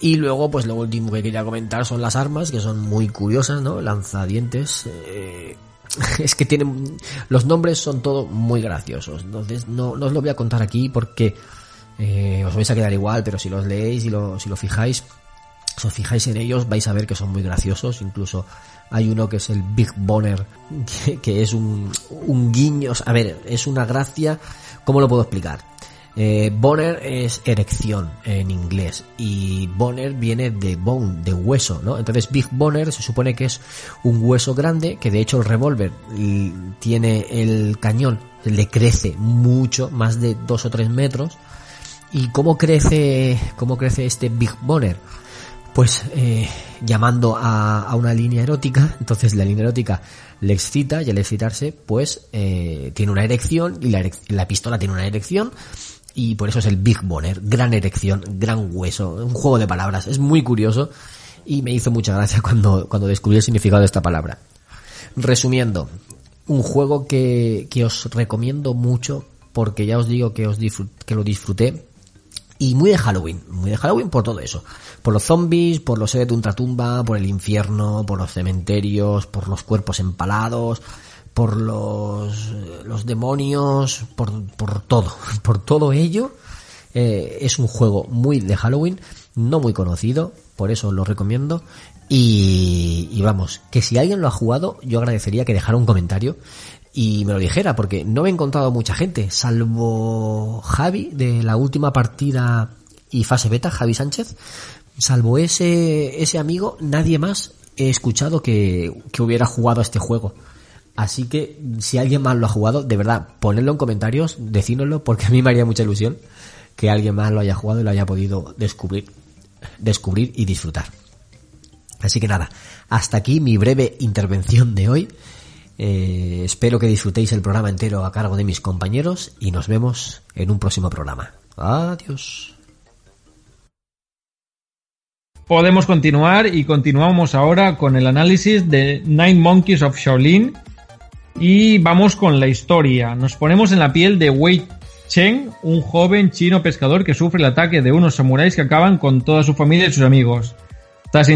Y luego, pues lo último que quería comentar son las armas, que son muy curiosas, ¿no? Lanzadientes, eh, es que tienen los nombres son todo muy graciosos entonces no, no os lo voy a contar aquí porque eh, os vais a quedar igual pero si los leéis y lo, si lo fijáis si os fijáis en ellos vais a ver que son muy graciosos incluso hay uno que es el Big Boner que, es un, un guiño a ver es una gracia ¿cómo lo puedo explicar? Eh, boner es erección en inglés y boner viene de bone, de hueso, ¿no? Entonces Big Boner se supone que es un hueso grande que de hecho el revólver tiene el cañón, le crece mucho, más de dos o tres metros. ¿Y cómo crece, cómo crece este Big Boner? Pues eh, llamando a, una línea erótica, entonces la línea erótica le excita y al excitarse pues eh, tiene una erección y la, la pistola tiene una erección y por eso es el Big Boner, gran erección, gran hueso, un juego de palabras, es muy curioso y me hizo mucha gracia cuando, cuando descubrí el significado de esta palabra. Resumiendo, un juego que, que os recomiendo mucho porque ya os digo que, os que lo disfruté y muy de Halloween, muy de Halloween por todo eso. Por los zombies, por los seres de ultratumba, por el infierno, por los cementerios, por los cuerpos empalados, por los, los demonios, por, por todo, por todo ello. Eh, es un juego muy de Halloween, no muy conocido, por eso lo recomiendo. Y, vamos, que si alguien lo ha jugado, yo agradecería que dejara un comentario y me lo dijera, porque no me he encontrado mucha gente, salvo Javi de la última partida y fase beta, Javi Sánchez, salvo ese, ese amigo, nadie más he escuchado que, que hubiera jugado a este juego. Así que si alguien más lo ha jugado, de verdad, ponedlo en comentarios, decínoslo, porque a mí me haría mucha ilusión que alguien más lo haya jugado y lo haya podido descubrir, descubrir y disfrutar. Así que nada, hasta aquí mi breve intervención de hoy. Eh, espero que disfrutéis el programa entero a cargo de mis compañeros y nos vemos en un próximo programa. Adiós. Podemos continuar y continuamos ahora con el análisis de Nine Monkeys of Shaolin y vamos con la historia. Nos ponemos en la piel de Wei Cheng, un joven chino pescador que sufre el ataque de unos samuráis que acaban con toda su familia y sus amigos. Tras,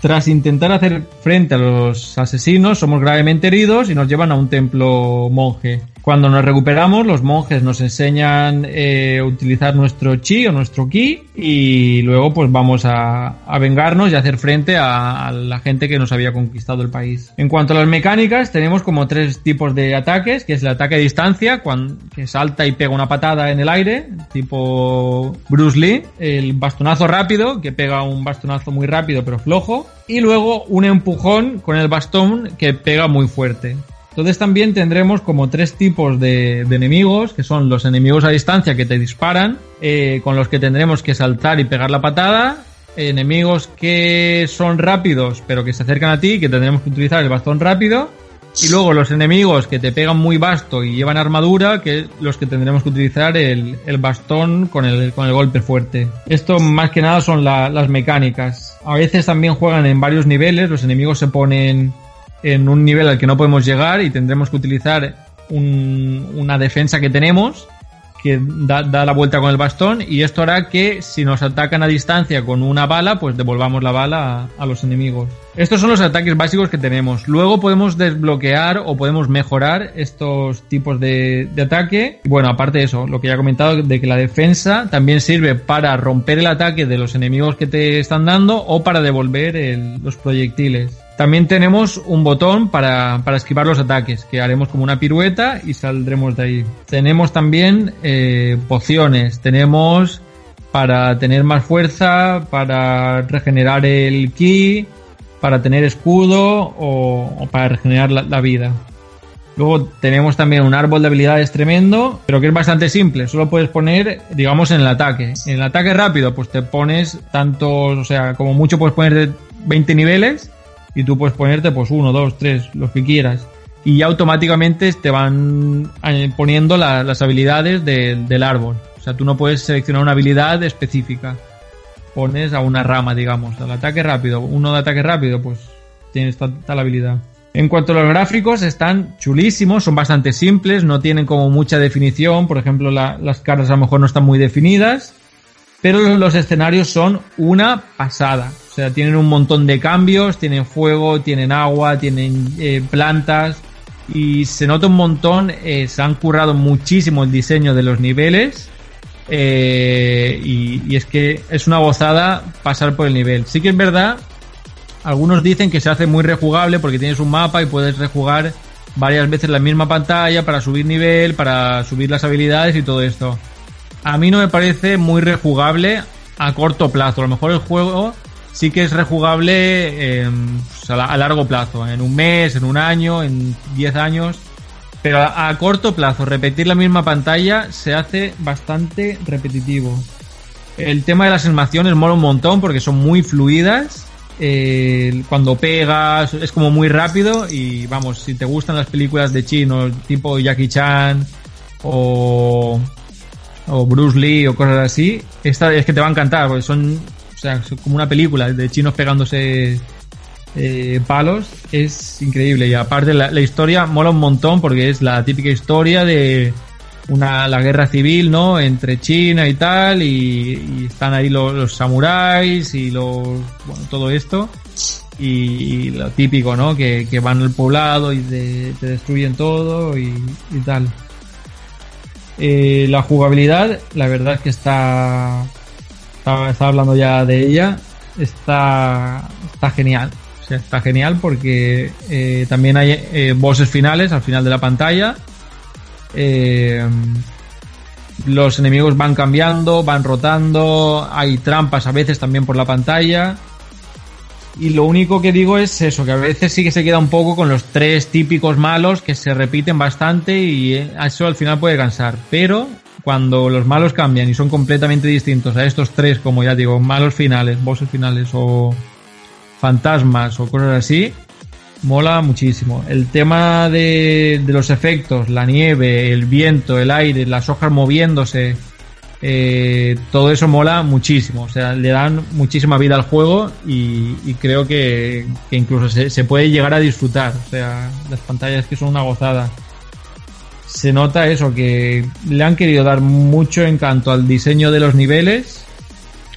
tras intentar hacer frente a los asesinos, somos gravemente heridos y nos llevan a un templo monje. Cuando nos recuperamos, los monjes nos enseñan eh, a utilizar nuestro chi o nuestro ki y luego pues vamos a, vengarnos y hacer frente a, la gente que nos había conquistado el país. En cuanto a las mecánicas, tenemos como tres tipos de ataques, que es el ataque a distancia, cuando, que salta y pega una patada en el aire, tipo Bruce Lee, el bastonazo rápido, que pega un bastonazo muy rápido pero flojo, y luego un empujón con el bastón que pega muy fuerte. Entonces también tendremos como tres tipos de, enemigos, que son los enemigos a distancia que te disparan, eh, con los que tendremos que saltar y pegar la patada, enemigos que son rápidos pero que se acercan a ti, que tendremos que utilizar el bastón rápido, y luego los enemigos que te pegan muy vasto y llevan armadura, que los que tendremos que utilizar el, bastón con el, con el golpe fuerte. Esto más que nada son las mecánicas. A veces también juegan en varios niveles, los enemigos se ponen en un nivel al que no podemos llegar y tendremos que utilizar una defensa que tenemos que da, la vuelta con el bastón y esto hará que si nos atacan a distancia con una bala, pues devolvamos la bala a, los enemigos. Estos son los ataques básicos que tenemos. Luego podemos desbloquear o podemos mejorar estos tipos de, ataque. Bueno, aparte de eso, lo que ya he comentado de que la defensa también sirve para romper el ataque de los enemigos que te están dando o para devolver los proyectiles. También tenemos un botón para, esquivar los ataques, que haremos como una pirueta y saldremos de ahí. Tenemos también eh, pociones, tenemos para tener más fuerza, para regenerar el ki, para tener escudo o, para regenerar la, vida. Luego tenemos también un árbol de habilidades tremendo, pero que es bastante simple. Solo puedes poner, digamos, en el ataque. En el ataque rápido, pues te pones tantos, o sea, como mucho puedes poner de 20 niveles y tú puedes ponerte pues uno, dos, tres, los que quieras. Y automáticamente te van eh, poniendo las habilidades del árbol. O sea, tú no puedes seleccionar una habilidad específica. Pones a una rama, digamos. Al ataque rápido. Uno de ataque rápido, pues tienes tal, habilidad. En cuanto a los gráficos, están chulísimos, son bastante simples, no tienen como mucha definición. Por ejemplo, las caras a lo mejor no están muy definidas. Pero los escenarios son una pasada. O sea, tienen un montón de cambios, tienen fuego, tienen agua, tienen eh, plantas y se nota un montón, eh, se han currado muchísimo el diseño de los niveles eh, y, es que es una gozada pasar por el nivel. Sí que es verdad, algunos dicen que se hace muy rejugable porque tienes un mapa y puedes rejugar varias veces la misma pantalla para subir nivel, para subir las habilidades y todo esto. A mí no me parece muy rejugable a corto plazo. A lo mejor el juego sí que es rejugable em, a, largo plazo, en un mes, en un año, en 10 años. Pero a, corto plazo, repetir la misma pantalla se hace bastante repetitivo. El tema de las animaciones mola un montón porque son muy fluidas. cuando pegas es como muy rápido y vamos, si te gustan las películas de chino tipo Jackie Chan o, o Bruce Lee o cosas así, esta es que te va a encantar porque son o sea, como una película de chinos pegándose eh, palos, es increíble. Y aparte la, historia mola un montón porque es la típica historia de una, la guerra civil, ¿no? Entre China y tal, y, están ahí los, samuráis y los, bueno, todo esto. Y, lo típico, ¿no? Que, van al poblado y te, destruyen todo y, tal. Eh, la jugabilidad, la verdad es que está estaba, hablando ya de ella, está, está genial. Está genial porque eh, también hay eh, finales al final de la pantalla. Eh, los enemigos van cambiando, van rotando, hay trampas a veces también por la pantalla. Y lo único que digo es eso, que a veces sí que se queda un poco con los tres típicos malos que se repiten bastante y eh, eso al final puede cansar. Pero cuando los malos cambian y son completamente distintos a estos tres, como ya digo, malos finales, bosses finales o fantasmas o cosas así, mola muchísimo. El tema de, de los efectos, la nieve, el viento, el aire, las hojas moviéndose, eh, todo eso mola muchísimo. O sea, le dan muchísima vida al juego y, creo que, incluso se, puede llegar a disfrutar. O sea, las pantallas que son una gozada se nota eso, que le han querido dar mucho encanto al diseño de los niveles,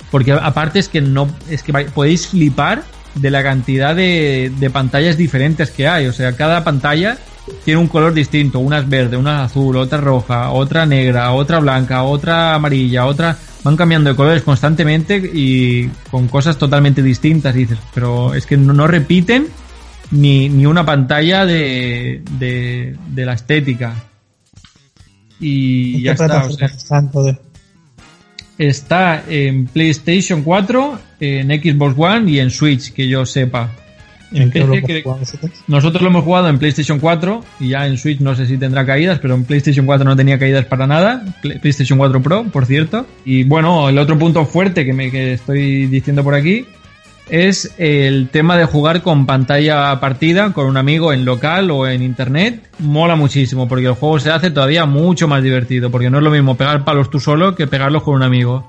porque aparte es que no, es que podéis flipar de la cantidad de pantallas diferentes que hay, o sea, cada pantalla tiene un color distinto, una es verde, una es azul, otra roja, otra negra, otra blanca, otra amarilla, otra, van cambiando de colores constantemente y con cosas totalmente distintas, dices, pero es que no, no repiten ni, ni una pantalla de, de, de la estética. Y ¿En ya está. o sea, todo? está en PlayStation 4, en Xbox One y en Switch, que yo sepa. En ¿En qué lo PC, hemos que- jugado nosotros? lo hemos jugado en PlayStation 4 y ya en Switch no sé si tendrá caídas, pero en PlayStation 4 no tenía caídas para nada. Play- PlayStation 4 Pro, por cierto. Y bueno, el otro punto fuerte que me que estoy diciendo por aquí es el tema de jugar con pantalla partida con un amigo en local o en internet. Mola muchísimo porque el juego se hace todavía mucho más divertido porque no es lo mismo pegar palos tú solo que pegarlos con un amigo.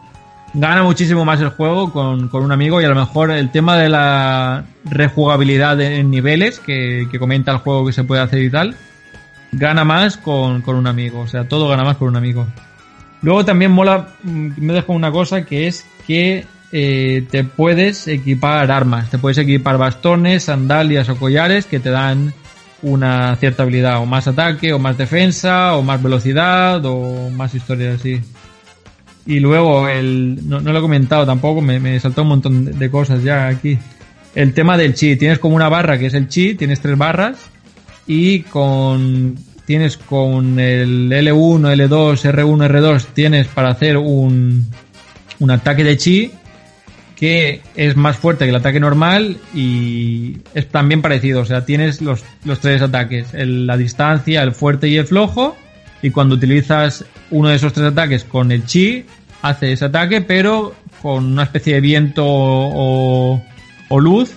Gana muchísimo más el juego con, con un amigo y a lo mejor el tema de la rejugabilidad en niveles que, que comenta el juego que se puede hacer y tal, gana más con, con un amigo. O sea, todo gana más con un amigo. Luego también mola, mm, me dejo una cosa que es que eh, te puedes equipar armas, te puedes equipar bastones, sandalias o collares que te dan una cierta habilidad, o más ataque, o más defensa, o más velocidad, o más historias así. Y luego, el, no, no lo he comentado tampoco, me, me saltó un montón de, cosas ya aquí. El tema del chi, tienes como una barra que es el chi, tienes tres barras, y con tienes con el L1, L2, R1, R2 tienes para hacer un, un ataque de chi que es más fuerte que el ataque normal y es también parecido, o sea, tienes los, los tres ataques, la distancia, el fuerte y el flojo y cuando utilizas uno de esos tres ataques con el chi hace ese ataque pero con una especie de viento o, o luz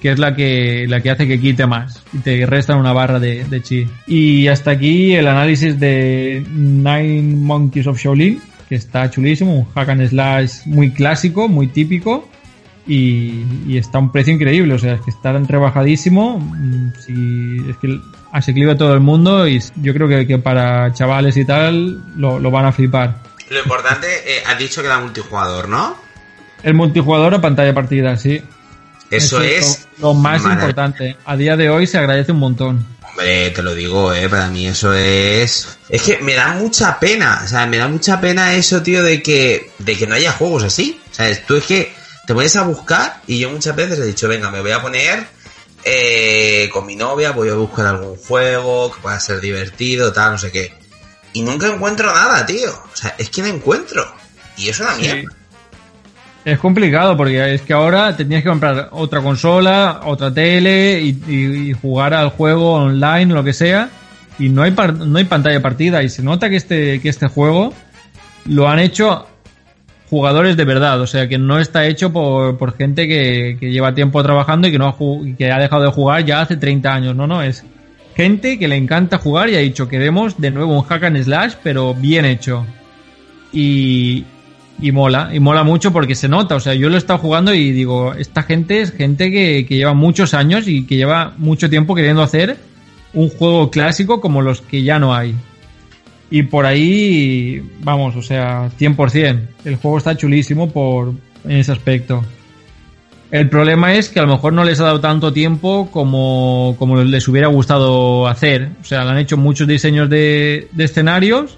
que es la que, la que hace que quite más y te restan una barra de, de chi. Y hasta aquí el análisis de Nine Monkeys of Shaolin, que está chulísimo, un hack and slash muy clásico, muy típico y, y está a un precio increíble, o sea, es que está rebajadísimo, mm, si, es que asequible a todo el mundo y yo creo que, que para chavales y tal lo, lo van a flipar. Lo importante, eh, has dicho que era multijugador, ¿no? El multijugador a pantalla partida, sí. Eso es. lo, lo más importante. A día de hoy se agradece un montón. Hombre, te lo digo, eh, para mí eso es... Es que me da mucha pena, o sea, me da mucha pena eso, tío, de que, de que no haya juegos así. O sea, tú es que te pones a buscar y yo muchas veces he dicho, venga, me voy a poner eh, con mi novia, voy a buscar algún juego que pueda ser divertido, tal, no sé qué. Y nunca encuentro nada, tío. O sea, es que no encuentro. Y es una mierda. Es complicado porque es que ahora te tienes que comprar otra consola, otra tele y, y- y jugar al juego online o lo que sea. Y no hay, par- no hay pantalla partida. Y se nota que este, que este juego lo han hecho jugadores de verdad. O sea, que no está hecho por, por gente que, que lleva tiempo trabajando y que, no ha, que ha dejado de jugar ya hace 30 años. No, no, es gente que le encanta jugar y ha dicho queremos de nuevo un hack and slash, pero bien hecho. Y, y mola, y mola mucho porque se nota. O sea, yo lo he estado jugando y digo, esta gente es gente que, que lleva muchos años y que lleva mucho tiempo queriendo hacer un juego clásico como los que ya no hay. Y por ahí, vamos, o sea, 100%. El juego está chulísimo por, en ese aspecto. El problema es que a lo mejor no les ha dado tanto tiempo como, como les hubiera gustado hacer. O sea, le han hecho muchos diseños de, escenarios,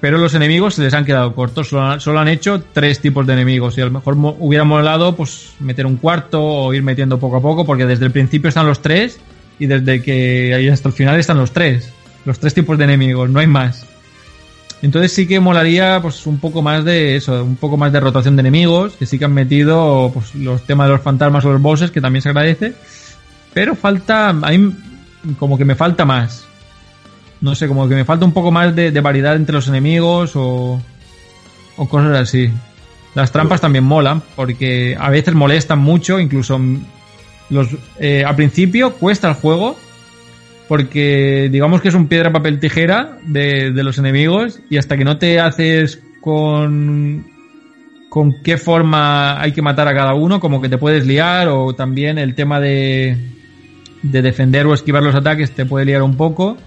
pero los enemigos se les han quedado cortos. Solo, han- hecho tres tipos de enemigos. Y a lo mejor mo- hubiera molado pues meter un cuarto o ir metiendo poco a poco, porque desde el principio están los tres y desde que hasta el final están los tres. Los tres tipos de enemigos, no hay más. Entonces sí que molaría pues un poco más de eso, un poco más de rotación de enemigos, que sí que han metido pues los temas de los fantasmas o los bosses, que también se agradece. Pero falta, a mí como que me falta más. No sé, como que me falta un poco más de, variedad entre los enemigos o, o cosas así. Las trampas también molan, porque a veces molestan mucho, incluso los, eh, al principio cuesta el juego, porque digamos que es un piedra, papel, tijera de, de los enemigos, y hasta que no te haces con, con qué forma hay que matar a cada uno, como que te puedes liar, o también el tema de, de defender o esquivar los ataques te puede liar un poco.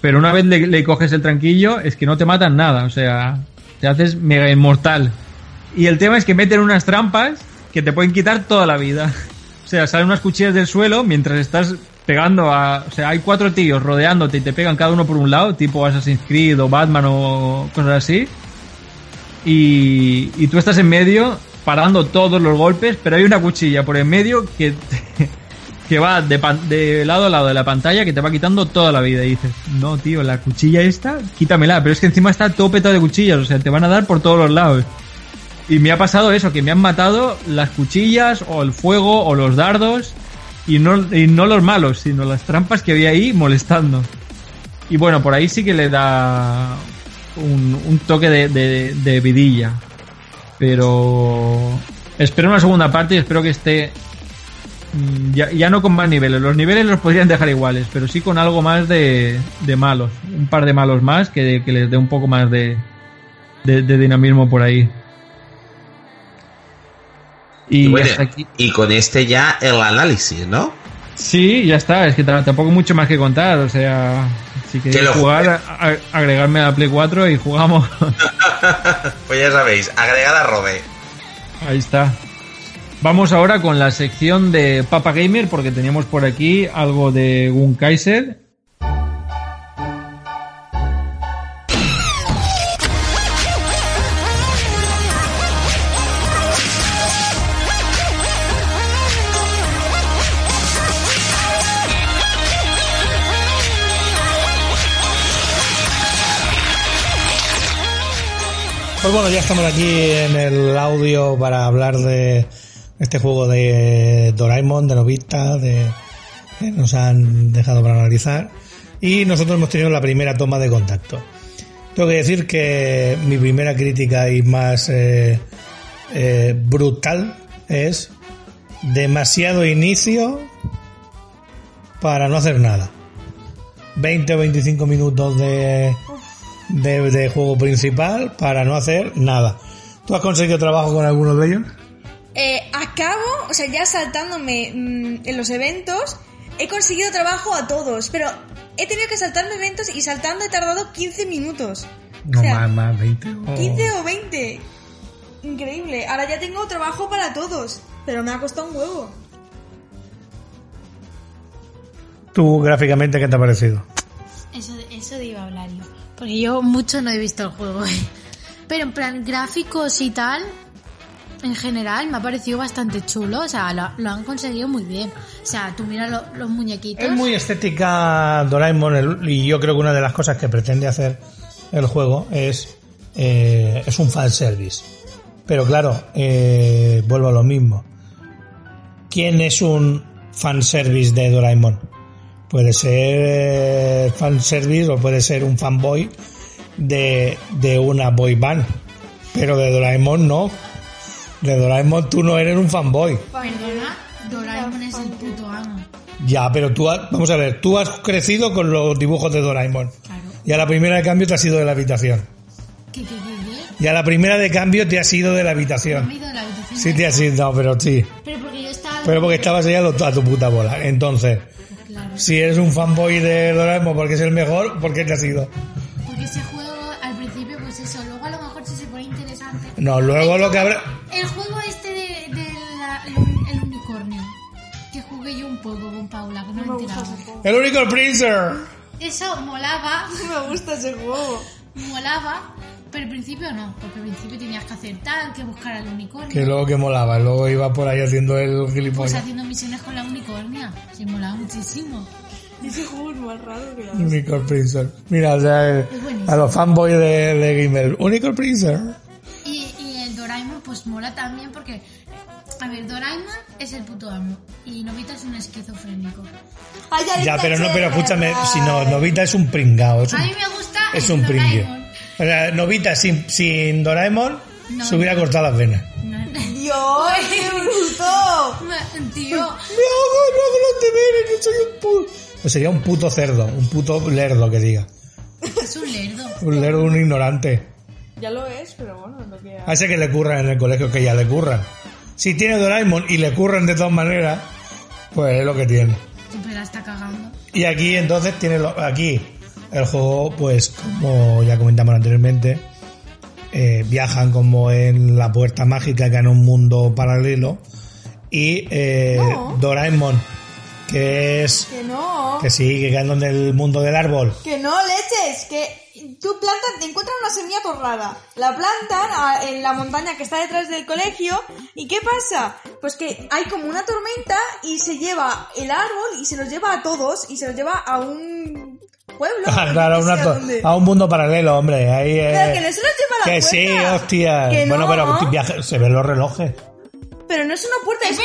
Pero una vez le, le coges el tranquillo, es que no te matan nada, o sea, te haces mega inmortal. Y el tema es que meten unas trampas que te pueden quitar toda la vida. O sea, salen unas cuchillas del suelo mientras estás pegando a... O sea, hay cuatro tíos rodeándote y te pegan cada uno por un lado, tipo Assassin's Creed o Batman o cosas así. Y, y tú estás en medio parando todos los golpes, pero hay una cuchilla por en medio que, te- que va de, pan- de lado a lado de la pantalla que te va quitando toda la vida. Y dices, no, tío, la cuchilla esta, quítamela. Pero es que encima está todo petado de cuchillas, o sea, te van a dar por todos los lados. Y me ha pasado eso, que me han matado las cuchillas o el fuego o los dardos y no, y no los malos, sino las trampas que había ahí molestando. Y bueno, por ahí sí que le da un, toque de, vidilla. Pero espero una segunda parte y espero que esté mm, ya, ya no con más niveles. Los niveles los podrían dejar iguales, pero sí con algo más de, malos. Un par de malos más que, que les dé un poco más de dinamismo por ahí. Y, Y bueno, hasta aquí. y con este ya el análisis, ¿no? Sí, ya está. Es que tampoco mucho más que contar. O sea, si queréis Que jugar, a- agregarme a la Play 4 y jugamos. Pues ya sabéis, agregada Robe. Ahí está. Vamos ahora con la sección de Papa Gamer porque teníamos por aquí algo de Gun Kaiser. Pues bueno, ya estamos aquí en el audio para hablar de este juego de Doraemon, de Novita, de que nos han dejado para analizar. Y nosotros hemos tenido la primera toma de contacto. Tengo que decir que mi primera crítica y más eh, eh, brutal es demasiado inicio para no hacer nada. 20 o 25 minutos de, de, de juego principal para no hacer nada. ¿Tú has conseguido trabajo con alguno de ellos? Eh, acabo, o sea, ya saltándome mm, en los eventos, he conseguido trabajo a todos, pero he tenido que saltarme eventos y saltando he tardado 15 minutos. No O sea, más, más, 20. o- 15 o 20. Increíble. Ahora ya tengo trabajo para todos, pero me ha costado un huevo. ¿Tú gráficamente qué te ha parecido? Eso, eso Porque yo mucho no he visto el juego. Pero en plan, gráficos y tal, en general, me ha parecido bastante chulo. O sea, lo, han conseguido muy bien. O sea, tú mira lo- los muñequitos. Es muy estética Doraemon y yo creo que una de las cosas que pretende hacer el juego es eh, es un fanservice. Pero claro, eh, vuelvo a lo mismo. ¿Quién es un fanservice de Doraemon? Puede ser eh, fanservice o puede ser un fanboy de, de una boy band. Pero de Doraemon no. De Doraemon tú no eres un fanboy. Perdona, Doraemon es el puto amo. Ya, pero tú, has- vamos a ver, tú has crecido con los dibujos de Doraemon. Claro. Y a la primera de cambio te has ido de la habitación. ¿Qué, qué, qué, qué? Y a la primera de cambio te has ido de la Me he habitación. ido de la habitación. Sí te has ido, no, pero sí. Pero porque yo estaba... Pero porque estabas ahí a, lo- a tu puta bola. Entonces, Claro. si eres un fanboy de Doraemon porque es el mejor, ¿por qué te has ido? Porque ese juego, al principio, pues eso. Luego a lo mejor si se pone interesante. No, luego lo que habrá... El juego este de, de la- el, un- el unicornio. Que jugué yo un poco con Paula, que no, me he enterado. El único Princer. Eso molaba, Me gusta ese juego. molaba, pero al principio no, porque al principio tenías que hacer tal, que buscar al unicornio. Que luego que molaba, luego iba por ahí haciendo el Pues gilipollas. haciendo misiones con la unicornia, se molaba muchísimo. Ese juego es más raro que la Unicorn Princess. Mira, o sea, a los fanboys de, de Gamer. Unicorn Princess. Y, y el Doraemon pues mola también porque, a ver, Doraemon es el puto amo y Novita es un esquizofrénico. Ay, Ya, pero no, pero escúchame, si no, Novita es un pringao. Es A un, mí me gusta es el un pringue. Doraemon. O sea, Novita sin, sin Doraemon No, se hubiera no. cortado las venas. No, ¡Dios, qué bruto! Tío, No hago, no hago los deberes, soy un puto. Pues sería un puto cerdo, un puto lerdo que diga. es un lerdo. Un lerdo, un ignorante. Ya lo es, pero bueno, lo que ese que le curran en el colegio, que ya le curran. Si tiene Doraemon y le curran de todas maneras, pues es lo que tiene. Siempre la está cagando. Y aquí entonces tiene lo- aquí el juego, pues como ya comentamos anteriormente, eh, viajan como en la puerta mágica que en un mundo paralelo y eh, No. Doraemon, que es Que no. que sí, que quedan donde el mundo del árbol. Que no leches, que tú plantas, te encuentras una semilla torrada, la plantan en la montaña que está detrás del colegio y ¿qué pasa? Pues que hay como una tormenta y se lleva el árbol y se los lleva a todos y se los lleva a un pueblo. Ah, a, una a un mundo paralelo, hombre. Ahí, eh, Pero que no se los lleva a la que sí, hostia. Que bueno, no. pero viaje- se ven los relojes. Pero no es una puerta, es.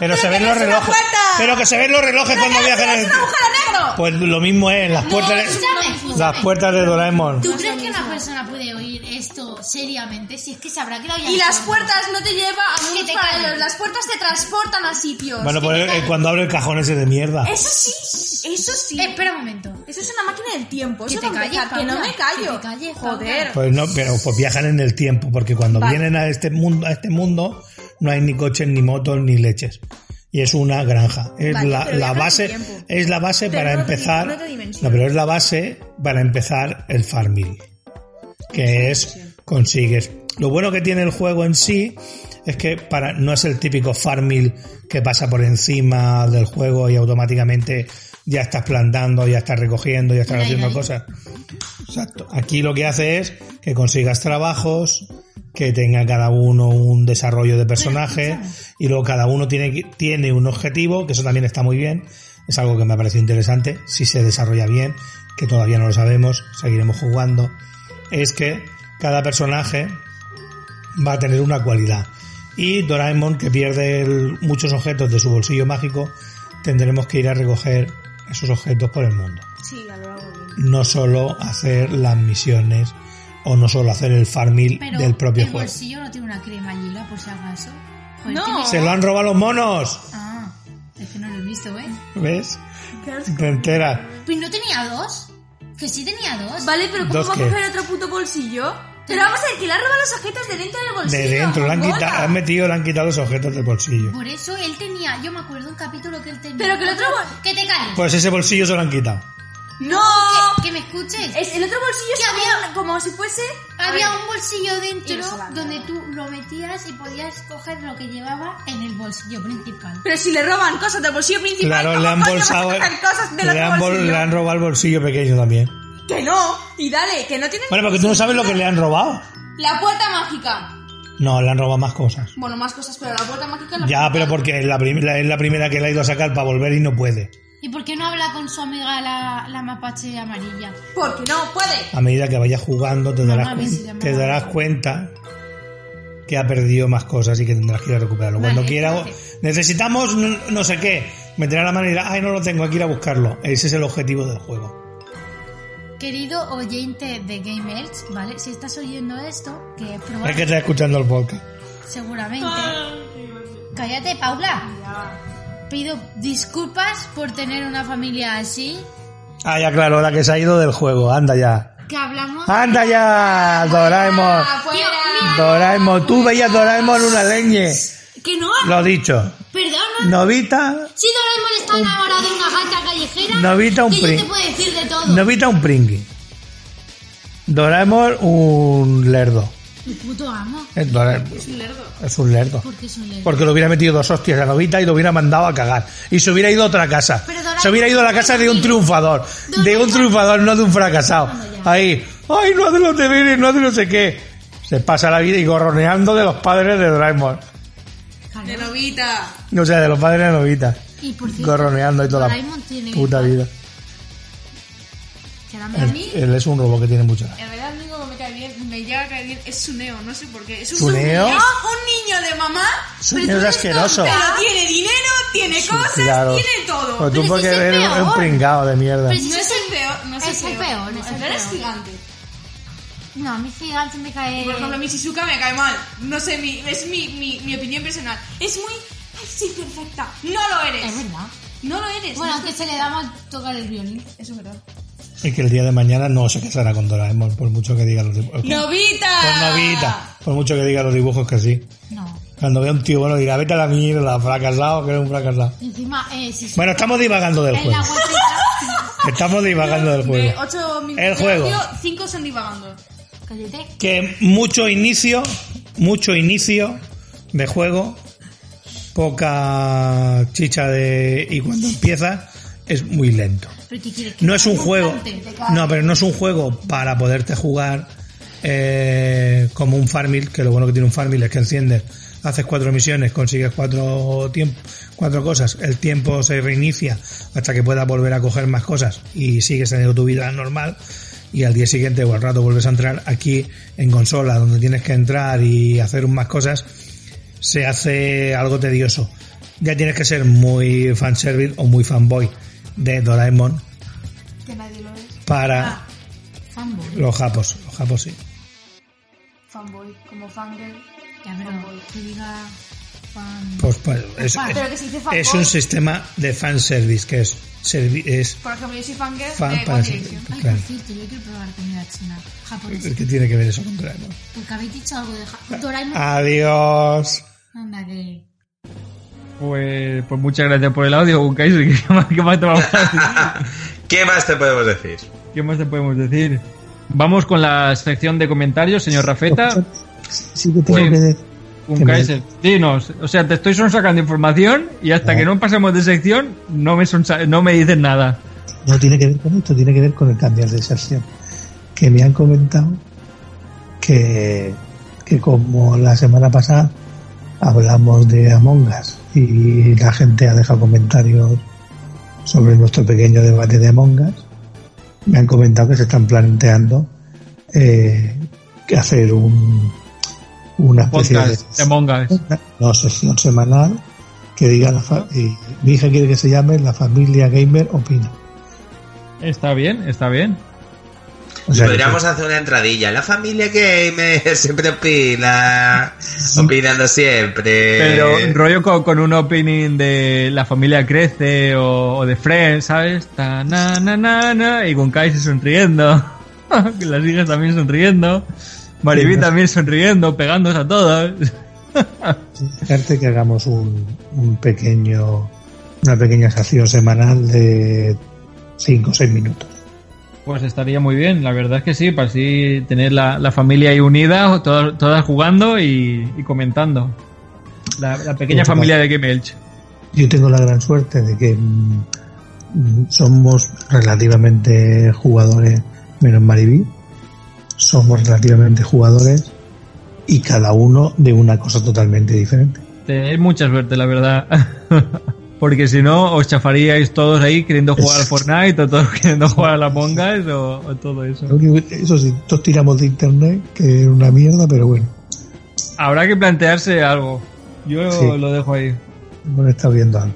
Pero, se que ven los relojes. Pero que se ven los relojes Pero cuando que viajan en es un agujero negro. Pues lo mismo es, las puertas de, las puertas de Doraemon. ¿Tú crees que una persona puede oír esto seriamente? Si es que sabrá que lo haya Y las puertas no te lleva a te paralelos, las puertas te transportan a sitios. Bueno, pues eh, cuando abre el cajón ese de mierda. Eso sí, eso sí. Eh, espera un momento. Eso es una máquina del tiempo. Que Eso te calles, que no me callo. Joder. Pues no, pero pues viajan en el tiempo, porque cuando vienen a este mundo, a este mundo, no hay ni coches, ni motos, ni leches. Y es una granja. Es Vale, la, la base, es la base para empezar. No, pero es la base para empezar el farming. Que es consigues. Lo bueno que tiene el juego en sí es que para no es el típico farming que pasa por encima del juego y automáticamente ya estás plantando, ya estás recogiendo, ya estás haciendo cosas. Exacto. Aquí lo que hace es que consigas trabajos, que tenga cada uno un desarrollo de personaje y luego cada uno tiene, tiene un objetivo, que eso también está muy bien. Es algo que me ha parecido interesante. Si se desarrolla bien, que todavía no lo sabemos, seguiremos jugando. Es que cada personaje va a tener una cualidad. Y Doraemon, que pierde el- muchos objetos de su bolsillo mágico, tendremos que ir a recoger esos objetos por el mundo Sí, a lo hago bien. no solo hacer las misiones o no solo hacer el farming Pero del propio el juego. bolsillo no tiene una crema lila, por si acaso. Joder, No. tiene- Se lo han robado los monos, Ah, es que no lo he visto, ¿eh? ¿ves? Te enteras. Pues no tenía dos. Que sí tenía dos. Vale, pero ¿cómo ¿Dos va a qué? coger otro puto bolsillo? Pero vamos a ver, que le ha robado los objetos de dentro del bolsillo. De dentro, le han, quitado, han metido, le han quitado los objetos del bolsillo. Por eso él tenía, yo me acuerdo un capítulo que él tenía. Pero que el otro bol- Que te calles. Pues ese bolsillo se lo han quitado. ¡No! Que, que me escuches. Es, el otro bolsillo Que es había- como, si fuese... Había un bolsillo dentro se donde tú lo metías y podías coger lo que llevaba en el bolsillo principal. Pero si le roban cosas del bolsillo principal, Claro, ¿cómo le han bolsado, cosas del le han, bol- le han robado el bolsillo pequeño también. Que no, y dale, que no tiene... Bueno, porque tú no sabes lo que le han robado. La puerta mágica. No, le han robado más cosas. Bueno, más cosas, pero la puerta mágica... La Ya, pero porque es la, prim- la- es la primera que le ha ido a sacar para volver y no puede. ¿Y por qué no habla con su amiga la, la mapache amarilla? Porque no puede. A medida que vayas jugando te darás, Mamá, cuen- se llama te darás cuenta que ha perdido más cosas y que tendrás que ir a recuperarlo. Vale, Cuando quiera, entonces- necesitamos no, no sé qué, meterá la mano y dirá, ay, no lo tengo, hay que ir a buscarlo. Ese es el objetivo del juego. Querido oyente de Game Elch, ¿vale? Si estás oyendo esto, que Es que probablemente, estás escuchando el podcast. seguramente... Cállate, Paula. Pido disculpas por tener una familia así. Ah, ya claro, la que se ha ido del juego, anda ya. Que hablamos... ¡Anda ya, Doraemon! Doraemon, tú veías Doraemon una leñe. Que no, Lo dicho. Novita, Si Doraemon está enamorado de una gata callejera, Novita un que yo pri- te puedo decir de todo. Novita un pringui. Doraemon un lerdo. El puto amo. Es, Doraemon- es un lerdo. Porque es un lerdo. Porque le hubiera metido dos hostias a Novita y lo hubiera mandado a cagar. Y se hubiera ido a otra casa. Pero Doraemon- Se hubiera ido a la casa de un triunfador. De un triunfador, no de un fracasado. Ahí. Ay, no hace los deberes, no hace no sé qué. Se pasa la vida y gorroneando de los padres de Doraemon. De novita. O sea, de los padres de Novita. Y por cierto, Gorroneando y toda la Doraemon tiene puta vida. Mí, Él, es un robot que tiene mucha En realidad, el único que me cae bien, me llega a caer bien, es Suneo, no sé por qué. Es un, ¿Suneo? Un niño de mamá, Suneo es asqueroso. pero tiene dinero, tiene cosas, Claro. tiene todo. Pero tú Pero porque si es el eres un peor. pringado de mierda. Pero si No es el peor, no es, Es el peor, es el peor es peor. gigante. No, a mí gigante me cae... Por ejemplo, mi Shizuka me cae mal. No sé, mi, es mi, mi, mi opinión personal. Es muy... Ay, sí, perfecta. No lo eres. Es verdad. No lo eres. Bueno, No que se le da mal tocar el violín. Eso es verdad. Y que el día de mañana no se casará con Doraemon, por mucho que diga los dibujos. ¡Novita! Por Novita, por mucho que diga los dibujos que sí. No. Cuando vea un tío bueno dirá, vete a la mierda, fracasado, que eres un fracasado. Encima, eh, si Bueno, estamos divagando del juego. Estamos divagando del De juego. 8 minutos El de juego. audio, 5 son divagando. Cállate. Que mucho inicio, mucho inicio de juego, poca chicha de... y cuando empieza es muy lento. Pero ¿qué quieres que No es un juego, no, pero no es un juego para poderte jugar eh, como un Farmil, que lo bueno que tiene un Farmil es que enciendes, haces cuatro misiones, consigues cuatro tiemp- cuatro cosas, el tiempo se reinicia hasta que puedas volver a coger más cosas y sigues teniendo tu vida normal y al día siguiente o al rato vuelves a entrar aquí en consola donde tienes que entrar y hacer más cosas se hace algo tedioso ya tienes que ser muy fanservice o muy fanboy de Doraemon Que nadie lo es. para Ah, Fanboy. los japos los japos sí fanboy, como fangirl. Ya, pero que diga fan... pues, pues, es, Fan. Pero que se dice fanboy. es un sistema de fanservice que es servi- es Por ejemplo, yo soy Fan de para One ser- Direction. Ay, claro. por cierto, yo quiero probar comida china. Japonesa. el que tiene que ver eso con Doraemon Porque habéis dicho algo de ja- Doraemon. Ah. adiós Anda, que... Pues, pues muchas gracias por el audio. ¿Qué más, qué más te vamos a decir? ¿Qué más te podemos decir? ¿Qué más te podemos decir? Vamos con la sección de comentarios, señor Rafeta. sí que tengo Sí. que decir Bunkaiser, dinos. O sea, te estoy sacando información y hasta Ah. que no pasemos de sección no me, no me dices nada. no tiene que ver con esto tiene que ver con el cambiar de sección que me han comentado que que como la semana pasada hablamos de Among Us y la gente ha dejado comentarios sobre nuestro pequeño debate de Among Us, me han comentado que se están planteando eh, hacer un, una especie Podcast de Among Us. de no, sección semanal que diga la fa- y mi hija quiere que se llame La Familia Gamer Opina. Está bien, está bien. O sea, que- Podríamos hacer una entradilla. La familia gamer siempre opina. Opinando siempre. Pero rollo con, con un opening de La familia crece o, o de Friends, ¿sabes? Ta, na, na, na, na, y con Kai sonriendo. Que Las hijas también sonriendo. Maribí también sonriendo, pegándose a todas. Hacerte que hagamos un, un pequeño una pequeña sección semanal de 5 o 6 minutos. Pues estaría muy bien, la verdad es que sí, para así tener la, la familia ahí unida, todas, todas jugando y, y comentando. La, la pequeña familia de Game Elch. Yo tengo la gran suerte de que mm, mm, somos relativamente jugadores, menos Maribí, somos relativamente jugadores y cada uno de una cosa totalmente diferente. Tenéis mucha suerte, la verdad. Porque si no, os chafaríais todos ahí queriendo jugar al Fortnite o todos queriendo jugar a la Mongas o, o todo eso. Eso sí, todos tiramos de internet, que es una mierda, pero bueno, Habrá que plantearse algo. Yo Sí. lo dejo ahí. hemos estado viendo algo.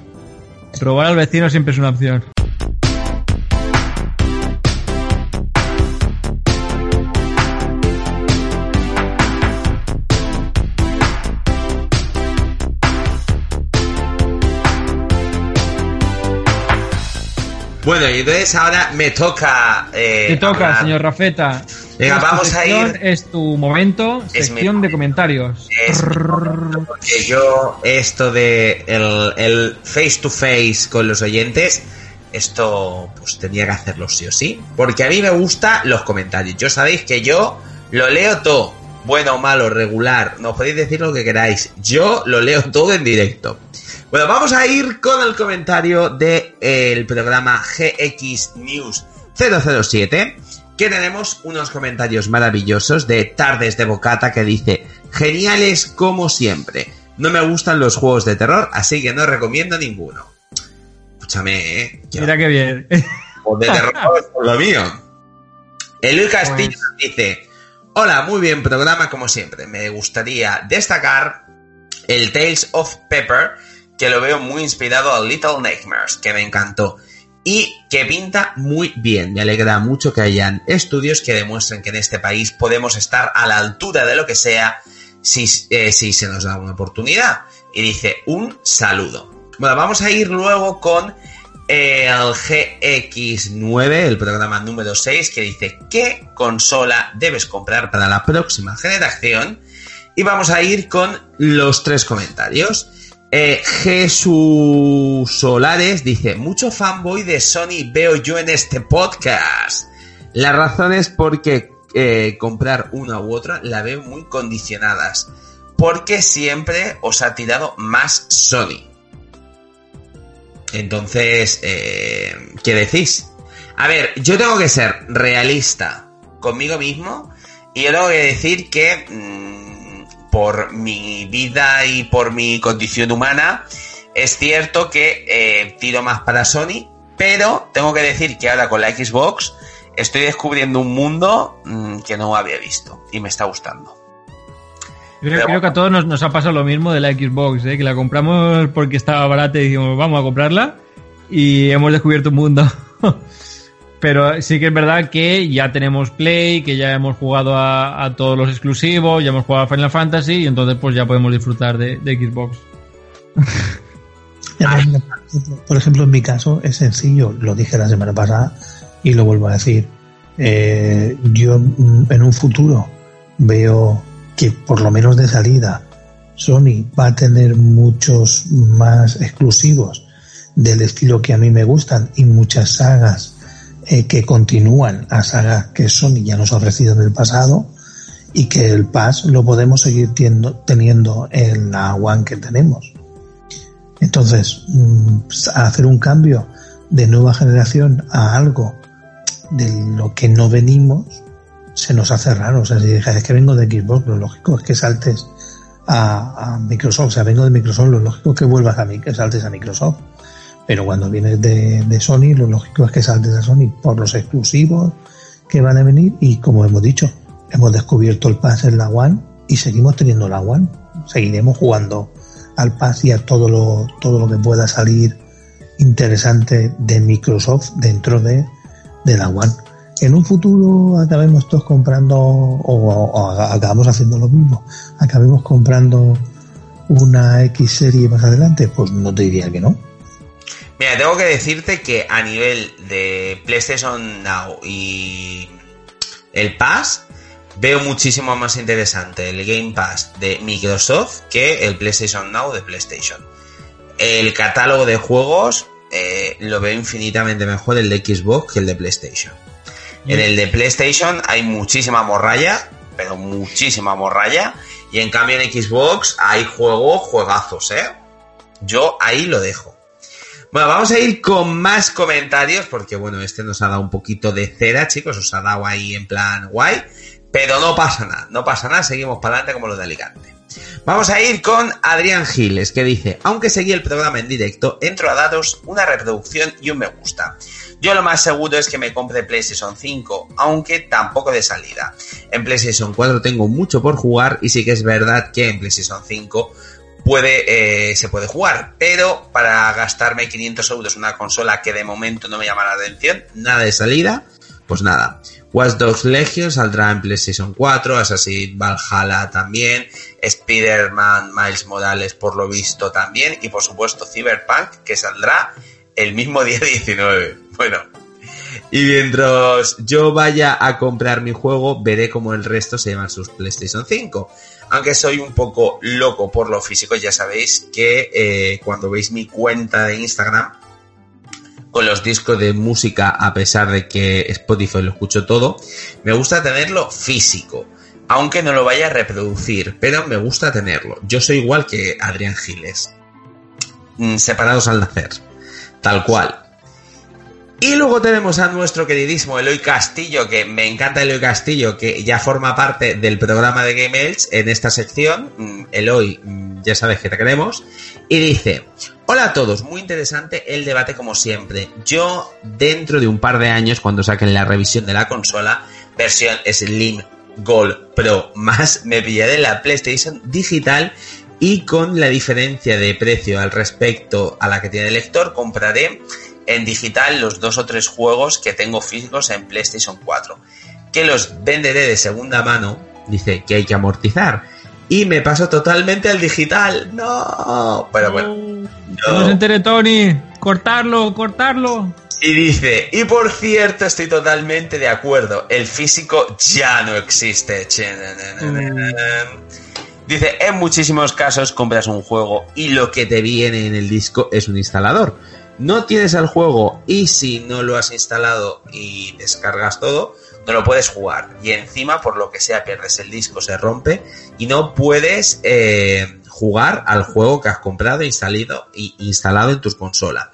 Robar al vecino siempre es una opción. Bueno, y entonces ahora me toca. eh, Te toca, hablar. señor Rafeta. Venga, vamos a ir. Es tu momento, Es mi sección de comentarios. Es porque yo esto de el, el face to face con los oyentes, esto pues tenía que hacerlo sí o sí, porque a mí me gustan los comentarios. Yo sabéis que yo lo leo todo, bueno o malo, regular, no podéis decir lo que queráis. Yo lo leo todo en directo. Bueno, vamos a ir con el comentario del programa GX News 007 que tenemos unos comentarios maravillosos de Tardes de Bocata que dice, geniales como siempre. No me gustan los juegos de terror, así que no recomiendo ninguno. Escúchame, ¿eh? Yo, Mira qué bien. juegos de terror es por lo mío. Eloy Castillo nos dice, hola, muy bien programa como siempre. Me gustaría destacar el Tales of Pepper, que lo veo muy inspirado a Little Nightmares, que me encantó. Y que pinta muy bien. Me alegra mucho que hayan estudios que demuestren que en este país podemos estar a la altura de lo que sea si, eh, si se nos da una oportunidad. Y dice, un saludo. Bueno, vamos a ir luego con eh, el GX9, el programa número 6, que dice qué consola debes comprar para la próxima generación. Y vamos a ir con los tres comentarios. Eh, Jesús Solares dice, mucho fanboy de Sony veo yo en este podcast. La razón es porque eh, comprar una u otra la veo muy condicionadas. Porque siempre os ha tirado más Sony. Entonces, eh, ¿qué decís? A ver, yo tengo que ser realista conmigo mismo y yo tengo que decir que mm, por mi vida y por mi condición humana es cierto que eh, tiro más para Sony, pero tengo que decir que ahora con la Xbox estoy descubriendo un mundo mm, que no había visto y me está gustando. Yo creo, creo que a todos nos, nos ha pasado lo mismo de la Xbox, ¿eh? que la compramos porque estaba barata y dijimos, vamos a comprarla y hemos descubierto un mundo. Pero sí que es verdad que ya tenemos Play, que ya hemos jugado a, a todos los exclusivos, ya hemos jugado a Final Fantasy y entonces pues ya podemos disfrutar de, de Xbox. Ya, por ejemplo- Por ejemplo, en mi caso es sencillo, lo dije la semana pasada y lo vuelvo a decir. Eh, yo mm, en un futuro veo que por lo menos de salida Sony va a tener muchos más exclusivos del estilo que a mí me gustan y muchas sagas eh, que continúan a sagas que Sony ya nos ha ofrecido en el pasado y que el Pass lo podemos seguir teniendo en la One que tenemos. Entonces, mm, hacer un cambio de nueva generación a algo de lo que no venimos se nos hace raro. O sea, si dices, es que vengo de Xbox, lo lógico es que saltes a, Microsoft. O sea, vengo de Microsoft, lo lógico es que vuelvas a que saltes a Microsoft. Pero cuando vienes de, de Sony, lo lógico es que saltes a Sony por los exclusivos que van a venir y como hemos dicho, hemos descubierto el Pass en la One y seguimos teniendo la One. Seguiremos jugando al Pass y a todo lo, todo lo que pueda salir interesante de Microsoft dentro de, de la One. En un futuro acabemos todos comprando o, acabamos haciendo lo mismo, acabemos comprando una X serie más adelante, pues no te diría que no. Mira, tengo que decirte que a nivel de PlayStation Now y el Pass, veo muchísimo más interesante el Game Pass de Microsoft que el PlayStation Now de PlayStation. El catálogo de juegos eh, lo veo infinitamente mejor el de Xbox que el de PlayStation. En el de PlayStation hay muchísima morralla, pero muchísima morralla. Y en cambio en Xbox hay juegos, juegazos, ¿eh? Yo ahí lo dejo. Bueno, vamos a ir con más comentarios porque, bueno, este nos ha dado un poquito de cera, chicos, os ha dado ahí en plan guay, pero no pasa nada, no pasa nada, seguimos para adelante como los de Alicante. Vamos a ir con Adrián Giles, que dice, aunque seguí el programa en directo, entro a daros una reproducción y un me gusta. Yo lo más seguro es que me compre PlayStation 5, aunque tampoco de salida. En PlayStation 4 tengo mucho por jugar y sí que es verdad que en PlayStation 5 puede, eh, se puede jugar, pero para gastarme 500 euros en una consola que de momento no me llama la atención, nada de salida, pues nada. Watch Dogs Legion saldrá en PlayStation 4, Assassin's Valhalla también, Spider-Man Miles Morales por lo visto también, y por supuesto Cyberpunk que saldrá el mismo día 19. Bueno, y mientras yo vaya a comprar mi juego, veré cómo el resto se llevan sus PlayStation 5 aunque soy un poco loco por lo físico, ya sabéis que eh, cuando veis mi cuenta de Instagram con los discos de música, a pesar de que Spotify lo escucho todo, me gusta tenerlo físico, aunque no lo vaya a reproducir, pero me gusta tenerlo. Yo soy igual que Adrián Giles, mm, separados al nacer, tal cual. Y luego tenemos a nuestro queridísimo Eloy Castillo, que me encanta Eloy Castillo, que ya forma parte del programa de Game Elch en esta sección. Mm, Eloy, mm, ya sabes que te queremos. Y dice, hola a todos, muy interesante el debate como siempre. Yo, dentro de un par de años, cuando saquen la revisión de la consola, versión Slim Gold Pro más, me pillaré la PlayStation digital y con la diferencia de precio al respecto a la que tiene el lector, compraré en digital los dos o tres juegos que tengo físicos en PlayStation 4, que los venderé de segunda mano, dice que hay que amortizar, y me paso totalmente al digital. No, pero bueno. No se entere Tony, cortarlo, cortarlo. Y dice, y por cierto, estoy totalmente de acuerdo, el físico ya no existe. Dice, en muchísimos casos compras un juego y lo que te viene en el disco es un instalador. No tienes el juego y si no lo has instalado y descargas todo, no lo puedes jugar. Y encima, por lo que sea, pierdes el disco, se rompe y no puedes eh, jugar al juego que has comprado e instalado, y instalado en tus consolas.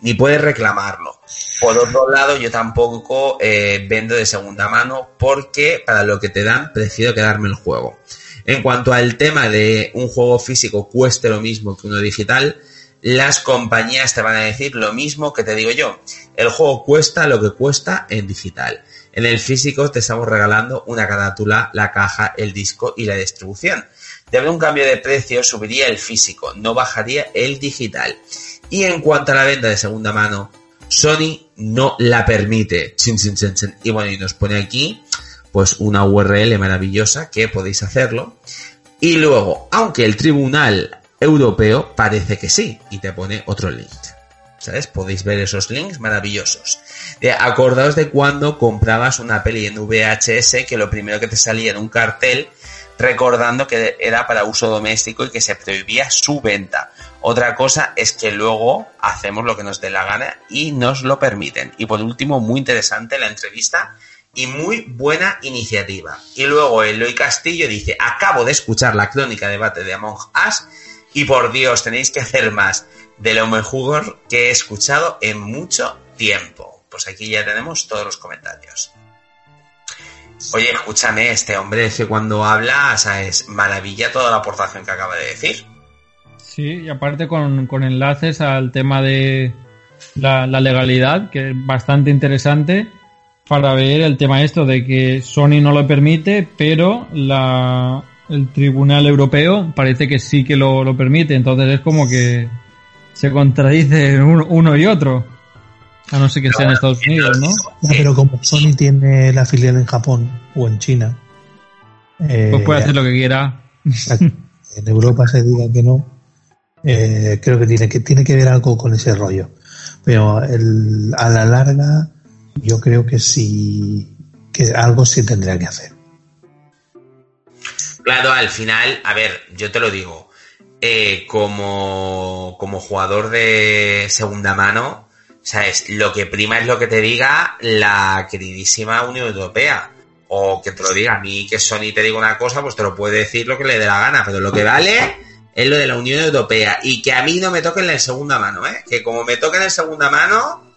Ni puedes reclamarlo. Por otro lado, yo tampoco eh, vendo de segunda mano porque para lo que te dan prefiero quedarme el juego. En cuanto al tema de un juego físico cueste lo mismo que uno digital, las compañías te van a decir lo mismo que te digo yo. El juego cuesta lo que cuesta en digital. En el físico te estamos regalando una carátula, la caja, el disco y la distribución. De haber un cambio de precio, subiría el físico, no bajaría el digital. Y en cuanto a la venta de segunda mano, Sony no la permite. Y bueno, y nos pone aquí pues una URL maravillosa que podéis hacerlo. Y luego, aunque el Tribunal Europeo parece que sí, y te pone otro link. ¿Sabes? Podéis ver esos links maravillosos. Acordaos de cuando comprabas una peli en VHS que lo primero que te salía en un cartel recordando que era para uso doméstico y que se prohibía su venta. Otra cosa es que luego hacemos lo que nos dé la gana y nos lo permiten. Y por último, muy interesante la entrevista y muy buena iniciativa. Y luego Eloy Castillo dice, acabo de escuchar la crónica debate de Among Us y por Dios tenéis que hacer más de lo mejor que he escuchado en mucho tiempo. Pues aquí ya tenemos todos los comentarios. Oye, escúchame, este hombre es que cuando habla, o sea, es maravilla toda la aportación que acaba de decir. Sí, y aparte con, con enlaces al tema de la, legalidad, que es bastante interesante para ver el tema esto de que Sony no lo permite, pero la, el Tribunal Europeo parece que sí que lo, lo permite, entonces es como que se contradice uno, uno y otro. A no ser que sea en Estados Unidos, ¿no? Ya, pero como Sony tiene la filial en Japón o en China. Eh, pues puede hacer lo que quiera. En Europa se diga que no. Eh, creo que tiene que tiene que ver algo con ese rollo. Pero el, a la larga, yo creo que sí, que algo sí tendría que hacer. Claro, al final, a ver, yo te lo digo, eh, como, como jugador de segunda mano, ¿sabes? Lo que prima es lo que te diga la queridísima Unión Europea. O que te lo diga a mí, que Sony te diga una cosa, pues te lo puede decir lo que le dé la gana, pero lo que vale es lo de la Unión Europea. Y que a mí no me toquen en la segunda mano, ¿eh? Que como me toquen en segunda mano,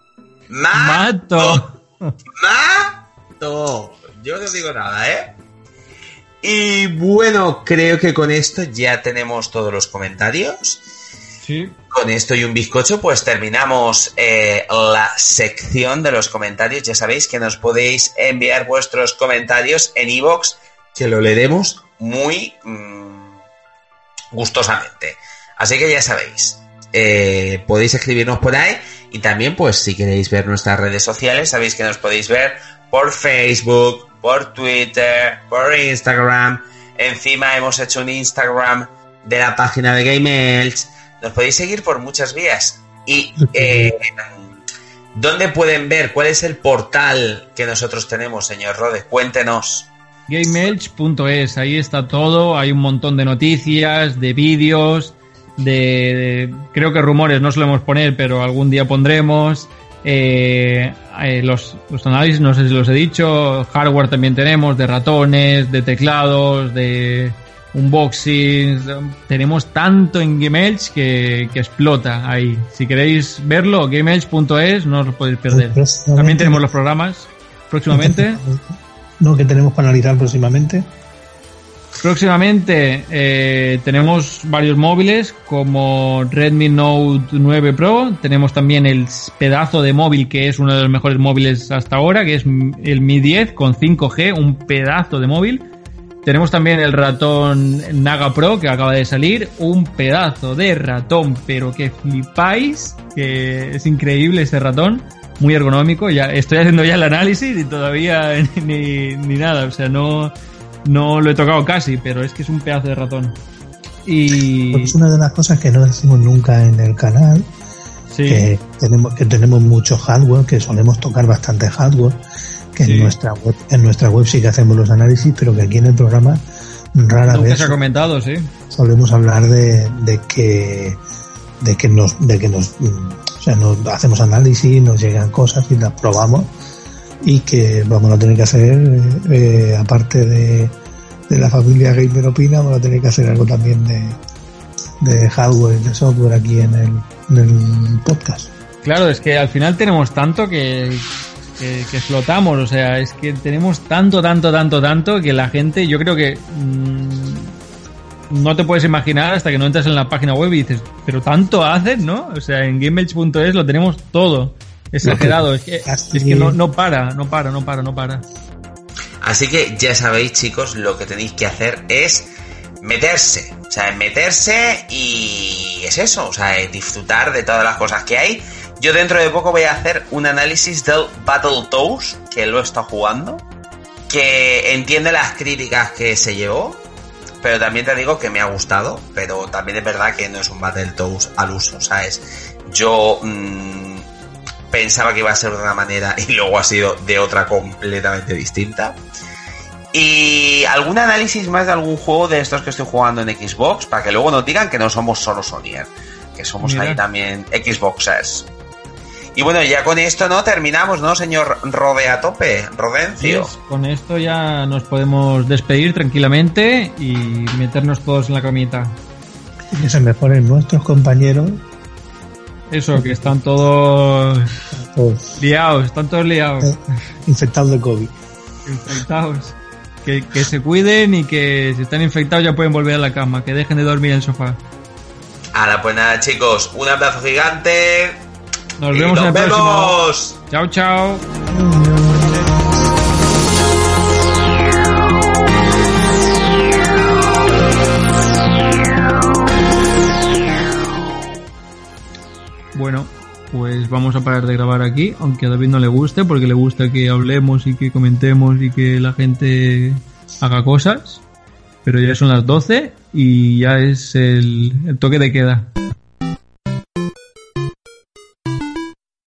mato. Mato. Yo no digo nada, ¿eh? Y bueno, creo que con esto ya tenemos todos los comentarios. Con esto y un bizcocho, pues terminamos eh, la sección de los comentarios. Ya sabéis que nos podéis enviar vuestros comentarios en iVoox, que lo leeremos muy mmm, gustosamente. Así que ya sabéis, eh, podéis escribirnos por ahí y también, pues, si queréis ver nuestras redes sociales, sabéis que nos podéis ver por Facebook, por Twitter, por Instagram. Encima hemos hecho un Instagram de la página de Game Elch. Nos podéis seguir por muchas vías. Y eh, ¿dónde pueden ver? ¿Cuál es el portal que nosotros tenemos, señor Rode? Cuéntenos. GameElch.es, ahí está todo, hay un montón de noticias, de vídeos, de, de, creo que rumores no solemos poner, pero algún día pondremos. Eh, eh, los, los, análisis, no sé si los he dicho, hardware también tenemos, de ratones, de teclados, de unboxings, tenemos tanto en GameEdge que, que, explota ahí. Si queréis verlo, gameedge.es, no os lo podéis perder. También tenemos los programas próximamente. No, que tenemos para analizar próximamente. Próximamente eh, tenemos varios móviles como Redmi Note 9 Pro, tenemos también el pedazo de móvil que es uno de los mejores móviles hasta ahora, que es el Mi 10 con 5G, un pedazo de móvil. Tenemos también el ratón Naga Pro que acaba de salir, un pedazo de ratón, pero que flipáis, que es increíble ese ratón, muy ergonómico. Ya estoy haciendo ya el análisis y todavía ni, ni nada, o sea, no no lo he tocado casi, pero es que es un pedazo de ratón. Y Pues es una de las cosas que no decimos nunca en el canal. Sí. Que tenemos, que tenemos mucho hardware, que solemos tocar bastante hardware, que Sí. en nuestra web, en nuestra web sí que hacemos los análisis, pero que aquí en el programa rara nunca vez se ha comentado, sí. solemos hablar de, de que de que nos de que nos mm, o sea nos hacemos análisis nos llegan cosas y las probamos y que vamos a tener que hacer eh, eh, aparte de, de la familia Gamer Opina vamos a tener que hacer algo también de, de hardware y de software aquí en el, en el podcast Claro, es que al final tenemos tanto que, que, que explotamos, o sea, es que tenemos tanto, tanto, tanto, tanto que la gente, yo creo que mm, no te puedes imaginar hasta que no entras en la página web y dices, pero tanto hacen, ¿no? O sea, en gameage.es lo tenemos todo exagerado, es que, es que no, no para, no para, no para, no para. Así que ya sabéis, chicos, lo que tenéis que hacer es meterse. O sea, meterse y es eso, o sea, es disfrutar de todas las cosas que hay. Yo dentro de poco voy a hacer un análisis del Battletoads, que lo estado jugando, que entiende las críticas que se llevó, pero también te digo que me ha gustado, pero también es verdad que no es un Battletoads al uso, ¿sabes? Yo mm, pensaba que iba a ser de una manera y luego ha sido de otra completamente distinta. Y algún análisis más de algún juego de estos que estoy jugando en Xbox, para que luego no digan que no somos solo Sonyer, que somos Mira. ahí también Xboxers. Y bueno, ya con esto no terminamos, ¿no, señor Rode a tope? Rodencio. Yes, con esto ya nos podemos despedir tranquilamente y meternos todos en la camita. y que se mejoren nuestros compañeros Eso, que están todos todos, liados, están todos liados, eh, infectados de COVID infectados. Que, que se cuiden y que si están infectados ya pueden volver a la cama, que dejen de dormir en el sofá. Ahora, pues nada, chicos, un abrazo gigante. Nos vemos en el próximo. Chao, chao. Bueno, pues vamos a parar de grabar aquí, aunque a David no le guste, porque le gusta que hablemos y que comentemos y que la gente haga cosas. Pero ya son las 12 y ya es el, el toque de queda.